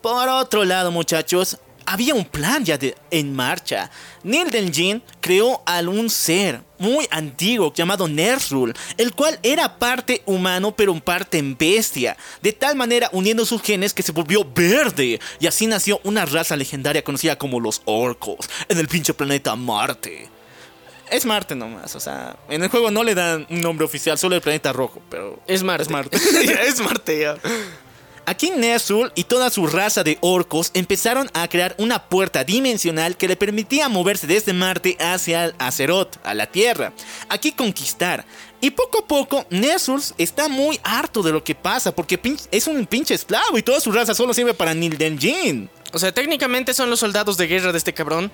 Por otro lado, muchachos, había un plan ya de- en marcha. Neil Delgin creó a un ser muy antiguo llamado Ner'zhul, el cual era parte humano pero en parte en bestia, de tal manera uniendo sus genes que se volvió verde y así nació una raza legendaria conocida como los orcos en el pinche planeta Marte. Es Marte nomás, o sea, en el juego no le dan un nombre oficial, solo el planeta rojo, pero Es Marte. Es Marte. Es Marte, ya. Aquí Ner'zhul y toda su raza de orcos empezaron a crear una puerta dimensional que le permitía moverse desde Marte hacia el Azeroth, a la Tierra. Aquí conquistar. Y poco a poco, Ner'zhul está muy harto de lo que pasa porque es un pinche esclavo y toda su raza solo sirve para Nildenjin. O sea, técnicamente son los soldados de guerra de este cabrón.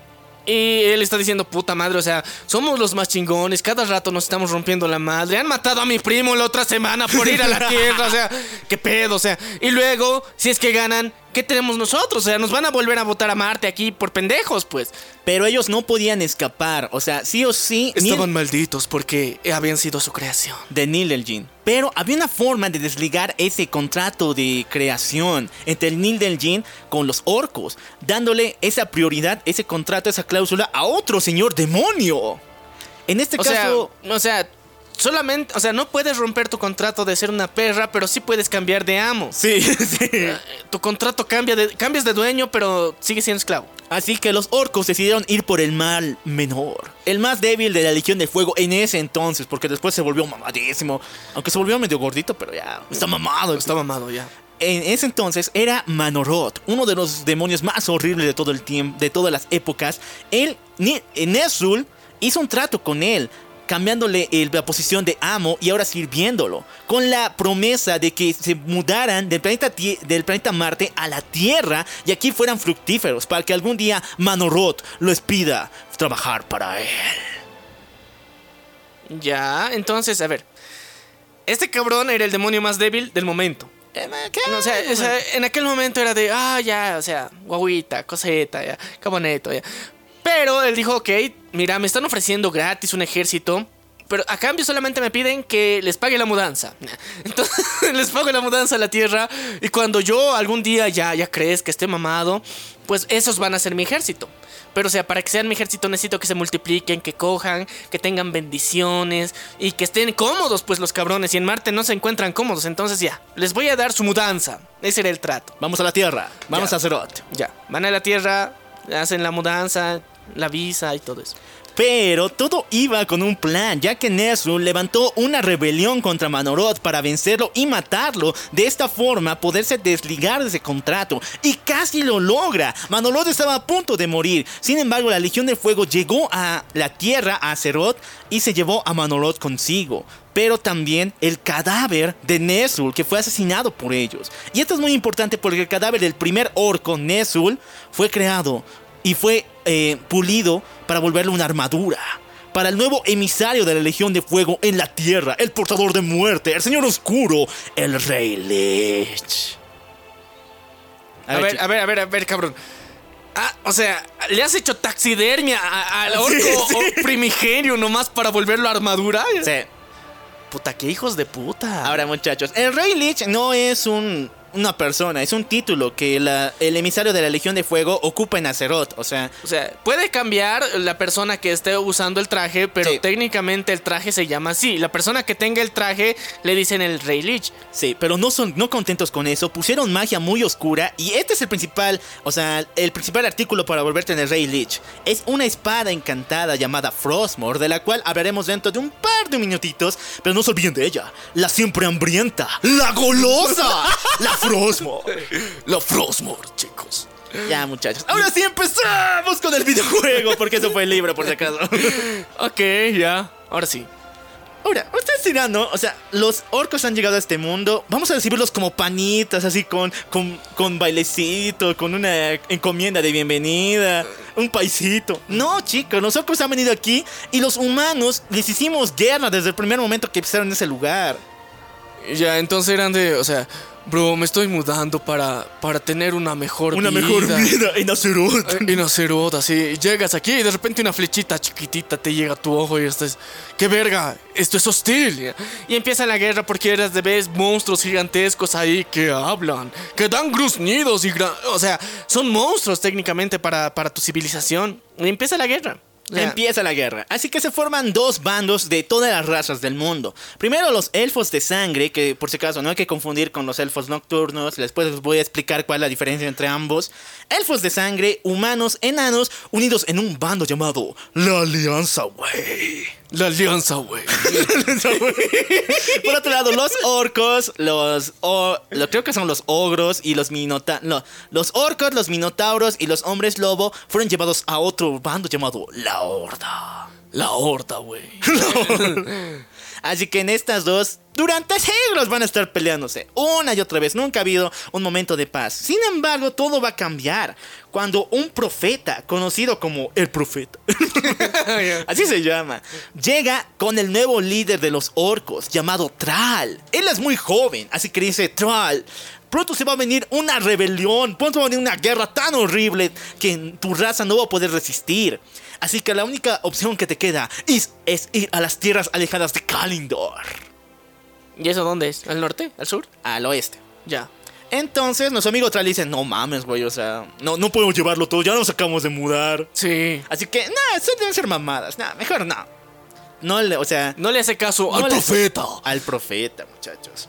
Y él está diciendo, puta madre, o sea, somos los más chingones, cada rato nos estamos rompiendo la madre. Han matado a mi primo la otra semana por ir a la tierra, o sea, qué pedo, o sea. Y luego, si es que ganan, ¿qué tenemos nosotros? O sea, nos van a volver a votar a Marte aquí por pendejos, pues. Pero ellos no podían escapar, o sea, sí o sí... Estaban malditos porque habían sido su creación. de Nildelgin. Pero había una forma de desligar ese contrato de creación entre el Nildelgin con los orcos, dándole esa prioridad, ese contrato, esa cláusula a otro señor demonio. En este O sea, caso, o sea, solamente, o sea, no puedes romper tu contrato de ser una perra, pero sí puedes cambiar de amo. sí, sí. Eh, Tu contrato cambia de, cambias de dueño, pero sigue siendo esclavo. Así que los orcos decidieron ir por el mal menor, el más débil de la Legión de Fuego en ese entonces, porque después se volvió mamadísimo, aunque se volvió medio gordito, pero ya está mamado, Está mamado ya. en ese entonces era Manoroth, uno de los demonios más horribles de todo el tiempo, de todas las épocas. Él, Ner'zhul, hizo un trato con él, cambiándole la posición de amo y ahora sirviéndolo, con la promesa de que se mudaran del planeta, del planeta Marte a la Tierra y aquí fueran fructíferos, para que algún día Manoroth los pida trabajar para él. Ya, entonces, a ver. Este cabrón era el demonio más débil del momento. No, o, sea, o sea, en aquel momento era de, ah, ya, o sea, guaguita, coseta, ya, qué bonito, ya. Pero él dijo, ok, mira, me están ofreciendo gratis un ejército, pero a cambio solamente me piden que les pague la mudanza. Entonces, les pago la mudanza a la tierra y cuando yo algún día ya, ya crees que esté mamado, pues esos van a ser mi ejército. Pero o sea, para que sean mi ejército necesito que se multipliquen, que cojan, que tengan bendiciones y que estén cómodos, pues los cabrones. Y en Marte no se encuentran cómodos, entonces ya, les voy a dar su mudanza. Ese era el trato. Vamos a la Tierra, vamos Ya. a Azeroth. Ya, van a la Tierra, hacen la mudanza, la visa y todo eso. Pero todo iba con un plan, ya que Ner'zhul levantó una rebelión contra Manoroth para vencerlo y matarlo. De esta forma, poderse desligar de ese contrato. Y casi lo logra. Manoroth estaba a punto de morir. Sin embargo, la Legión de Fuego llegó a la Tierra, a Azeroth, y se llevó a Manoroth consigo. Pero también el cadáver de Ner'zhul, que fue asesinado por ellos. Y esto es muy importante porque el cadáver del primer orco, Ner'zhul, fue creado y fue eh, pulido para volverle una armadura. Para el nuevo emisario de la Legión de Fuego en la Tierra, el portador de muerte, el Señor Oscuro, el Rey Lich. A, ver, a ver, a ver, a ver, cabrón. Ah, o sea, le has hecho taxidermia a- al orco Sí, sí. primigenio nomás para volverlo armadura. Sí. Puta, qué hijos de puta. Ahora muchachos, el Rey Lich no es un una persona, es un título que la- el emisario de la Legión de Fuego ocupa en Azeroth. O sea, O sea, puede cambiar la persona que esté usando el traje, pero Sí. técnicamente el traje se llama así. La persona que tenga el traje le dicen el Rey Lich. sí, pero no son no contentos con eso, pusieron magia muy oscura y este es el principal, o sea, el principal artículo para volverte en el Rey Lich. Es una espada encantada llamada Frostmore, de la cual hablaremos dentro de un par de minutitos, pero no se olviden de ella, la siempre hambrienta, la golosa, la Frostmore. La Frostmore, chicos. Ya, muchachos. Ahora sí empezamos con el videojuego, porque eso fue el libro, por si acaso. Ok, ya. Ahora sí. Ahora, ustedes dirán, ¿no? O sea, los orcos han llegado a este mundo. Vamos a recibirlos como panitas, así con, con, con bailecito, con una encomienda de bienvenida, un paisito. No, chicos, los orcos han venido aquí y los humanos les hicimos guerra desde el primer momento que pisaron ese lugar. Ya, entonces eran de, o sea, bro, me estoy mudando para, para tener una mejor Una vida. mejor vida en Azeroth. Eh, En Azeroth, así, llegas aquí y de repente una flechita chiquitita te llega a tu ojo y estás, ¡qué verga! Esto es hostil. Y empieza la guerra porque eras de vez monstruos gigantescos ahí que hablan, que dan gruznidos y... O sea, son monstruos técnicamente para, para tu civilización. Y empieza la guerra. Empieza la guerra. Así que se forman dos bandos de todas las razas del mundo. Primero los elfos de sangre, que por si acaso no hay que confundir con los elfos nocturnos. Después les voy a explicar cuál es la diferencia entre ambos. Elfos de sangre, humanos, enanos, unidos en un bando llamado la Alianza, güey. La alianza, güey. Por otro lado, los orcos, los... o- lo, creo que son los ogros y los minota... No, los orcos, los minotauros y los hombres lobo fueron llevados a otro bando llamado la Horda. La horda, güey. Así que en estas dos, durante siglos van a estar peleándose. Una y otra vez. Nunca ha habido un momento de paz. Sin embargo, todo va a cambiar. Cuando un profeta, conocido como el profeta, así se llama, llega con el nuevo líder de los orcos, llamado Tral. Él es muy joven, así que dice, Tral, pronto se va a venir una rebelión, pronto va a venir una guerra tan horrible que tu raza no va a poder resistir. Así que la única opción que te queda es, es ir a las tierras alejadas de Kalindor, ¿Y eso dónde es? ¿Al norte? ¿Al sur? al oeste. Ya. Entonces nuestro amigo Tral dice, no mames, güey, o sea, no, no podemos llevarlo todo, ya nos acabamos de mudar. Sí. Así que, nada, eso deben ser mamadas, nada, mejor no. No le, o sea, No le hace caso No al profeta. al profeta, muchachos.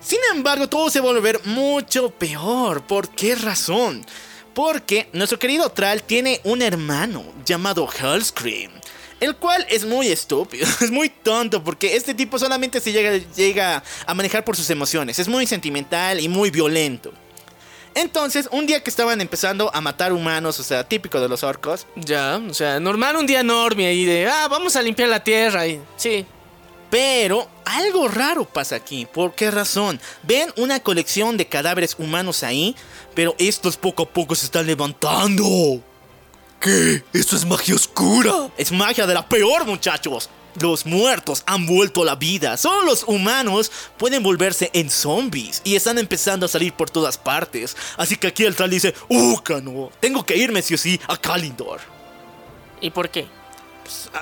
Sin embargo, todo se va a volver mucho peor. ¿Por qué razón? Porque nuestro querido Tral tiene un hermano llamado Hellscream. El cual es muy estúpido, es muy tonto porque este tipo solamente se llega, llega a manejar por sus emociones. Es muy sentimental y muy violento. Entonces, un día que estaban empezando a matar humanos, o sea, típico de los orcos, Ya, o sea, normal un día enorme ahí de, ah, vamos a limpiar la tierra y sí. Pero algo raro pasa aquí. ¿Por qué razón? Ven una colección de cadáveres humanos ahí, pero estos poco a poco se están levantando. ¿Qué? ¿Esto es magia oscura? Es magia de la peor, muchachos. Los muertos han vuelto a la vida. Solo los humanos pueden volverse en zombies y están empezando a salir por todas partes. Así que aquí el tal dice, ¡Uh, cano! Tengo que irme sí o sí a Kalindor. ¿Y por qué?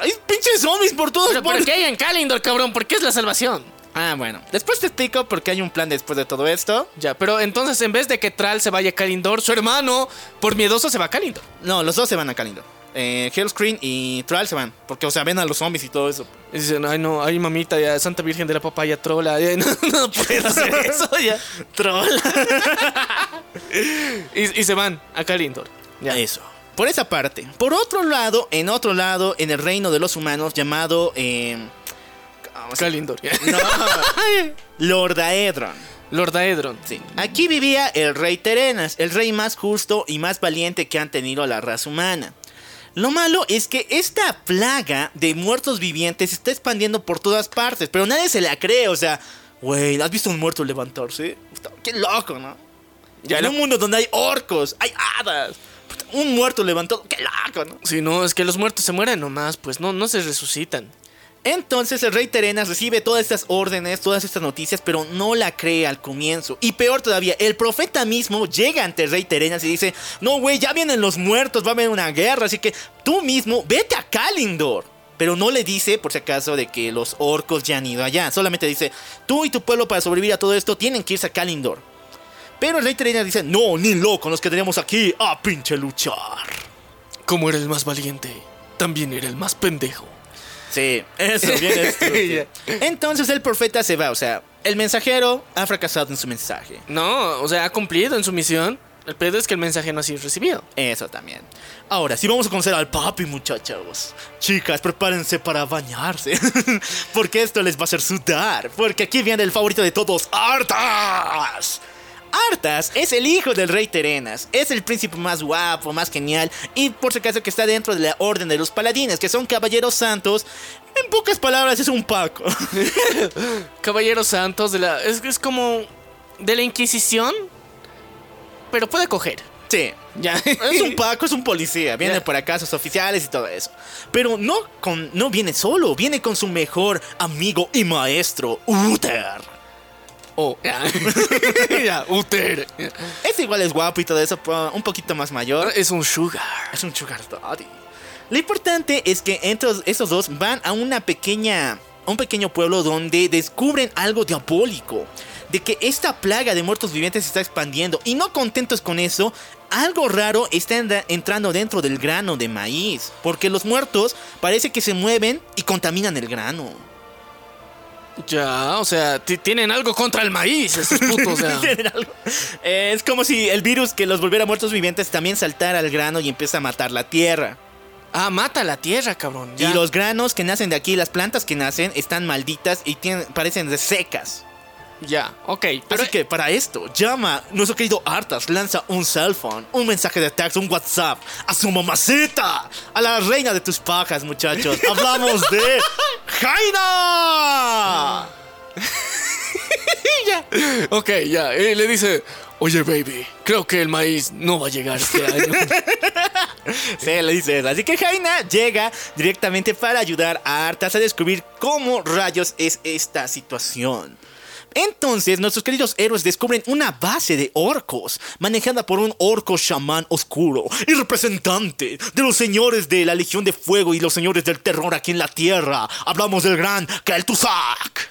¡Hay pinches zombies por todas Pero ¿por partes! qué hay en Kalindor, cabrón? ¿Por qué es la salvación? Ah, bueno. Después te explico por qué hay un plan después de todo esto. Ya, pero entonces en vez de que Tral se vaya a Kalindor, su hermano, por miedoso, se va a Kalindor. No, los dos se van a Kalindor. Eh, Hellscreen y Tral se van. Porque, o sea, ven a los zombies y todo eso. Y dicen, ay no, ay mamita, ya, Santa Virgen de la Papaya trola, ya, no, no puedes hacer eso, ya. Troll. Y, y se van a Kalindor. Ya. Eso. Por esa parte. Por otro lado, en otro lado, en el reino de los humanos llamado... Eh, ¿cómo se- Kalindor. no, Lord Aedron. Lord Aedron. Sí. Aquí vivía el rey Terenas, el rey más justo y más valiente que han tenido la raza humana. Lo malo es que esta plaga de muertos vivientes se está expandiendo por todas partes, pero nadie se la cree, o sea, güey, ¿has visto un muerto levantarse? Qué loco, ¿no? Ya en un mundo donde hay orcos, hay hadas, un muerto levantado, qué loco, ¿no? Si no, es que los muertos se mueren nomás, pues no, no se resucitan. Entonces el rey Terenas recibe todas estas órdenes, todas estas noticias, pero no la cree al comienzo. Y peor todavía, el profeta mismo llega ante el rey Terenas y dice, no, güey, ya vienen los muertos, va a haber una guerra, así que tú mismo vete a Kalindor. Pero no le dice, por si acaso, de que los orcos ya han ido allá. Solamente dice, tú y tu pueblo para sobrevivir a todo esto tienen que irse a Kalindor. Pero el rey Terena dice, no, ni loco, nos quedaríamos aquí a pinche luchar. Como era el más valiente, también era el más pendejo. Sí, eso, bien estúpido. Entonces el profeta se va, o sea, el mensajero ha fracasado en su mensaje. No, o sea, ha cumplido en su misión. El pedo es que el mensaje no ha sido recibido. Eso también. Ahora, si vamos a conocer al papi, muchachos. Chicas, prepárense para bañarse. porque esto les va a hacer sudar. Porque aquí viene el favorito de todos, Artas. Artas es el hijo del rey Terenas. Es el príncipe más guapo, más genial. Y por si acaso que está dentro de la orden de los paladines, que son caballeros santos. En pocas palabras, es un Paco. Caballeros Santos de la. Es, es como. de la Inquisición. Pero puede coger. Sí. Ya. Es un Paco, es un policía. Viene Ya. por acá sus oficiales y todo eso. Pero no, con, no viene solo, viene con su mejor amigo y maestro, Uther. Oh. Ya. ya, Uther. Es igual, es guapo y todo eso, pero un poquito más mayor. Es un sugar. Es un sugar daddy. Lo importante es que entre estos dos van a una pequeña, un pequeño pueblo donde descubren algo diabólico. De que esta plaga de muertos vivientes se está expandiendo. Y no contentos con eso, algo raro está entra- entrando dentro del grano de maíz. Porque los muertos parece que se mueven y contaminan el grano. Ya, o sea, ti- tienen algo contra el maíz, esos putos. o sea. Tienen algo. Eh, es como si el virus que los volviera muertos vivientes también saltara al grano y empieza a matar la tierra. Ah, mata la tierra, cabrón. Ya. Y los granos que nacen de aquí, las plantas que nacen, están malditas y tienen, parecen de secas. Ya, ok. Pero Así que para esto, llama nuestro querido Artas, lanza un cell phone, un mensaje de texto, un WhatsApp a su mamacita, a la reina de tus pajas, muchachos. Hablamos de Jaina. Ok, ya. Y le dice, oye, baby, creo que el maíz no va a llegar este año. Sí, le dice eso. Así que Jaina llega directamente para ayudar a Artas a descubrir cómo rayos es esta situación. Entonces, nuestros queridos héroes descubren una base de orcos, manejada por un orco chamán oscuro y representante de los señores de la Legión de Fuego y los señores del terror aquí en la Tierra. Hablamos del gran Kel'Thuzak.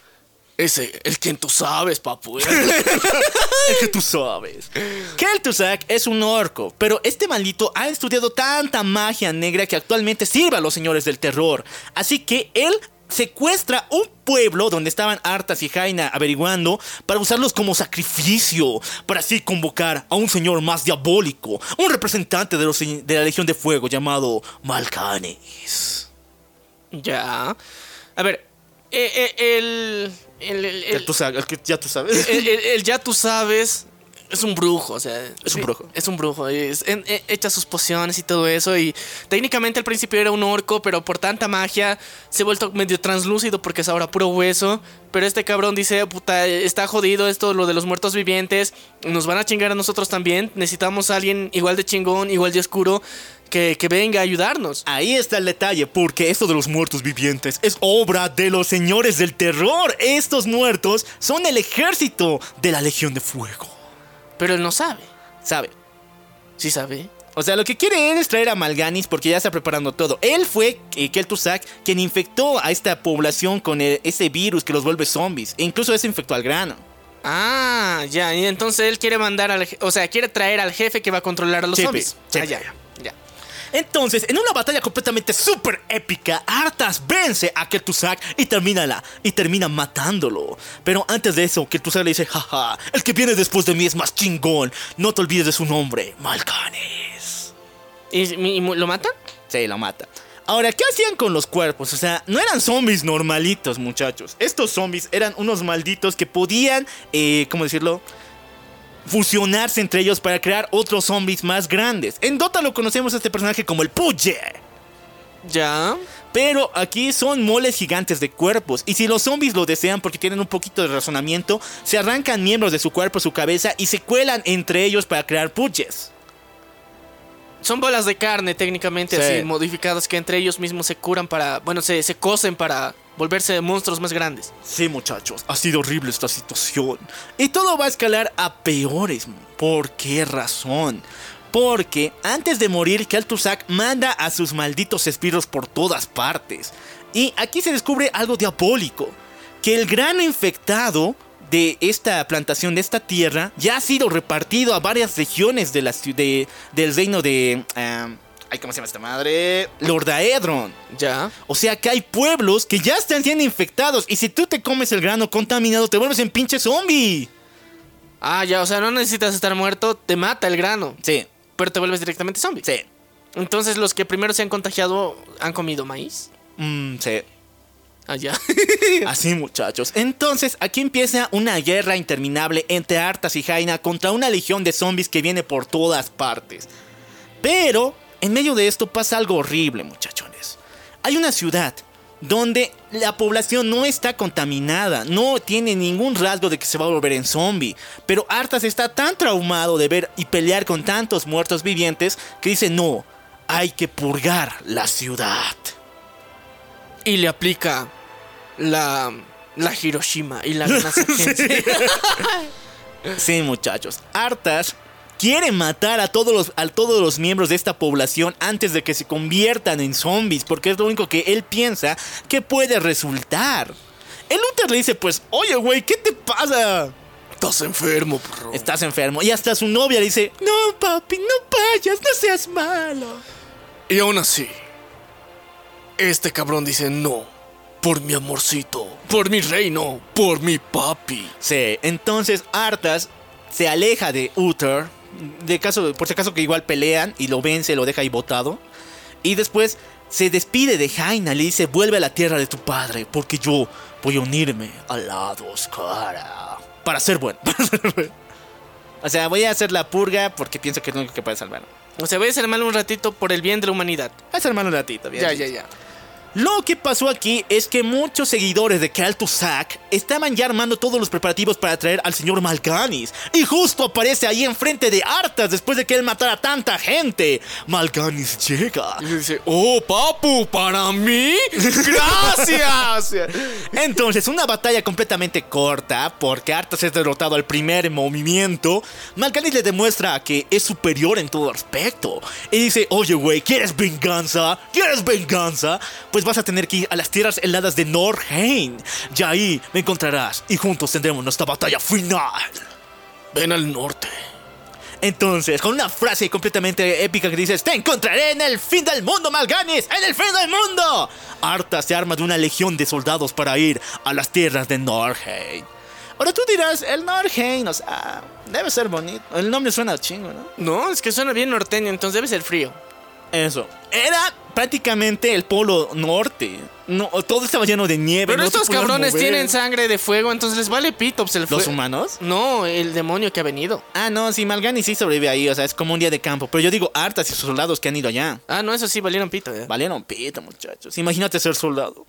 Ese, el quien tú sabes, papu. El que tú sabes. Kel'Thuzak es un orco, pero este maldito ha estudiado tanta magia negra que actualmente sirve a los señores del terror. Así que él secuestra un pueblo donde estaban Artas y Jaina averiguando para usarlos como sacrificio, para así convocar a un señor más diabólico, un representante de, los, se- de la Legión de Fuego llamado Malcanes. ya. A ver, eh, eh, el, el, ya tú sabes. el ya tú sabes. Es un brujo, o sea. Es un brujo. Es un brujo. es- en- e- echa sus pociones y todo eso. Y técnicamente al principio era un orco, pero por tanta magia se ha vuelto medio translúcido porque es ahora puro hueso. Pero este cabrón dice: puta, está jodido esto, lo de los muertos vivientes. Nos van a chingar a nosotros también. Necesitamos a alguien igual de chingón, igual de oscuro, que, que venga a ayudarnos. Ahí está el detalle, porque esto de los muertos vivientes es obra de los señores del terror. Estos muertos son el ejército de la Legión de Fuego. Pero él no sabe. ¿Sabe? Sí sabe. O sea, lo que quiere él es traer a Malganis porque ya está preparando todo. Él fue eh, Kel'Thuzak quien infectó a esta población con el- ese virus que los vuelve zombies. E incluso ese infectó al grano. Ah, ya. Y entonces él quiere mandar al. O sea, quiere traer al jefe que va a controlar a los zombies. sí. Ah, ya, ya. Entonces, en una batalla completamente súper épica, Arthas vence a Kel'Thuzak y termina, la, y termina matándolo. Pero antes de eso, Kel'Thuzak le dice, jaja, el que viene después de mí es más chingón. No te olvides de su nombre, Malcanes. ¿Y, y- y lo matan? Sí, lo mata. Ahora, ¿qué hacían con los cuerpos? O sea, no eran zombies normalitos, muchachos. Estos zombies eran unos malditos que podían, eh, ¿cómo decirlo? Fusionarse entre ellos para crear otros zombies más grandes. En Dota lo conocemos a este personaje como el Puye. Ya. Pero aquí son moles gigantes de cuerpos. Y si los zombies lo desean porque tienen un poquito de razonamiento, se arrancan miembros de su cuerpo, su cabeza y se cuelan entre ellos para crear Puyes. Son bolas de carne técnicamente Sí. así, modificadas que entre ellos mismos se curan para. Bueno, se, se cosen para volverse monstruos más grandes. Sí, muchachos, ha sido horrible esta situación. Y todo va a escalar a peores. ¿Por qué razón? Porque antes de morir, Kel'Thuzak manda a sus malditos espíritus por todas partes. Y aquí se descubre algo diabólico. Que el grano infectado de esta plantación, de esta tierra, ya ha sido repartido a varias regiones de la, de- del reino de... ah, ay, ¿Cómo se llama esta madre? Lordaedron. Ya. O sea que hay pueblos que ya están siendo infectados. Y si tú te comes el grano contaminado, te vuelves en pinche zombie. Ah, ya, o sea, no necesitas estar muerto, te mata el grano, Sí, pero te vuelves directamente zombie. sí. Entonces los que primero se han contagiado han comido maíz. Mm, sí. Ah, ya. Así muchachos. Entonces aquí empieza una guerra interminable entre Arthas y Jaina contra una legión de zombies que viene por todas partes. Pero en medio de esto pasa algo horrible muchachones. Hay una ciudad donde la población no está contaminada, no tiene ningún rasgo de que se va a volver en zombie. Pero Arthas está tan traumado de ver y pelear con tantos muertos vivientes que dice no, hay que purgar la ciudad. y le aplica la, la Hiroshima y la Nagasaki. Sí, muchachos. Artas quiere matar a todos, los, a todos los miembros de esta población antes de que se conviertan en zombies, porque es lo único que él piensa que puede resultar. El Luther le dice, pues, oye, güey, ¿qué te pasa? Estás enfermo, bro. Estás enfermo. Y hasta su novia le dice, no, papi, no vayas, no seas malo. Y aún así, este cabrón dice no. Por mi amorcito, por mi reino, por mi papi. Sí, entonces Artas se aleja de Uther, de caso, por si acaso que igual pelean y lo vence, lo deja ahí botado. Y después se despide de Jaina, le dice, vuelve a la tierra de tu padre, porque yo voy a unirme al lado oscura. Para ser bueno. o sea, voy a hacer la purga porque pienso que es lo único que puede salvar. O sea, voy a ser malo un ratito por el bien de la humanidad. Voy a hacer mal un ratito, bien Ya, dicho. ya, ya. Lo que pasó aquí es que muchos seguidores de Kaltusak estaban ya armando todos los preparativos para traer al señor Malganis. Y justo aparece ahí enfrente de Artas después de que él matara a tanta gente. Malganis llega. Y dice, oh, papu, ¿para mí? ¡Gracias! Entonces, una batalla completamente corta, porque Artas es derrotado al primer movimiento. Malganis le demuestra que es superior en todo aspecto. Y dice, oye, güey, ¿quieres venganza? ¿Quieres venganza? Pues vas a tener que ir a las tierras heladas de Norheim. Y ahí me encontrarás y juntos tendremos nuestra batalla final. Ven al norte. Entonces, con una frase completamente épica que dices, te encontraré en el fin del mundo, Malganis, en el fin del mundo. Arta se arma de una legión de soldados para ir a las tierras de Norheim. Ahora tú dirás, el Norheim, o sea, debe ser bonito. El nombre suena chingo, ¿no? No, es que suena bien norteño, entonces debe ser frío. Eso. Era prácticamente el polo norte. No, todo estaba lleno de nieve. Pero no estos cabrones mover. tienen sangre de fuego, entonces les vale pitops el ¿Los fuego. humanos? No, el demonio que ha venido. Ah, no, sí, Malgani sí sobrevive ahí, o sea, es como un día de campo. Pero yo digo hartas y sus soldados que han ido allá. Ah, no, eso sí, valieron pito. ya. Valieron pito, muchachos. Imagínate ser soldado.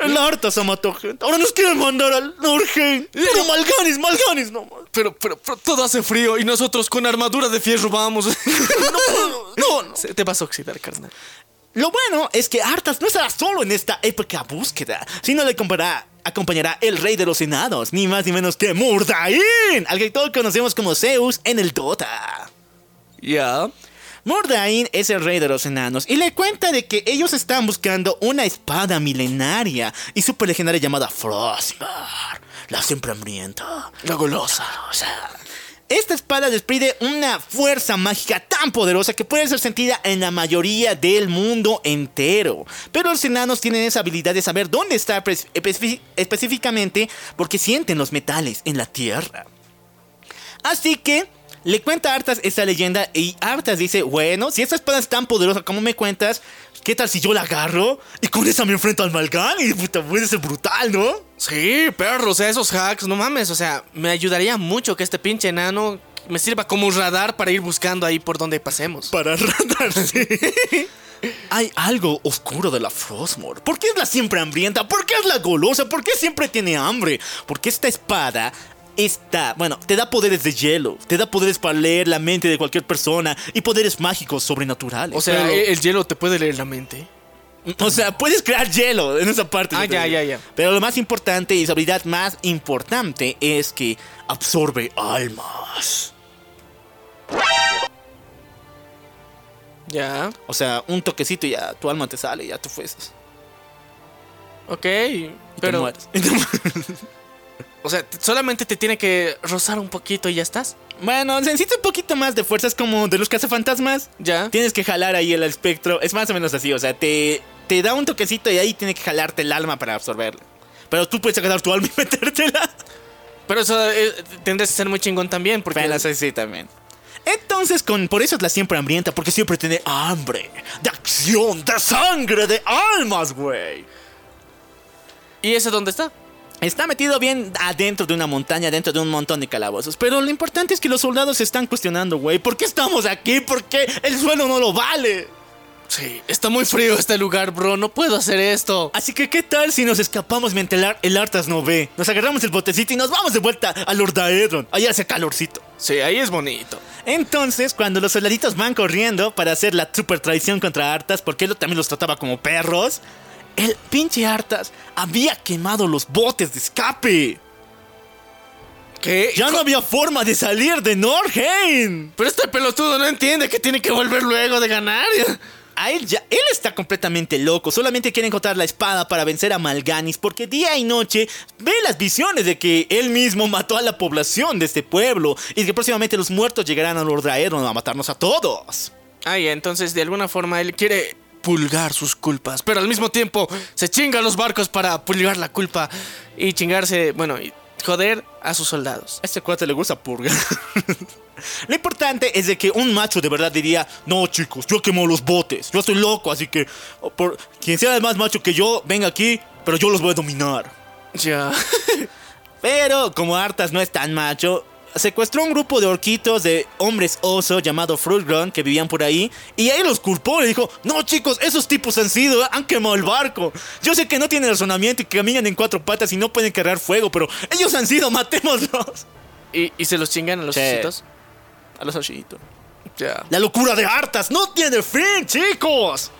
El Artas ha matado gente. Ahora nos quieren mandar al Norheim. Pero Malganis, Malganis, no. Pero, pero, pero todo hace frío y nosotros con armadura de fierro vamos. No, no. Se- Te vas a oxidar, carnal. Lo bueno es que Artas no estará solo en esta épica búsqueda, sino le acompañará, acompañará el rey de los enanos, ni más ni menos que Murdain, al que todos conocemos como Zeus en el Dota. Ya. Mordain es el rey de los enanos y le cuenta de que ellos están buscando una espada milenaria y super legendaria llamada Frostmar, la siempre hambrienta. La golosa. Esta espada desprende una fuerza mágica tan poderosa que puede ser sentida en la mayoría del mundo entero. Pero los enanos tienen esa habilidad de saber dónde está específicamente porque sienten los metales en la tierra. Así que le cuenta a Arthas esta leyenda y Arthas dice, bueno, si esta espada es tan poderosa como me cuentas, ¿qué tal si yo la agarro y con esa me enfrento al Malgan? Y puta, puede ser brutal, ¿no? Sí, perro, o sea, esos hacks, no mames, o sea, me ayudaría mucho que este pinche enano me sirva como un radar para ir buscando ahí por donde pasemos. Para radar, sí. Hay algo oscuro de la Frostmore. ¿Por qué es la siempre hambrienta? ¿Por qué es la golosa? ¿Por qué siempre tiene hambre? Porque esta espada está, bueno, te da poderes de hielo, te da poderes para leer la mente de cualquier persona y poderes mágicos sobrenaturales. O sea, Pero- el, el hielo te puede leer la mente. o sea, puedes crear hielo en esa parte. Ah, ya, ya, ya. Pero lo más importante y su habilidad más importante es que absorbe almas. Ya, O sea, un toquecito y ya tu alma te sale, ya tú fueses. ok, Y pero... mueres. Y te mueres. O sea, solamente te tiene que rozar un poquito y ya estás. Bueno, necesita un poquito más de fuerzas como de los cazafantasmas. Ya. Tienes que jalar ahí el espectro. Es más o menos así, o sea, te, te da un toquecito y ahí tiene que jalarte el alma para absorberla. Pero tú puedes agarrar tu alma y metértela. Pero eso eh, que ser muy chingón también, porque. Pero sí, sí, también. Entonces, con, por eso es la siempre hambrienta, porque siempre tiene hambre de acción, de sangre, de almas, güey. ¿Y ese dónde está? Está metido bien adentro de una montaña, dentro de un montón de calabozos. Pero lo importante es que los soldados se están cuestionando, güey. ¿Por qué estamos aquí? ¿Por qué el suelo no lo vale? Sí, está muy frío este lugar, bro. No puedo hacer esto. Así que, ¿qué tal si nos escapamos mientras el, Ar- el Artas no ve? Nos agarramos el botecito y nos vamos de vuelta a Lordaedron. Ahí hace calorcito. Sí, ahí es bonito. Entonces, cuando los soldaditos van corriendo para hacer la super traición contra Artas, porque él también los trataba como perros, el pinche Artas había quemado los botes de escape. ¿Qué? Ya no había forma de salir de Norheim. Pero este pelotudo no entiende que tiene que volver luego de ganar. A él ya, él está completamente loco. Solamente quiere encontrar la espada para vencer a Malganis, porque día y noche ve las visiones de que él mismo mató a la población de este pueblo y que próximamente los muertos llegarán a Lordaeron a matarnos a todos. Ay, entonces de alguna forma él quiere pulgar sus culpas, pero al mismo tiempo se chinga los barcos para pulgar la culpa y chingarse, bueno, y joder a sus soldados. A este cuate le gusta purgar. Lo importante es de que un macho de verdad diría, no chicos, yo quemo los botes, yo estoy loco, así que por quien sea más macho que yo, venga aquí, pero yo los voy a dominar. Ya. Pero como Artas no es tan macho, secuestró un grupo de orquitos de hombres oso llamado Fruitgrun que vivían por ahí y ahí los culpó. Le dijo, no chicos, esos tipos han sido, han quemado el barco. Yo sé que no tienen razonamiento y que caminan en cuatro patas y no pueden cargar fuego, pero ellos han sido, matémoslos. ¿Y, y se los chingan a los Sí. ositos? A los ositos. Ya. La locura de Artas no tiene fin, chicos.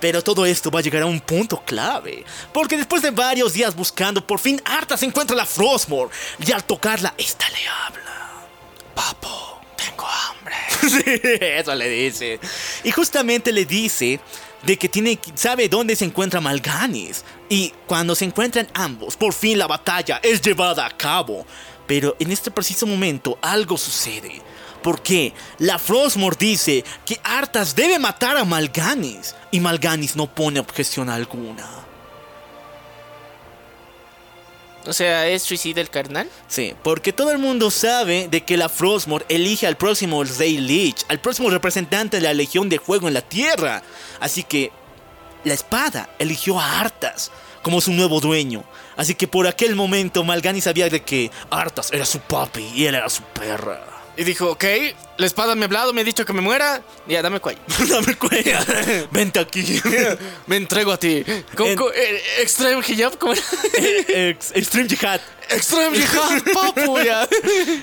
Pero todo esto va a llegar a un punto clave. Porque después de varios días buscando, por fin Artas encuentra la Frostmore. Y al tocarla, esta le habla. Papo, tengo hambre. sí, eso le dice. Y justamente le dice de que tiene, sabe dónde se encuentra Malganis. Y cuando se encuentran ambos, por fin la batalla es llevada a cabo. Pero en este preciso momento algo sucede. Porque la Frostmore dice que Artas debe matar a Malganis. Y Malganis no pone objeción alguna. O sea, ¿es suicida el carnal? Sí, porque todo el mundo sabe de que la Frostmore elige al próximo Zay Lich, al próximo representante de la Legión de Fuego en la Tierra. Así que la espada eligió a Artas como su nuevo dueño. Así que por aquel momento Malgani sabía de que Artas era su papi y él era su perra. Y dijo, ok, la espada me ha hablado, me ha dicho que me muera. Ya, dame cuay. Dame cuenta. Vente aquí. me entrego a ti. ¿Cómo- En- cómo- eh, Extreme hijab, ¿cómo era? Ex- Extreme Jihad. Extreme hijab, papu, ya.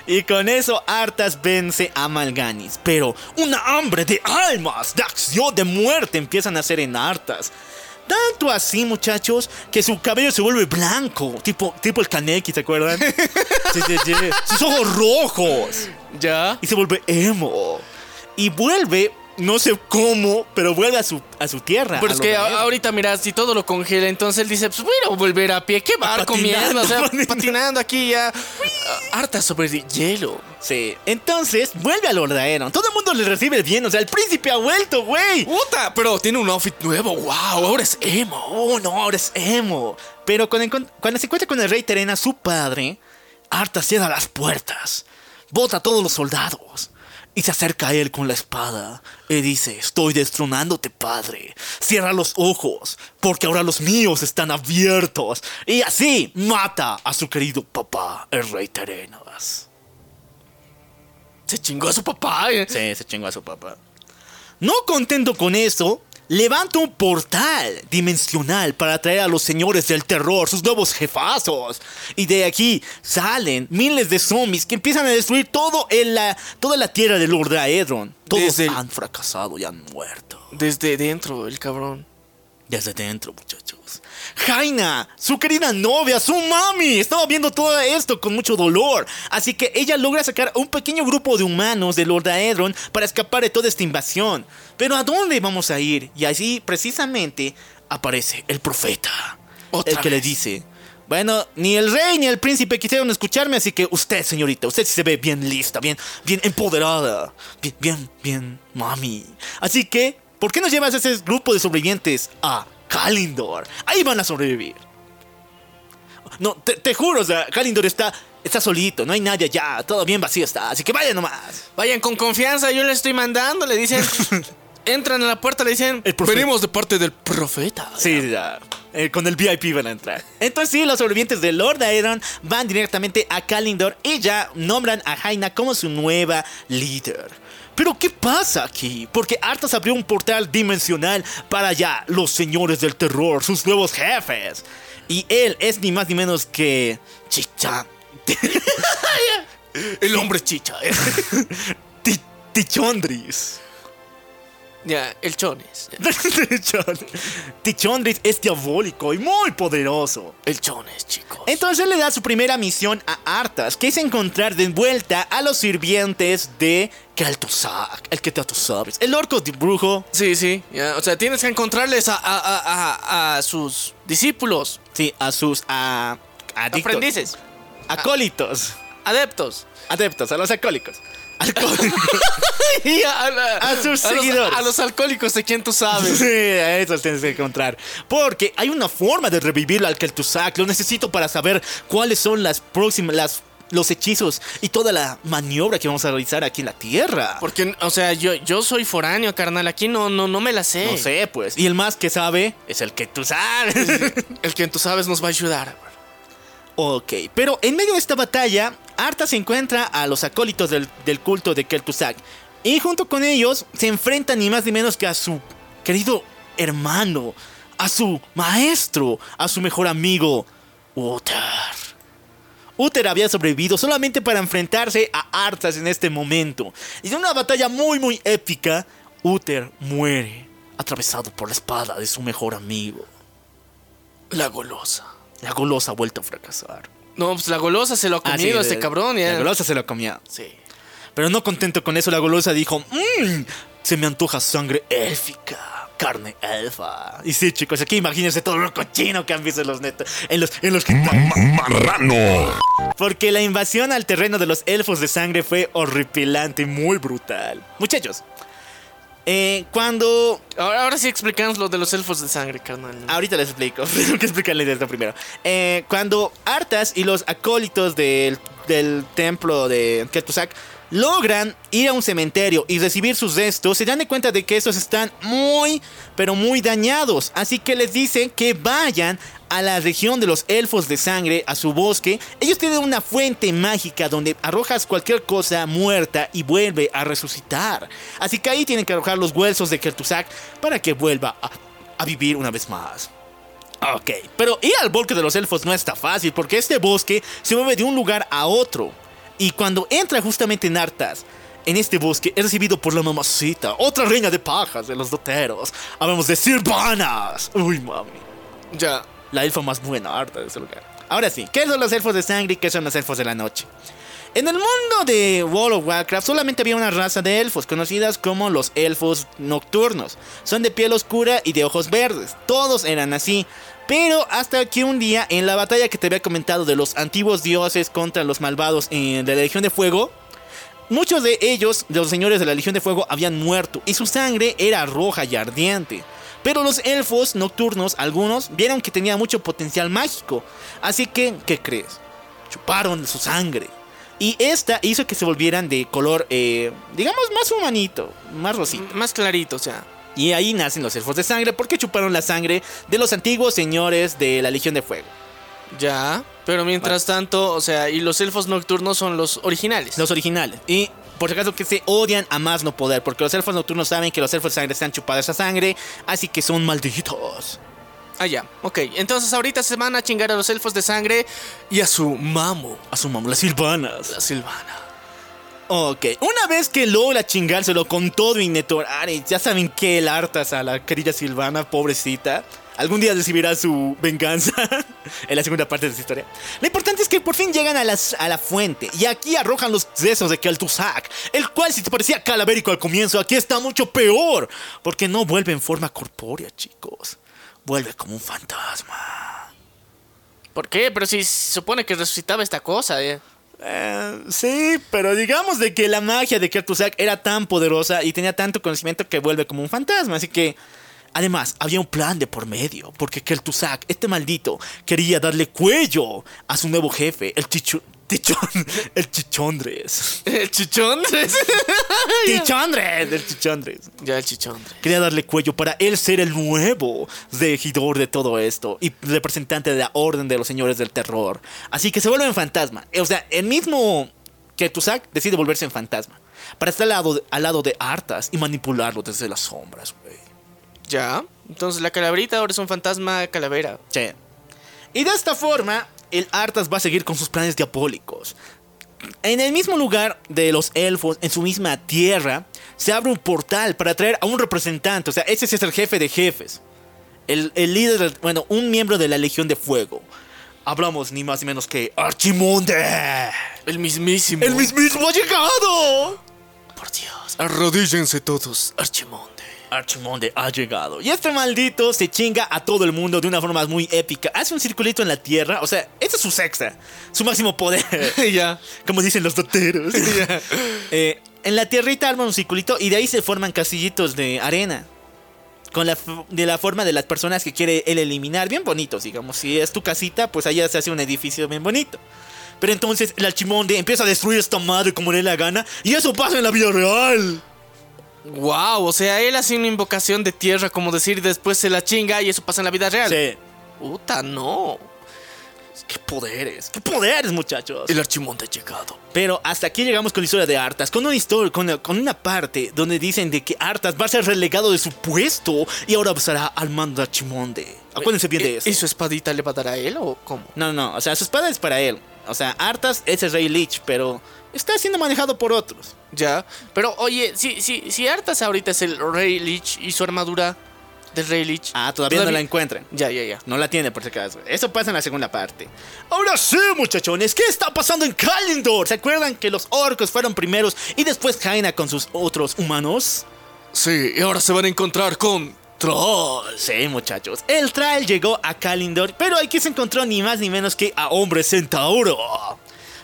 Y con eso Artas vence a Malganis. Pero una hambre de almas, de acción, de muerte empiezan a hacer en Artas. Tanto así, muchachos, que su cabello se vuelve blanco. Tipo, tipo el Kaneki, ¿se acuerdan? Sí, sí, sí. Sus ojos rojos. Ya. Y se vuelve emo. Y vuelve, no sé cómo, pero vuelve a su, a su tierra. Pero es que lo a- ahorita, mira, si todo lo congela, entonces él dice, pues voy a volver a pie. ¿Qué barco, mierda? O sea, patinando. patinando aquí ya. Harta sobre el hielo. Sí. Entonces, vuelve a Lordaeron. Todo el mundo le recibe bien. O sea, el príncipe ha vuelto, güey. ¡Puta! Pero tiene un outfit nuevo. ¡Wow! Ahora es emo. Oh, no, ahora es emo. Pero cuando, cuando se encuentra con el rey Terena, su padre, Arta cierra las puertas, bota a todos los soldados y se acerca a él con la espada y dice, estoy destronándote, padre. Cierra los ojos, porque ahora los míos están abiertos. Y así mata a su querido papá, el rey Terenas. Se chingó a su papá. eh. Sí, se chingó a su papá. No contento con eso, levanta un portal dimensional para atraer a los señores del terror, sus nuevos jefazos. Y de aquí salen miles de zombies que empiezan a destruir todo en la, toda la tierra de Lordaedron. Todos Desde han fracasado y han muerto. Desde dentro, el cabrón. Desde dentro, muchachos. Jaina, su querida novia, su mami, estaba viendo todo esto con mucho dolor. Así que ella logra sacar un pequeño grupo de humanos de Lordaedron para escapar de toda esta invasión. Pero ¿a dónde vamos a ir? Y así, precisamente, aparece el profeta. Otra el que le dice, Bueno, ni el rey ni el príncipe quisieron escucharme, así que usted, señorita, usted sí se ve bien lista, bien, bien empoderada, bien, bien, bien, mami. Así que, ¿por qué no llevas a ese grupo de sobrevivientes a Kalindor? Ahí van a sobrevivir. No, te, te juro, o sea, Kalindor está, está solito, no hay nadie allá, todo bien vacío está, así que vayan nomás. Vayan con confianza, yo les estoy mandando, le dicen. Entran a la puerta, le dicen. Venimos de parte del profeta. Sí, ya. Eh, con el VIP van a entrar. Entonces sí, los sobrevivientes de Lord Aeron van directamente a Kalindor y ya nombran a Jaina como su nueva líder. Pero ¿qué pasa aquí? Porque Arthas abrió un portal dimensional para allá, los señores del terror, sus nuevos jefes. Y él es ni más ni menos que Chicha. El hombre chicha. eh. Ti- Tichondris. Ya, el chones. Tichon- Tichondris es diabólico y muy poderoso. El chones, chicos. Entonces le da su primera misión a Arthas, que es encontrar de vuelta a los sirvientes de Kel'Thuzad, el que tú sabes, el orco de brujo, Sí, sí. ya, o sea, tienes que encontrarles a, a- a- a- a sus discípulos, sí, a sus a, adictos, aprendices, acólitos, adeptos. adeptos, a los acólicos. Y a, la- A sus los- seguidores. a los alcohólicos de quien tú sabes. Sí, a esos tienes que encontrar. Porque hay una forma de revivirlo al Kel'Thuzad. Lo necesito para saber cuáles son las próximas, las, los hechizos y toda la maniobra que vamos a realizar aquí en la Tierra. Porque, o sea, yo, yo soy foráneo, carnal. Aquí no, no, no me la sé. No sé, pues. Y el más que sabe es el que tú sabes. El quien tú sabes nos va a ayudar. Ok, pero en medio de esta batalla, Arta se encuentra a los acólitos del, culto de Kel'Thuzad. Y junto con ellos se enfrenta ni más ni menos que a su querido hermano, a su maestro, a su mejor amigo, Uther. Uther había sobrevivido solamente para enfrentarse a Arthas en este momento. Y en una batalla muy muy épica, Uther muere, atravesado por la espada de su mejor amigo. La golosa. La golosa ha vuelto a fracasar. No, pues la golosa se lo ha Ah, sí, comido este de- cabrón. Ya. La golosa se lo comió. Sí. Pero no contento con eso, la golosa dijo, "Mmm, se me antoja sangre élfica, carne elfa. Y sí, chicos, aquí imagínense todo lo cochino que han visto en los netos, en los, en los Marrano. Porque la invasión al terreno de los elfos de sangre fue horripilante y muy brutal. Muchachos, eh, cuando Ahora, ahora sí explicamos lo de los elfos de sangre, carnal. Ahorita les explico, tengo que explicarles esto primero. Eh, cuando Arthas y los acólitos del, del templo de Kel'Thuzad logran ir a un cementerio y recibir sus restos, se dan de cuenta de que estos están muy, pero muy dañados. Así que les dicen que vayan a la región de los elfos de sangre, a su bosque. Ellos tienen una fuente mágica donde arrojas cualquier cosa muerta y vuelve a resucitar. Así que ahí tienen que arrojar los huesos de Kel'Thuzad para que vuelva a, vivir una vez más. Ok, pero ir al bosque de los elfos no está fácil porque este bosque se mueve de un lugar a otro. Y cuando entra justamente en Artas, en este bosque es recibido por la mamacita, otra reina de pajas de los doteros. Hablamos de Sirvanas. Uy, mami. Ya. La elfa más buena, harta de ese lugar. Ahora sí, ¿qué son los elfos de sangre y qué son los elfos de la noche? En el mundo de World of Warcraft solamente había una raza de elfos, conocidas como los elfos nocturnos. Son de piel oscura y de ojos verdes. Todos eran así. Pero hasta que un día, en la batalla que te había comentado de los antiguos dioses contra los malvados de la Legión de Fuego, Muchos de ellos, de los señores de la Legión de Fuego, habían muerto y su sangre era roja y ardiente. Pero los elfos nocturnos, algunos, vieron que tenía mucho potencial mágico. Así que, ¿qué crees? Chuparon su sangre. Y esta hizo que se volvieran de color, eh, digamos, más humanito, más rosita. Más clarito, o sea. Y ahí nacen los elfos de sangre porque chuparon la sangre de los antiguos señores de la Legión de Fuego. Ya. Pero mientras tanto, o sea, y los elfos nocturnos son los originales. Los originales. Y por si acaso que se odian a más no poder. Porque los elfos nocturnos saben que los elfos de sangre están chupados esa sangre. Así que son malditos. Ah, ya. Ok. Entonces ahorita se van a chingar a los elfos de sangre y a su mamo, A su mamá, las silvanas. la Silvana. Ok, una vez que logra chingárselo con todo y Netorar, ya saben que el hartas a la querida Silvana, pobrecita. Algún día recibirá su venganza en la segunda parte de esta historia. Lo importante es que por fin llegan a, las- a la fuente y aquí arrojan los sesos de Kel'Thuzad, el cual si te parecía calavérico al comienzo, aquí está mucho peor, porque no vuelve en forma corpórea, chicos. Vuelve como un fantasma. ¿Por qué? Pero si se supone que resucitaba esta cosa, eh. Eh, sí, pero digamos de que la magia de Kertusak era tan poderosa y tenía tanto conocimiento que vuelve como un fantasma. Así que, además, había un plan de por medio. Porque Kertusak, este maldito, quería darle cuello a su nuevo jefe, el Chichu... Tichón, el Chichondres. El chichondres. Tichondres, el Chichondres. ya, el chichondre. Quería darle cuello para él ser el nuevo regidor de todo esto y representante de la orden de los señores del terror. Así que se vuelve en fantasma. O sea, el mismo que Tusak decide volverse en fantasma para estar al lado de, al lado de Artas y manipularlo desde las sombras. Ya. Entonces la calaverita ahora es un fantasma calavera. Sí. Y de esta forma, el Artas va a seguir con sus planes diabólicos. En el mismo lugar de los elfos, en su misma tierra, se abre un portal para traer a un representante. O sea, ese sí es el jefe de jefes. El, el líder, del- bueno, un miembro de la Legión de Fuego. Hablamos ni más ni menos que Archimonde. El mismísimo. ¡El mismísimo ha llegado! Por Dios. Arrodíllense todos. Archimonde. Archimonde ha llegado. Y este maldito se chinga a todo el mundo de una forma muy épica. Hace un circulito en la tierra. O sea, ese es su sexta. Su máximo poder. ya. Como dicen los doteros. Eh, en la tierrita arma un circulito y de ahí se forman casillitos de arena. Con la, de la forma de las personas que quiere él eliminar. Bien bonitos, digamos. Si es tu casita, pues allá se hace un edificio bien bonito. Pero entonces el Archimonde empieza a destruir esta madre como le dé la gana. Y eso pasa en la vida real. Wow, o sea, él hace una invocación de tierra, como decir, después se la chinga y eso pasa en la vida real. Sí. Puta, no. ¡Qué poderes! ¡Qué poderes, muchachos! El archimonte ha llegado. Pero hasta aquí llegamos con la historia de Artas, con una historia, con, con una parte donde dicen de que Artas va a ser relegado de su puesto y ahora estará al mando de Archimonde. Acuérdense bien de ¿Y- eso. ¿Y su espadita le va a dar a él o cómo? No, no, o sea, su espada es para él. O sea, Artas es el rey Lich, pero está siendo manejado por otros. Ya. Pero oye, si, si, si Artas ahorita es el Rey Lich y su armadura del Rey Lich. Ah, todavía, no la encuentran. Ya, ya, ya. No la tiene por si acaso. Eso pasa en la segunda parte. Ahora sí, muchachones, ¿qué está pasando en Kalendor? ¿Se acuerdan que los orcos fueron primeros y después Jaina con sus otros humanos? Sí, y ahora se van a encontrar con Troll. Sí, muchachos. El Trail llegó a Kalindor, pero aquí se encontró ni más ni menos que a Hombre Centauro.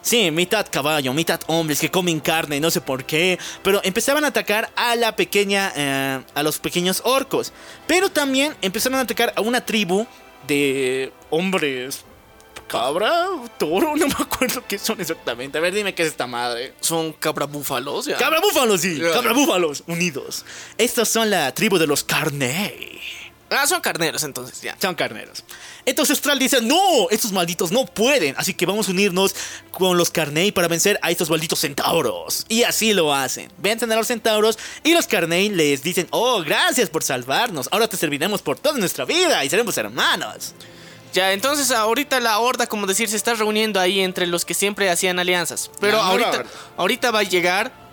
Sí, mitad caballo, mitad hombres que comen carne, no sé por qué, pero empezaban a atacar a la pequeña, eh, a los pequeños orcos. Pero también empezaron a atacar a una tribu de hombres cabra, toro, no me acuerdo qué son exactamente. A ver, dime qué es esta madre. Son cabrabúfalos, ya. Cabra búfalos, sí, Ya. cabra búfalos unidos. Estos son la tribu de los Carney. Ah, son carneros entonces, ya. Son carneros. Entonces Tral dice, no, estos malditos no pueden, así que vamos a unirnos con los Carney para vencer a estos malditos centauros. Y así lo hacen. Vencen a los centauros y los Carney les dicen, oh, gracias por salvarnos, ahora te serviremos por toda nuestra vida y seremos hermanos. Ya, entonces ahorita la horda, como decir, se está reuniendo ahí entre los que siempre hacían alianzas. Pero ahorita, ahorita va a llegar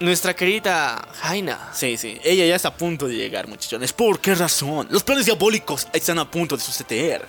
nuestra querida Jaina. Sí, sí, ella ya está a punto de llegar, muchachones. ¿Por qué razón? Los planes diabólicos están a punto de suceder.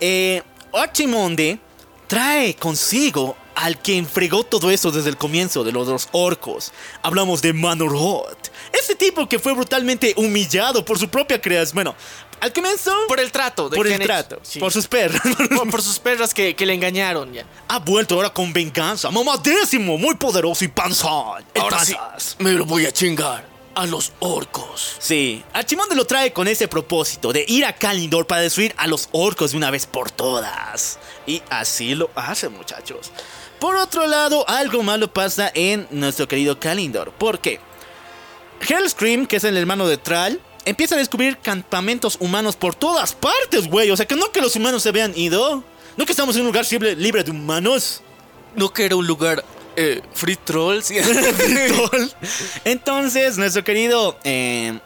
Eh, Archimonde trae consigo al que enfregó todo eso desde el comienzo de los dos orcos. Hablamos de Manoroth. Ese tipo que fue brutalmente humillado por su propia creación. Bueno, al comienzo... Por el trato. de por el trato, Sí. por sus perros. Por- por sus perras que, que le engañaron, ya. ha vuelto ahora con venganza. Mamadísimo, muy poderoso y panzón. El Ahora sí, me lo voy a chingar a los orcos. Sí, Archimonde lo trae con ese propósito de ir a Kalindor para destruir a los orcos de una vez por todas. Y así lo hace, muchachos. Por otro lado, algo malo pasa en nuestro querido Kalindor. ¿Por qué? Hellscream, que es el hermano de Tral, empieza a descubrir campamentos humanos por todas partes, güey. O sea, que no que los humanos se habían ido. No que estamos en un lugar libre, libre de humanos. No que era un lugar eh, free trolls. Troll. Entonces, nuestro querido eh,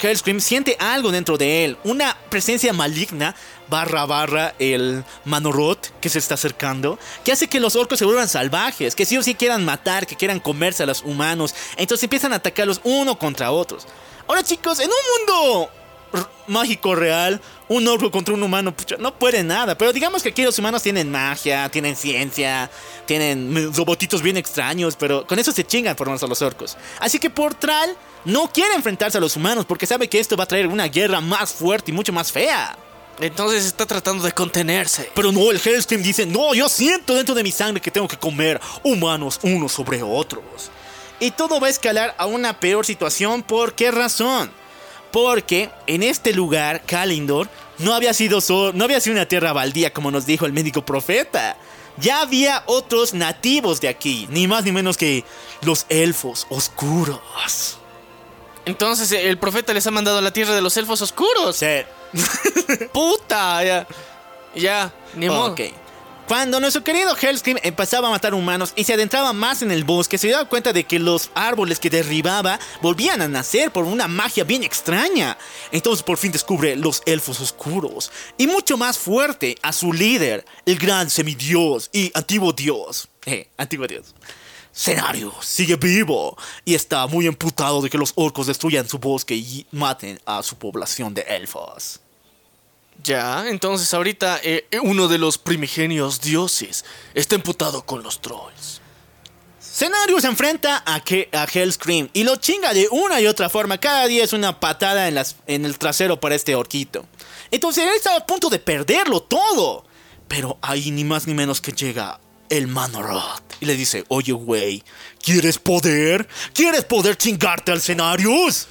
Hellscream siente algo dentro de él. Una presencia maligna, barra barra el Manoroth que se está acercando, que hace que los orcos se vuelvan salvajes, que sí o sí quieran matar, que quieran comerse a los humanos. Entonces empiezan a atacarlos uno contra otros. Ahora, chicos, en un mundo mágico real, un orco contra un humano, pucha, no puede nada. Pero digamos que aquí los humanos tienen magia, tienen ciencia, tienen robotitos bien extraños, pero con eso se chingan por más a los orcos. Así que Portral no quiere enfrentarse a los humanos porque sabe que esto va a traer una guerra más fuerte y mucho más fea. Entonces está tratando de contenerse. Pero no, el Hellscream dice, no, yo siento dentro de mi sangre que tengo que comer humanos unos sobre otros. Y todo va a escalar a una peor situación. ¿Por qué razón? Porque en este lugar, Kalindor, no había sido, so- no había sido una tierra baldía como nos dijo el médico profeta. Ya había otros nativos de aquí, ni más ni menos que los elfos oscuros. Entonces el profeta les ha mandado a la tierra de los elfos oscuros. Sí. Puta, ya. Ya, ni modo. Cuando nuestro querido Hellscream empezaba a matar humanos y se adentraba más en el bosque, se daba cuenta de que los árboles que derribaba volvían a nacer por una magia bien extraña. Entonces por fin descubre los elfos oscuros y mucho más fuerte a su líder, el gran semidios y antiguo dios. Eh, antiguo dios. Cenario sigue vivo y está muy emputado de que los orcos destruyan su bosque y maten a su población de elfos. Ya, entonces ahorita eh, uno de los primigenios dioses está emputado con los trolls. Scenario se enfrenta a, que, a Hellscream y lo chinga de una y otra forma. Cada día es una patada en, las, en el trasero para este orquito. Entonces él estaba a punto de perderlo todo. Pero ahí ni más ni menos que llega el Manoroth y le dice, oye güey, ¿quieres poder? ¿Quieres poder chingarte al Scenarius?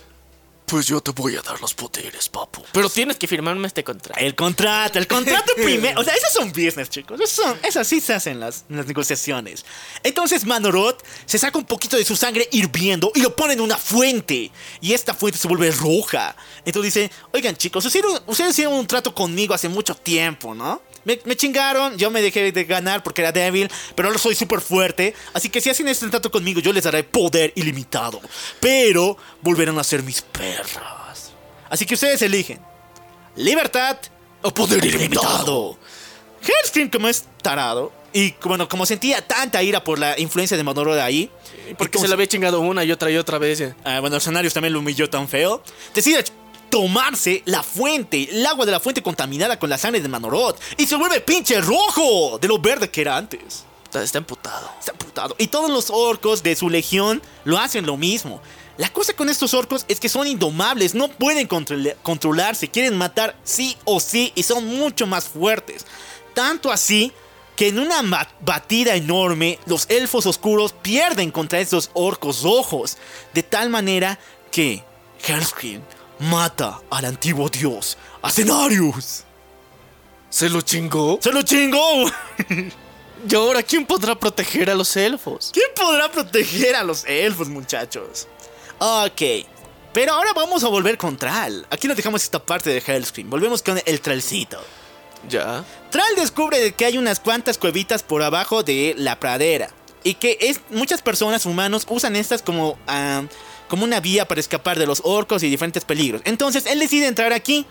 Pues yo te voy a dar los poderes, papu. Pero tienes que firmarme este contrato. El contrato, el contrato primero. O sea, esos son business, chicos. Esos, son, esas sí se hacen las, las negociaciones. Entonces Manoroth se saca un poquito de su sangre hirviendo y lo pone en una fuente. Y esta fuente se vuelve roja. Entonces dice, oigan chicos, ustedes, ustedes hicieron un trato conmigo hace mucho tiempo, ¿no? Me, me chingaron, yo me dejé de ganar porque era débil, pero ahora soy súper fuerte. Así que si hacen este trato conmigo, yo les daré poder ilimitado. Pero volverán a ser mis perras. Así que ustedes eligen. Libertad o poder ilimitado. Hellscream como es tarado y bueno, como sentía tanta ira por la influencia de Manoro de ahí, Porque se le había chingado una y otra y otra vez. Ah, bueno, el escenario también lo humilló tan feo, decide tomarse la fuente, el agua de la fuente contaminada con la sangre de Manoroth y se vuelve pinche rojo de lo verde que era antes. Está, está emputado. Está putado. Y todos los orcos de su legión lo hacen lo mismo. La cosa con estos orcos es que son indomables, no pueden control- controlarse, quieren matar sí o sí y son mucho más fuertes. Tanto así que en una batida enorme los elfos oscuros pierden contra estos orcos rojos. De tal manera que Hellscream mata al antiguo dios, a Cenarius. ¿Se lo chingó? ¡Se lo chingó! ¿Y ahora quién podrá proteger a los elfos? ¿Quién podrá proteger a los elfos, muchachos? Ok. Pero ahora vamos a volver con Tral. Aquí nos dejamos esta parte de Hellscream. Volvemos con el Tralcito. Ya. Tral descubre que hay unas cuantas cuevitas por abajo de la pradera. Y que es, muchas personas humanos usan estas como, ah, como una vía para escapar de los orcos y diferentes peligros. Entonces él decide entrar aquí.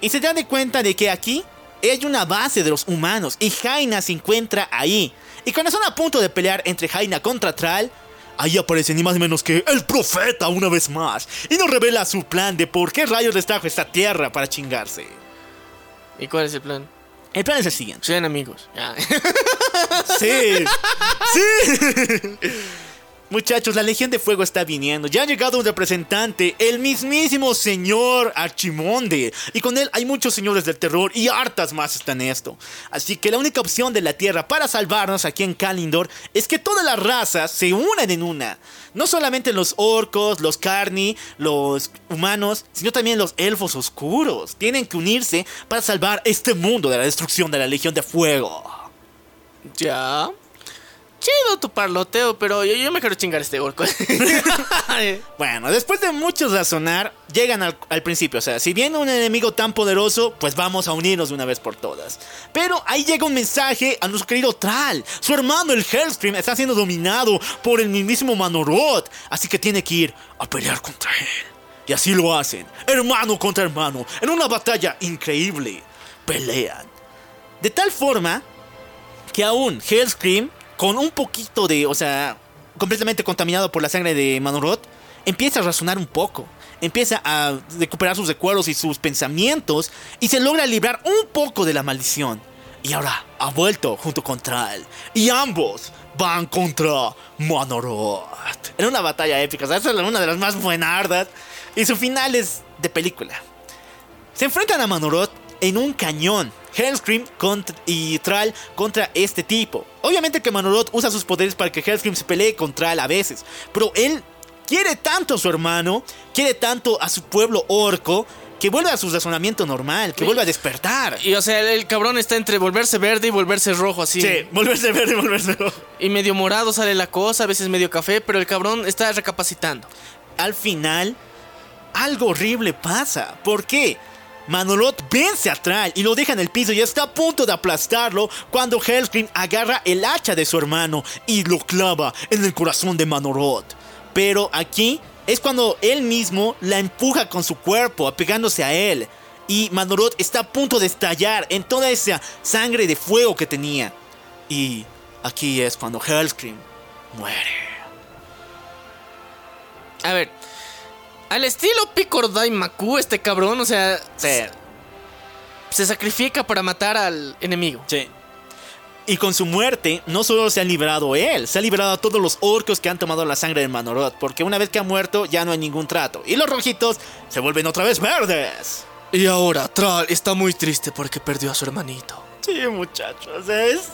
Y se da de cuenta de que aquí hay una base de los humanos. Y Jaina se encuentra ahí. Y cuando están a punto de pelear entre Jaina contra Tral. Ahí aparece ni más ni menos que el profeta una vez más. Y nos revela su plan de por qué rayos les trajo esta tierra para chingarse. ¿Y cuál es el plan? El plan es el siguiente. Sean amigos. Sí. Sí. Muchachos, la Legión de Fuego está viniendo. Ya ha llegado un representante, el mismísimo señor Archimonde. Y con él hay muchos señores del terror y hartas más están esto. Así que la única opción de la Tierra para salvarnos aquí en Kalindor es que todas las razas se unan en una. No solamente los orcos, los carni, los humanos, sino también los elfos oscuros. Tienen que unirse para salvar este mundo de la destrucción de la Legión de Fuego. ya. Chido tu parloteo, pero yo, me quiero chingar este orco. Bueno, después de mucho razonar, llegan al, principio. O sea, si viene un enemigo tan poderoso, pues vamos a unirnos de una vez por todas. Pero ahí llega un mensaje a nuestro querido Tral. Su hermano, el Hellscream, está siendo dominado por el mismísimo Manoroth. Así que tiene que ir a pelear contra él. Y así lo hacen, hermano contra hermano, en una batalla increíble. Pelean. De tal forma que aún Hellscream, con un poquito de, o sea, completamente contaminado por la sangre de Manoroth, empieza a razonar un poco. Empieza a recuperar sus recuerdos y sus pensamientos y se logra librar un poco de la maldición. Y ahora ha vuelto junto con Tral. Y ambos van contra Manoroth. En una batalla épica. O sea, esa es una de las más buenardas. Y su final es de película. Se enfrentan a Manoroth en un cañón. Hellscream contra- y Tral contra este tipo. Obviamente que Manoroth usa sus poderes para que Hellscream se pelee con Tral a veces. Pero él quiere tanto a su hermano, quiere tanto a su pueblo orco, que vuelve a su razonamiento normal, que vuelve a despertar. Y o sea, el, el cabrón está entre volverse verde y volverse rojo así. Sí, volverse verde y volverse rojo. Y medio morado sale la cosa, a veces medio café, pero el cabrón está recapacitando. Al final, algo horrible pasa. ¿Por qué? Manolot vence a Tral y lo deja en el piso y está a punto de aplastarlo cuando Hellscream agarra el hacha de su hermano y lo clava en el corazón de Manolot. Pero aquí es cuando él mismo la empuja con su cuerpo, apegándose a él. Y Manolot está a punto de estallar en toda esa sangre de fuego que tenía. Y aquí es cuando Hellscream muere. A ver, al estilo Picor Daimaku, este cabrón, o sea, se, se sacrifica para matar al enemigo. Sí. Y con su muerte, no solo se ha liberado él, se ha liberado a todos los orcos que han tomado la sangre de Manoroth, porque una vez que ha muerto ya no hay ningún trato. Y los rojitos se vuelven otra vez verdes. Y ahora Tral está muy triste porque perdió a su hermanito. Sí, muchachos, es...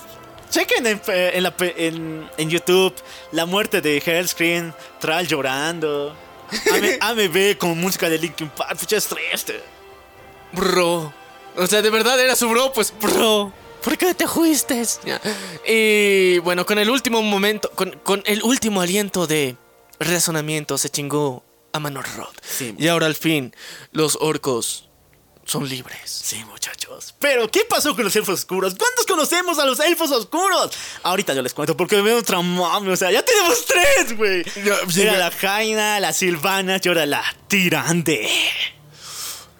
Chequen en, pe- en la en- en YouTube la muerte de Hellscream, Tral llorando. AMB con música de Linkin Park, pucha, es triste. Bro. O sea, de verdad era su bro, pues bro. ¿Por qué te fuiste? Y bueno, con el último momento, con, con el último aliento de razonamiento se chingó a Manoroth. Sí. Y ahora al fin, los orcos son libres. Sí, muchachos. Pero, ¿qué pasó con los elfos oscuros? ¿Cuántos conocemos a los elfos oscuros? Ahorita yo les cuento porque me veo tramame. O sea, ya tenemos tres, güey. Era la Jaina, la Silvana y ahora la Tirande.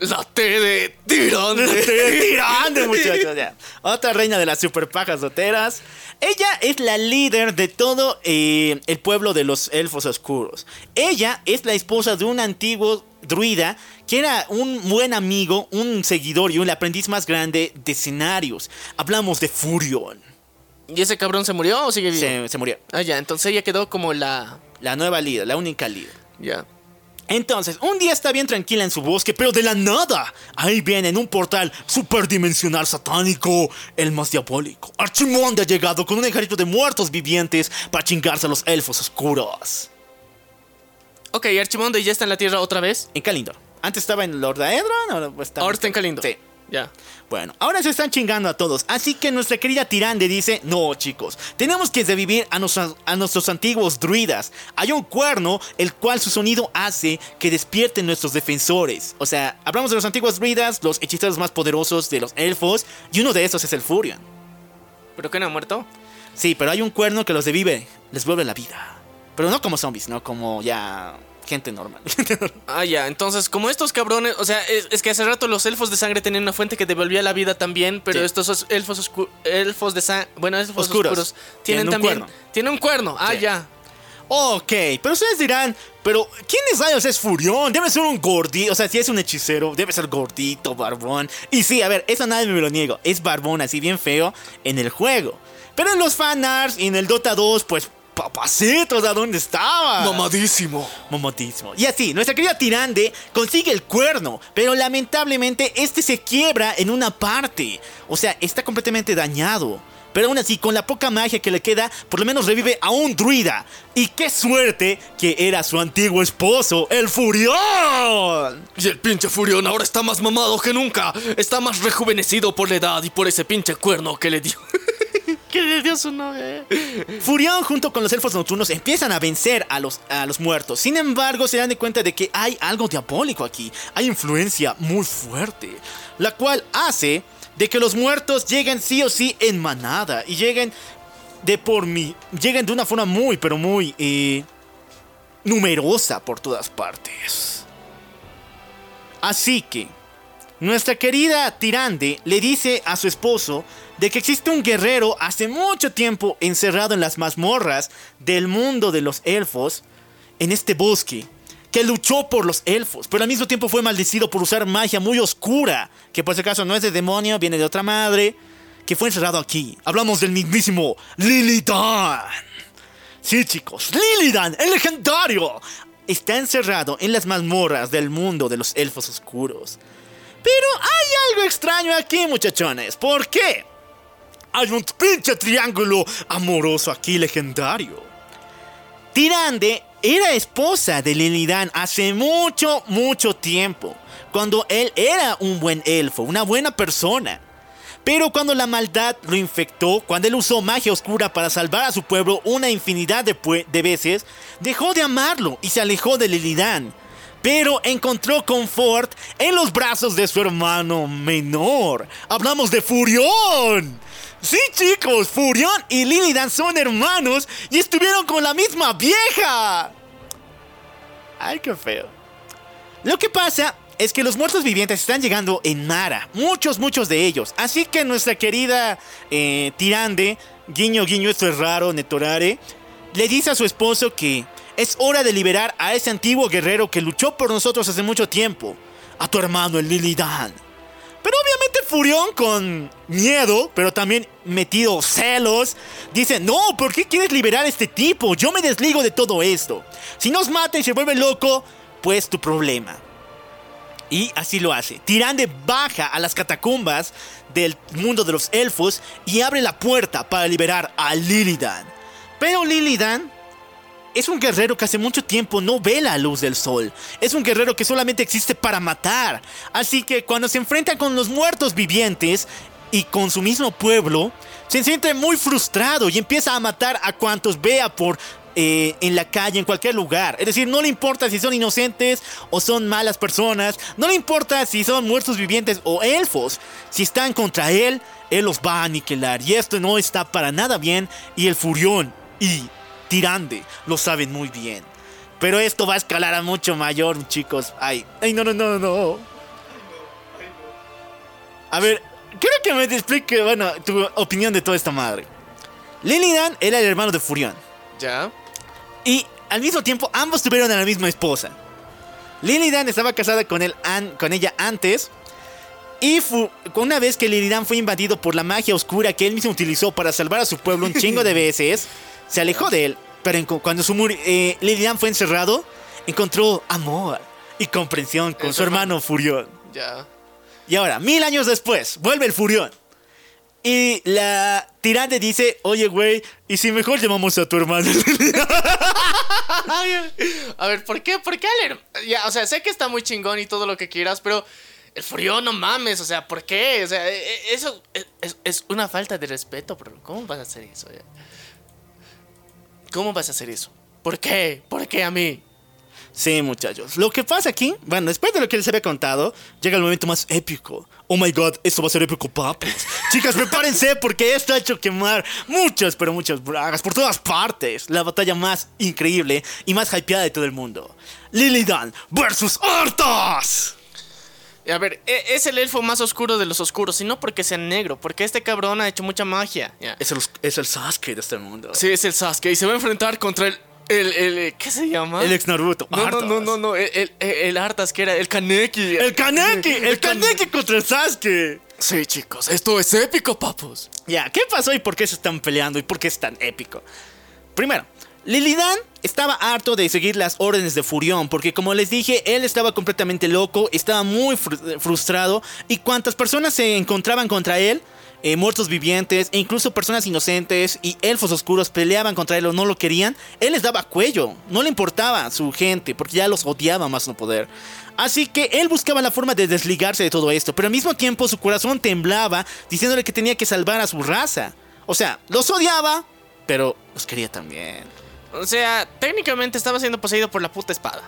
La T de tirante. Tirande, muchachos. ya. Otra reina de las superpajas doteras. Ella es la líder de todo eh, el pueblo de los elfos oscuros. Ella es la esposa de un antiguo druida que era un buen amigo, un seguidor y un aprendiz más grande de escenarios. Hablamos de Furion. ¿Y ese cabrón se murió o sigue vivo? Se, se murió. Ah, ya, entonces ella quedó como la. La nueva líder, la única líder. Ya. Entonces, un día está bien tranquila en su bosque, pero de la nada, ahí viene en un portal superdimensional satánico, el más diabólico. Archimonde ha llegado con un ejército de muertos vivientes para chingarse a los elfos oscuros. Ok, Archimonde ya está en la tierra otra vez. En Kalindor. Antes estaba en Lord Aedron, ahora está, Ahora está en Kalindor. Sí. Ya. Bueno, ahora se están chingando a todos, así que nuestra querida Tirande dice, no chicos, tenemos que revivir a, nuestros- a nuestros antiguos druidas. Hay un cuerno el cual su sonido hace que despierten nuestros defensores. O sea, hablamos de los antiguos druidas, los hechiceros más poderosos de los elfos, y uno de esos es el Furion. ¿Pero qué no ha muerto? Sí, pero hay un cuerno que los revive, les vuelve la vida. Pero no como zombies, no como ya gente normal. Ah, ya. Entonces, como estos cabrones. O sea, es, es que hace rato los elfos de sangre tenían una fuente que devolvía la vida también. Pero Sí. estos os- elfos oscu- elfos de sangre. Bueno, elfos Oscuros. oscuros. Tienen también. Tienen un cuerno. Ah, Sí. ya. Ok, pero ustedes dirán, pero ¿quién es rayos es Furión? Debe ser un gordito, o sea, si es un hechicero, debe ser gordito, barbón. Y sí, a ver, eso nadie me lo niego, es barbón así bien feo en el juego. Pero en los fanarts y en el Dota 2, pues, papacitos, ¿a dónde estaba? Mamadísimo. Momotismo. Y así, nuestra querida Tirande consigue el cuerno, pero lamentablemente este se quiebra en una parte. O sea, está completamente dañado. Pero aún así, con la poca magia que le queda, por lo menos revive a un druida. Y qué suerte que era su antiguo esposo, el Furión. Y el pinche Furión ahora está más mamado que nunca. Está más rejuvenecido por la edad y por ese pinche cuerno que le dio. que le dio su. Furión junto con los elfos nocturnos empiezan a vencer a los, a los muertos. Sin embargo, se dan de cuenta de que hay algo diabólico aquí. Hay influencia muy fuerte. La cual hace de que los muertos lleguen sí o sí en manada. Y lleguen de por mí. Lleguen de una forma muy, pero muy eh, numerosa por todas partes. Así que, nuestra querida Tirande le dice a su esposo de que existe un guerrero hace mucho tiempo encerrado en las mazmorras del mundo de los elfos, en este bosque, que luchó por los elfos, pero al mismo tiempo fue maldecido por usar magia muy oscura, que por si acaso no es de demonio, viene de otra madre, que fue encerrado aquí. Hablamos del mismísimo Lilidan. Sí, chicos, Lilidan, el legendario, está encerrado en las mazmorras del mundo de los elfos oscuros. Pero hay algo extraño aquí, muchachones. ¿Por qué? Hay un pinche triángulo amoroso aquí legendario. Tirande era esposa de Lilidan hace mucho, mucho tiempo, cuando él era un buen elfo, una buena persona. Pero cuando la maldad lo infectó, cuando él usó magia oscura para salvar a su pueblo una infinidad de, de veces, dejó de amarlo y se alejó de Lilidan. Pero encontró confort en los brazos de su hermano menor. Hablamos de Furión. Sí, chicos, Furión y Lilidan son hermanos y estuvieron con la misma vieja. Ay, qué feo. Lo que pasa es que los muertos vivientes están llegando en Mara. Muchos, muchos de ellos. Así que nuestra querida eh, Tirande, guiño, guiño, esto es raro, Netorare, le dice a su esposo que es hora de liberar a ese antiguo guerrero que luchó por nosotros hace mucho tiempo. A tu hermano, el Lilidan. Pero obviamente Furión con miedo, pero también metido celos, dice, no, ¿por qué quieres liberar a este tipo? Yo me desligo de todo esto. Si nos mata y se vuelve loco, pues tu problema. Y así lo hace. Tirande baja a las catacumbas del mundo de los elfos y abre la puerta para liberar a Lilidan. Pero Lilidan es un guerrero que hace mucho tiempo no ve la luz del sol. Es un guerrero que solamente existe para matar. Así que cuando se enfrenta con los muertos vivientes y con su mismo pueblo, se siente muy frustrado y empieza a matar a cuantos vea por eh, en la calle, en cualquier lugar. Es decir, no le importa si son inocentes o son malas personas. No le importa si son muertos vivientes o elfos. Si están contra él, él los va a aniquilar. Y esto no está para nada bien. Y el Furión y Tirande lo saben muy bien. Pero esto va a escalar a mucho mayor, chicos. Ay, ay, no, no, no, no. A ver, quiero que me explique, bueno, tu opinión de toda esta madre. Lilidan era el hermano de Furión. ¿Ya? Y al mismo tiempo, ambos tuvieron a la misma esposa. Lilidan estaba casada con, él an- con ella antes. Y fu- una vez que Lilidan fue invadido por la magia oscura que él mismo utilizó para salvar a su pueblo un chingo de veces, se alejó de él. Pero cuando su eh, Lilidan fue encerrado, encontró amor y comprensión con su su hermano Furión. Ya. Y ahora, mil años después, vuelve el Furión. Y la tirante dice, oye, güey, ¿y si mejor llamamos a tu hermano? A ver, ¿por qué? ¿Por qué al Ya, o sea, sé que está muy chingón y todo lo que quieras, pero el frío no mames, o sea, ¿por qué? O sea, e- e- eso es, una falta de respeto, bro. ¿Cómo vas a hacer eso? ya? ¿Cómo vas a hacer eso? ¿Por qué? ¿Por qué a mí? Sí, muchachos. Lo que pasa aquí, bueno, después de lo que les había contado, llega el momento más épico. Oh my god, esto va a ser épico, papos. Chicas, prepárense porque esto ha hecho quemar muchas, pero muchas bragas por todas partes. La batalla más increíble y más hypeada de todo el mundo. Lilidan versus Arthas. A ver, e- es el elfo más oscuro de los oscuros, y no porque sea negro, porque este cabrón ha hecho mucha magia. Es el, es el Sasuke de este mundo. Sí, es el Sasuke y se va a enfrentar contra el. El, el- ¿Qué se llama? El ex Naruto. No, no, no, no, no. El, el, el Arthas, que era el Kaneki. El Kaneki, el Kan- Kaneki contra el Sasuke. Sí, chicos, esto es épico, papus. Ya, ¿qué pasó y por qué se están peleando y por qué es tan épico? Primero, Lilidan estaba harto de seguir las órdenes de Furión, porque como les dije, él estaba completamente loco, estaba muy fru- frustrado, y cuantas personas se encontraban contra él, eh, muertos vivientes, e incluso personas inocentes y elfos oscuros peleaban contra él o no lo querían, él les daba cuello, no le importaba su gente, porque ya los odiaba más no poder. Así que él buscaba la forma de desligarse de todo esto, pero al mismo tiempo su corazón temblaba diciéndole que tenía que salvar a su raza. O sea, los odiaba, pero los quería también. O sea, técnicamente estaba siendo poseído por la puta espada.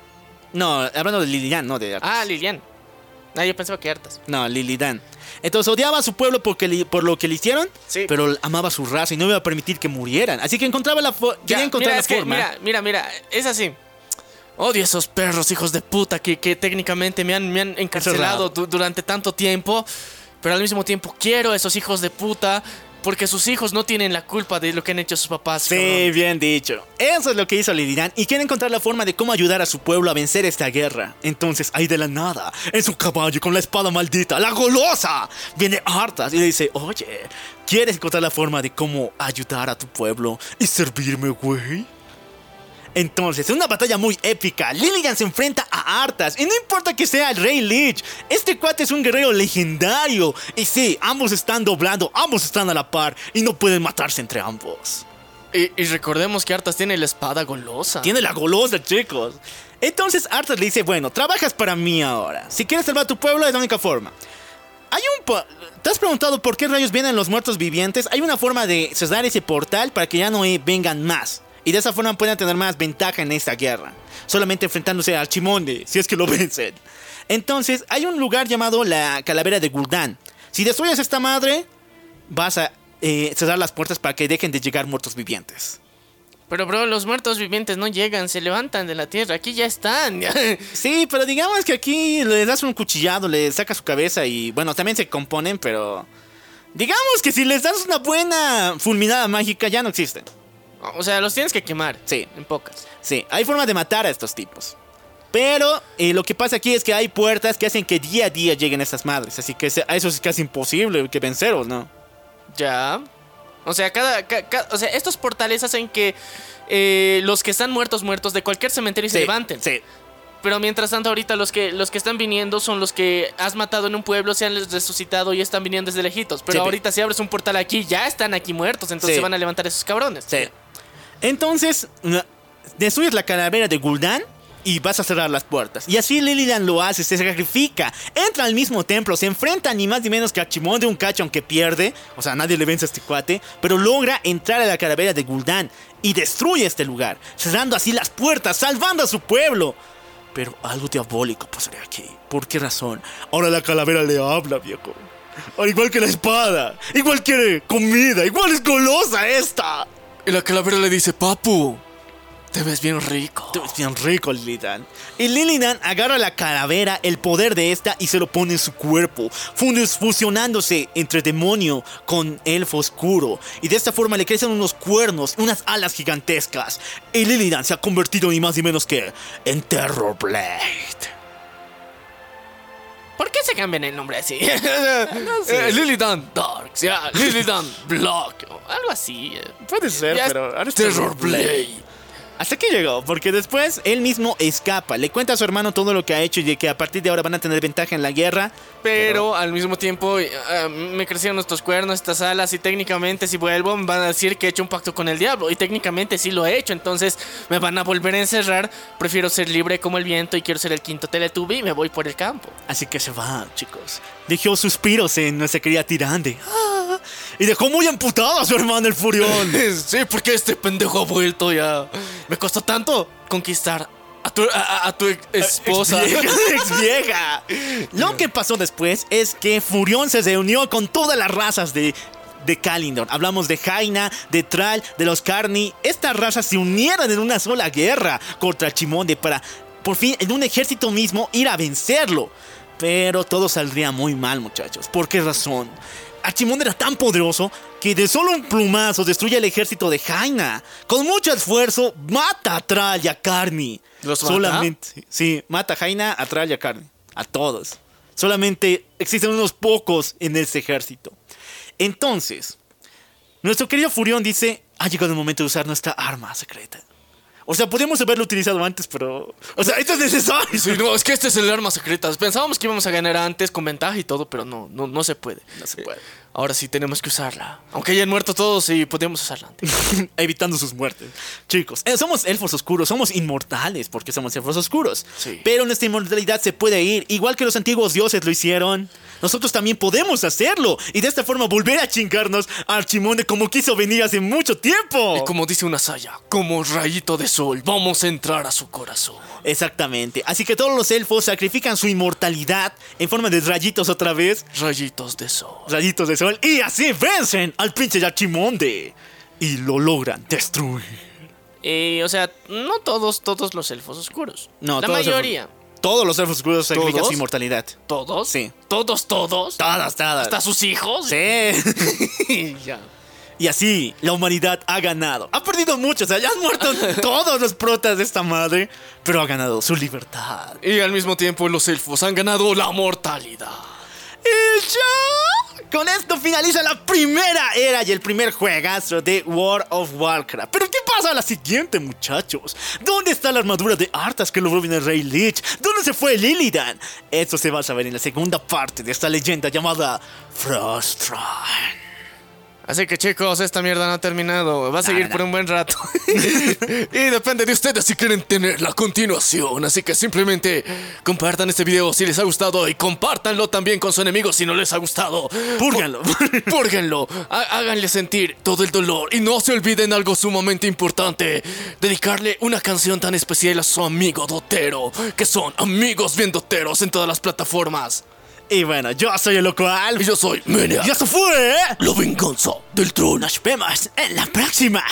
No, hablando de Lilidan, no de Arthas. Ah, Lilian. Ah, yo pensaba que Artas. No, Lilidan. Entonces odiaba a su pueblo porque li- por lo que le hicieron, Sí. pero amaba su raza y no iba a permitir que murieran. Así que encontraba la fo- Ya, quería encontrar mira, la es que, forma. mira, mira, mira, es así. Odio a esos perros, hijos de puta, que, que técnicamente me han, me han encarcelado du- durante tanto tiempo. Pero al mismo tiempo quiero a esos hijos de puta. Porque sus hijos no tienen la culpa de lo que han hecho sus papás. Sí, cabrón. bien dicho. Eso es lo que hizo Lilidan y quiere encontrar la forma de cómo ayudar a su pueblo a vencer esta guerra. Entonces, ahí de la nada, en su caballo con la espada maldita, la golosa, viene Arthas y le dice, oye, ¿quieres encontrar la forma de cómo ayudar a tu pueblo y servirme, güey? Entonces, en una batalla muy épica, Lillian se enfrenta a Arthas. Y no importa que sea el Rey Lich, este cuate es un guerrero legendario. Y sí, ambos están doblando, ambos están a la par. Y no pueden matarse entre ambos. Y, y recordemos que Artas tiene la espada golosa. Tiene la golosa, chicos. Entonces Arthas le dice, bueno, trabajas para mí ahora. Si quieres salvar a tu pueblo es la única forma. Hay un... ¿Te has preguntado por qué rayos vienen los muertos vivientes? Hay una forma de cerrar ese portal para que ya no vengan más. Y de esa forma puedan tener más ventaja en esta guerra. Solamente enfrentándose al Chimonde, si es que lo vencen. Entonces, hay un lugar llamado la Calavera de Gul'dan. Si destruyes esta madre, vas a eh, cerrar las puertas para que dejen de llegar muertos vivientes. Pero bro, los muertos vivientes no llegan, se levantan de la tierra, aquí ya están. Sí, pero digamos que aquí le das un cuchillado, le sacas su cabeza y bueno, también se componen, pero digamos que si les das una buena fulminada mágica ya no existen. O sea, los tienes que quemar. Sí. En pocas. Sí, hay forma de matar a estos tipos. Pero eh, lo que pasa aquí es que hay puertas que hacen que día a día lleguen estas madres, así que se- a eso es casi imposible que vencerlos, ¿no? Ya. O sea, cada, ca- ca- o sea, estos portales hacen que eh, los que están muertos, muertos de cualquier cementerio se levanten. Sí, Pero mientras tanto, ahorita los que, los que están viniendo son los que has matado en un pueblo, se han resucitado y están viniendo desde lejitos. Pero Sí, ahorita si abres un portal aquí, ya están aquí muertos, entonces Sí. se van a levantar esos cabrones. sí. Entonces, destruyes la calavera de Gul'dan y vas a cerrar las puertas. Y así Lilian lo hace, se sacrifica, entra al mismo templo, se enfrenta ni más ni menos que a Chimón de un cacho aunque pierde, o sea, nadie le vence a este cuate, pero logra entrar a la calavera de Gul'dan y destruye este lugar, cerrando así las puertas, salvando a su pueblo. Pero algo diabólico pasaría aquí. ¿Por qué razón? Ahora la calavera le habla, viejo. Al igual que la espada. Igual quiere comida. Igual es golosa esta. Y la calavera le dice, papu, te ves bien rico. Tú eres bien rico, Lilidan. Y Lilidan agarra la calavera, el poder de esta, y se lo pone en su cuerpo, fusionándose entre demonio con elfo oscuro. Y de esta forma le crecen unos cuernos, unas alas gigantescas. Y Lilidan se ha convertido ni más ni menos que en Terror Blade. ¿Por qué se cambian el nombre así? Eh, Lilidan Darks, ya, Lilidan Block, o algo así. eh. Puede ser, Ya pero ahora es Terror Blade. Hasta aquí llegó, porque después él mismo escapa. Le cuenta a su hermano todo lo que ha hecho y de que a partir de ahora van a tener ventaja en la guerra. Pero al mismo tiempo eh, me crecieron estos cuernos, estas alas y técnicamente si vuelvo me van a decir que he hecho un pacto con el diablo y técnicamente sí lo he hecho, entonces me van a volver a encerrar, prefiero ser libre como el viento y quiero ser el quinto Teletubby y me voy por el campo. Así que se va, chicos. Dejó suspiros en nuestra querida Tirande. Ah, y dejó muy amputado a su hermano el Furión. Sí, porque este pendejo ha vuelto ya. Me costó tanto conquistar a tu, a- a- a tu ex- esposa. Ex vieja, ex vieja. Lo que pasó después es que Furión se reunió con todas las razas de, de Kalindor. Hablamos de Jaina, de Tral, de los Carni. Estas razas se unieron en una sola guerra contra Chimonde para, por fin, en un ejército mismo, ir a vencerlo. Pero todo saldría muy mal, muchachos. ¿Por qué razón? Archimonde era tan poderoso que de solo un plumazo destruye el ejército de Jaina. Con mucho esfuerzo, mata a Tral y a Carni. ¿Los mata? Solamente, sí, mata a Jaina, a Tral y a Carni. A todos. Solamente existen unos pocos en ese ejército. Entonces, nuestro querido Furión dice, ha llegado el momento de usar nuestra arma secreta. O sea, podríamos haberlo utilizado antes, pero... O sea, esto es necesario. Sí, no, es que este es el arma secreta. Pensábamos que íbamos a ganar antes con ventaja y todo, pero no, no, no se puede. No se puede. Ahora sí tenemos que usarla. Aunque hayan muerto todos, sí, podemos usarla antes. evitando sus muertes. Chicos, eh, somos elfos oscuros, somos inmortales porque somos elfos oscuros. Sí. Pero nuestra inmortalidad se puede ir, igual que los antiguos dioses lo hicieron. Nosotros también podemos hacerlo y de esta forma volver a chingarnos a Archimonde como quiso venir hace mucho tiempo. Y como dice una saya, como rayito de sol, vamos a entrar a su corazón. Exactamente. Así que todos los elfos sacrifican su inmortalidad en forma de rayitos otra vez, Rayitos de sol. rayitos de sol, y así vencen al pinche Archimonde y lo logran destruir. Y, o sea, no todos, todos los elfos oscuros. No, la todos los elfos- mayoría. Todos los elfos oscuros sacrifican ¿Todos? su inmortalidad. ¿Todos? Sí. ¿Todos, todos? Todas, todas. ¿Hasta sus hijos? Sí. ya. Y así la humanidad ha ganado. Ha perdido mucho, o sea, ya han muerto todos los protas de esta madre, pero ha ganado su libertad. Y al mismo tiempo los elfos han ganado la mortalidad. Y ya. Con esto finaliza la primera era y el primer juegazo de World of Warcraft. Pero ¿qué pasa a la siguiente, muchachos? ¿Dónde está la armadura de Arthas que logró bien el Rey Lich? ¿Dónde se fue Lilidan? Eso se va a saber en la segunda parte de esta leyenda llamada Frostron. Así que chicos, esta mierda no ha terminado. Va a seguir por un buen rato. y depende de ustedes si quieren tener la continuación. Así que simplemente compartan este video si les ha gustado y compártanlo también con sus enemigos si no les ha gustado. Púrganlo. Púrguenlo. Há- Háganle sentir todo el dolor. Y no se olviden algo sumamente importante. Dedicarle una canción tan especial a su amigo Dotero. Que son amigos bien doteros en todas las plataformas. Y bueno, yo soy el Loco Alf. Y yo soy Menia. Y eso fue... La venganza del troll. Nos vemos en la próxima.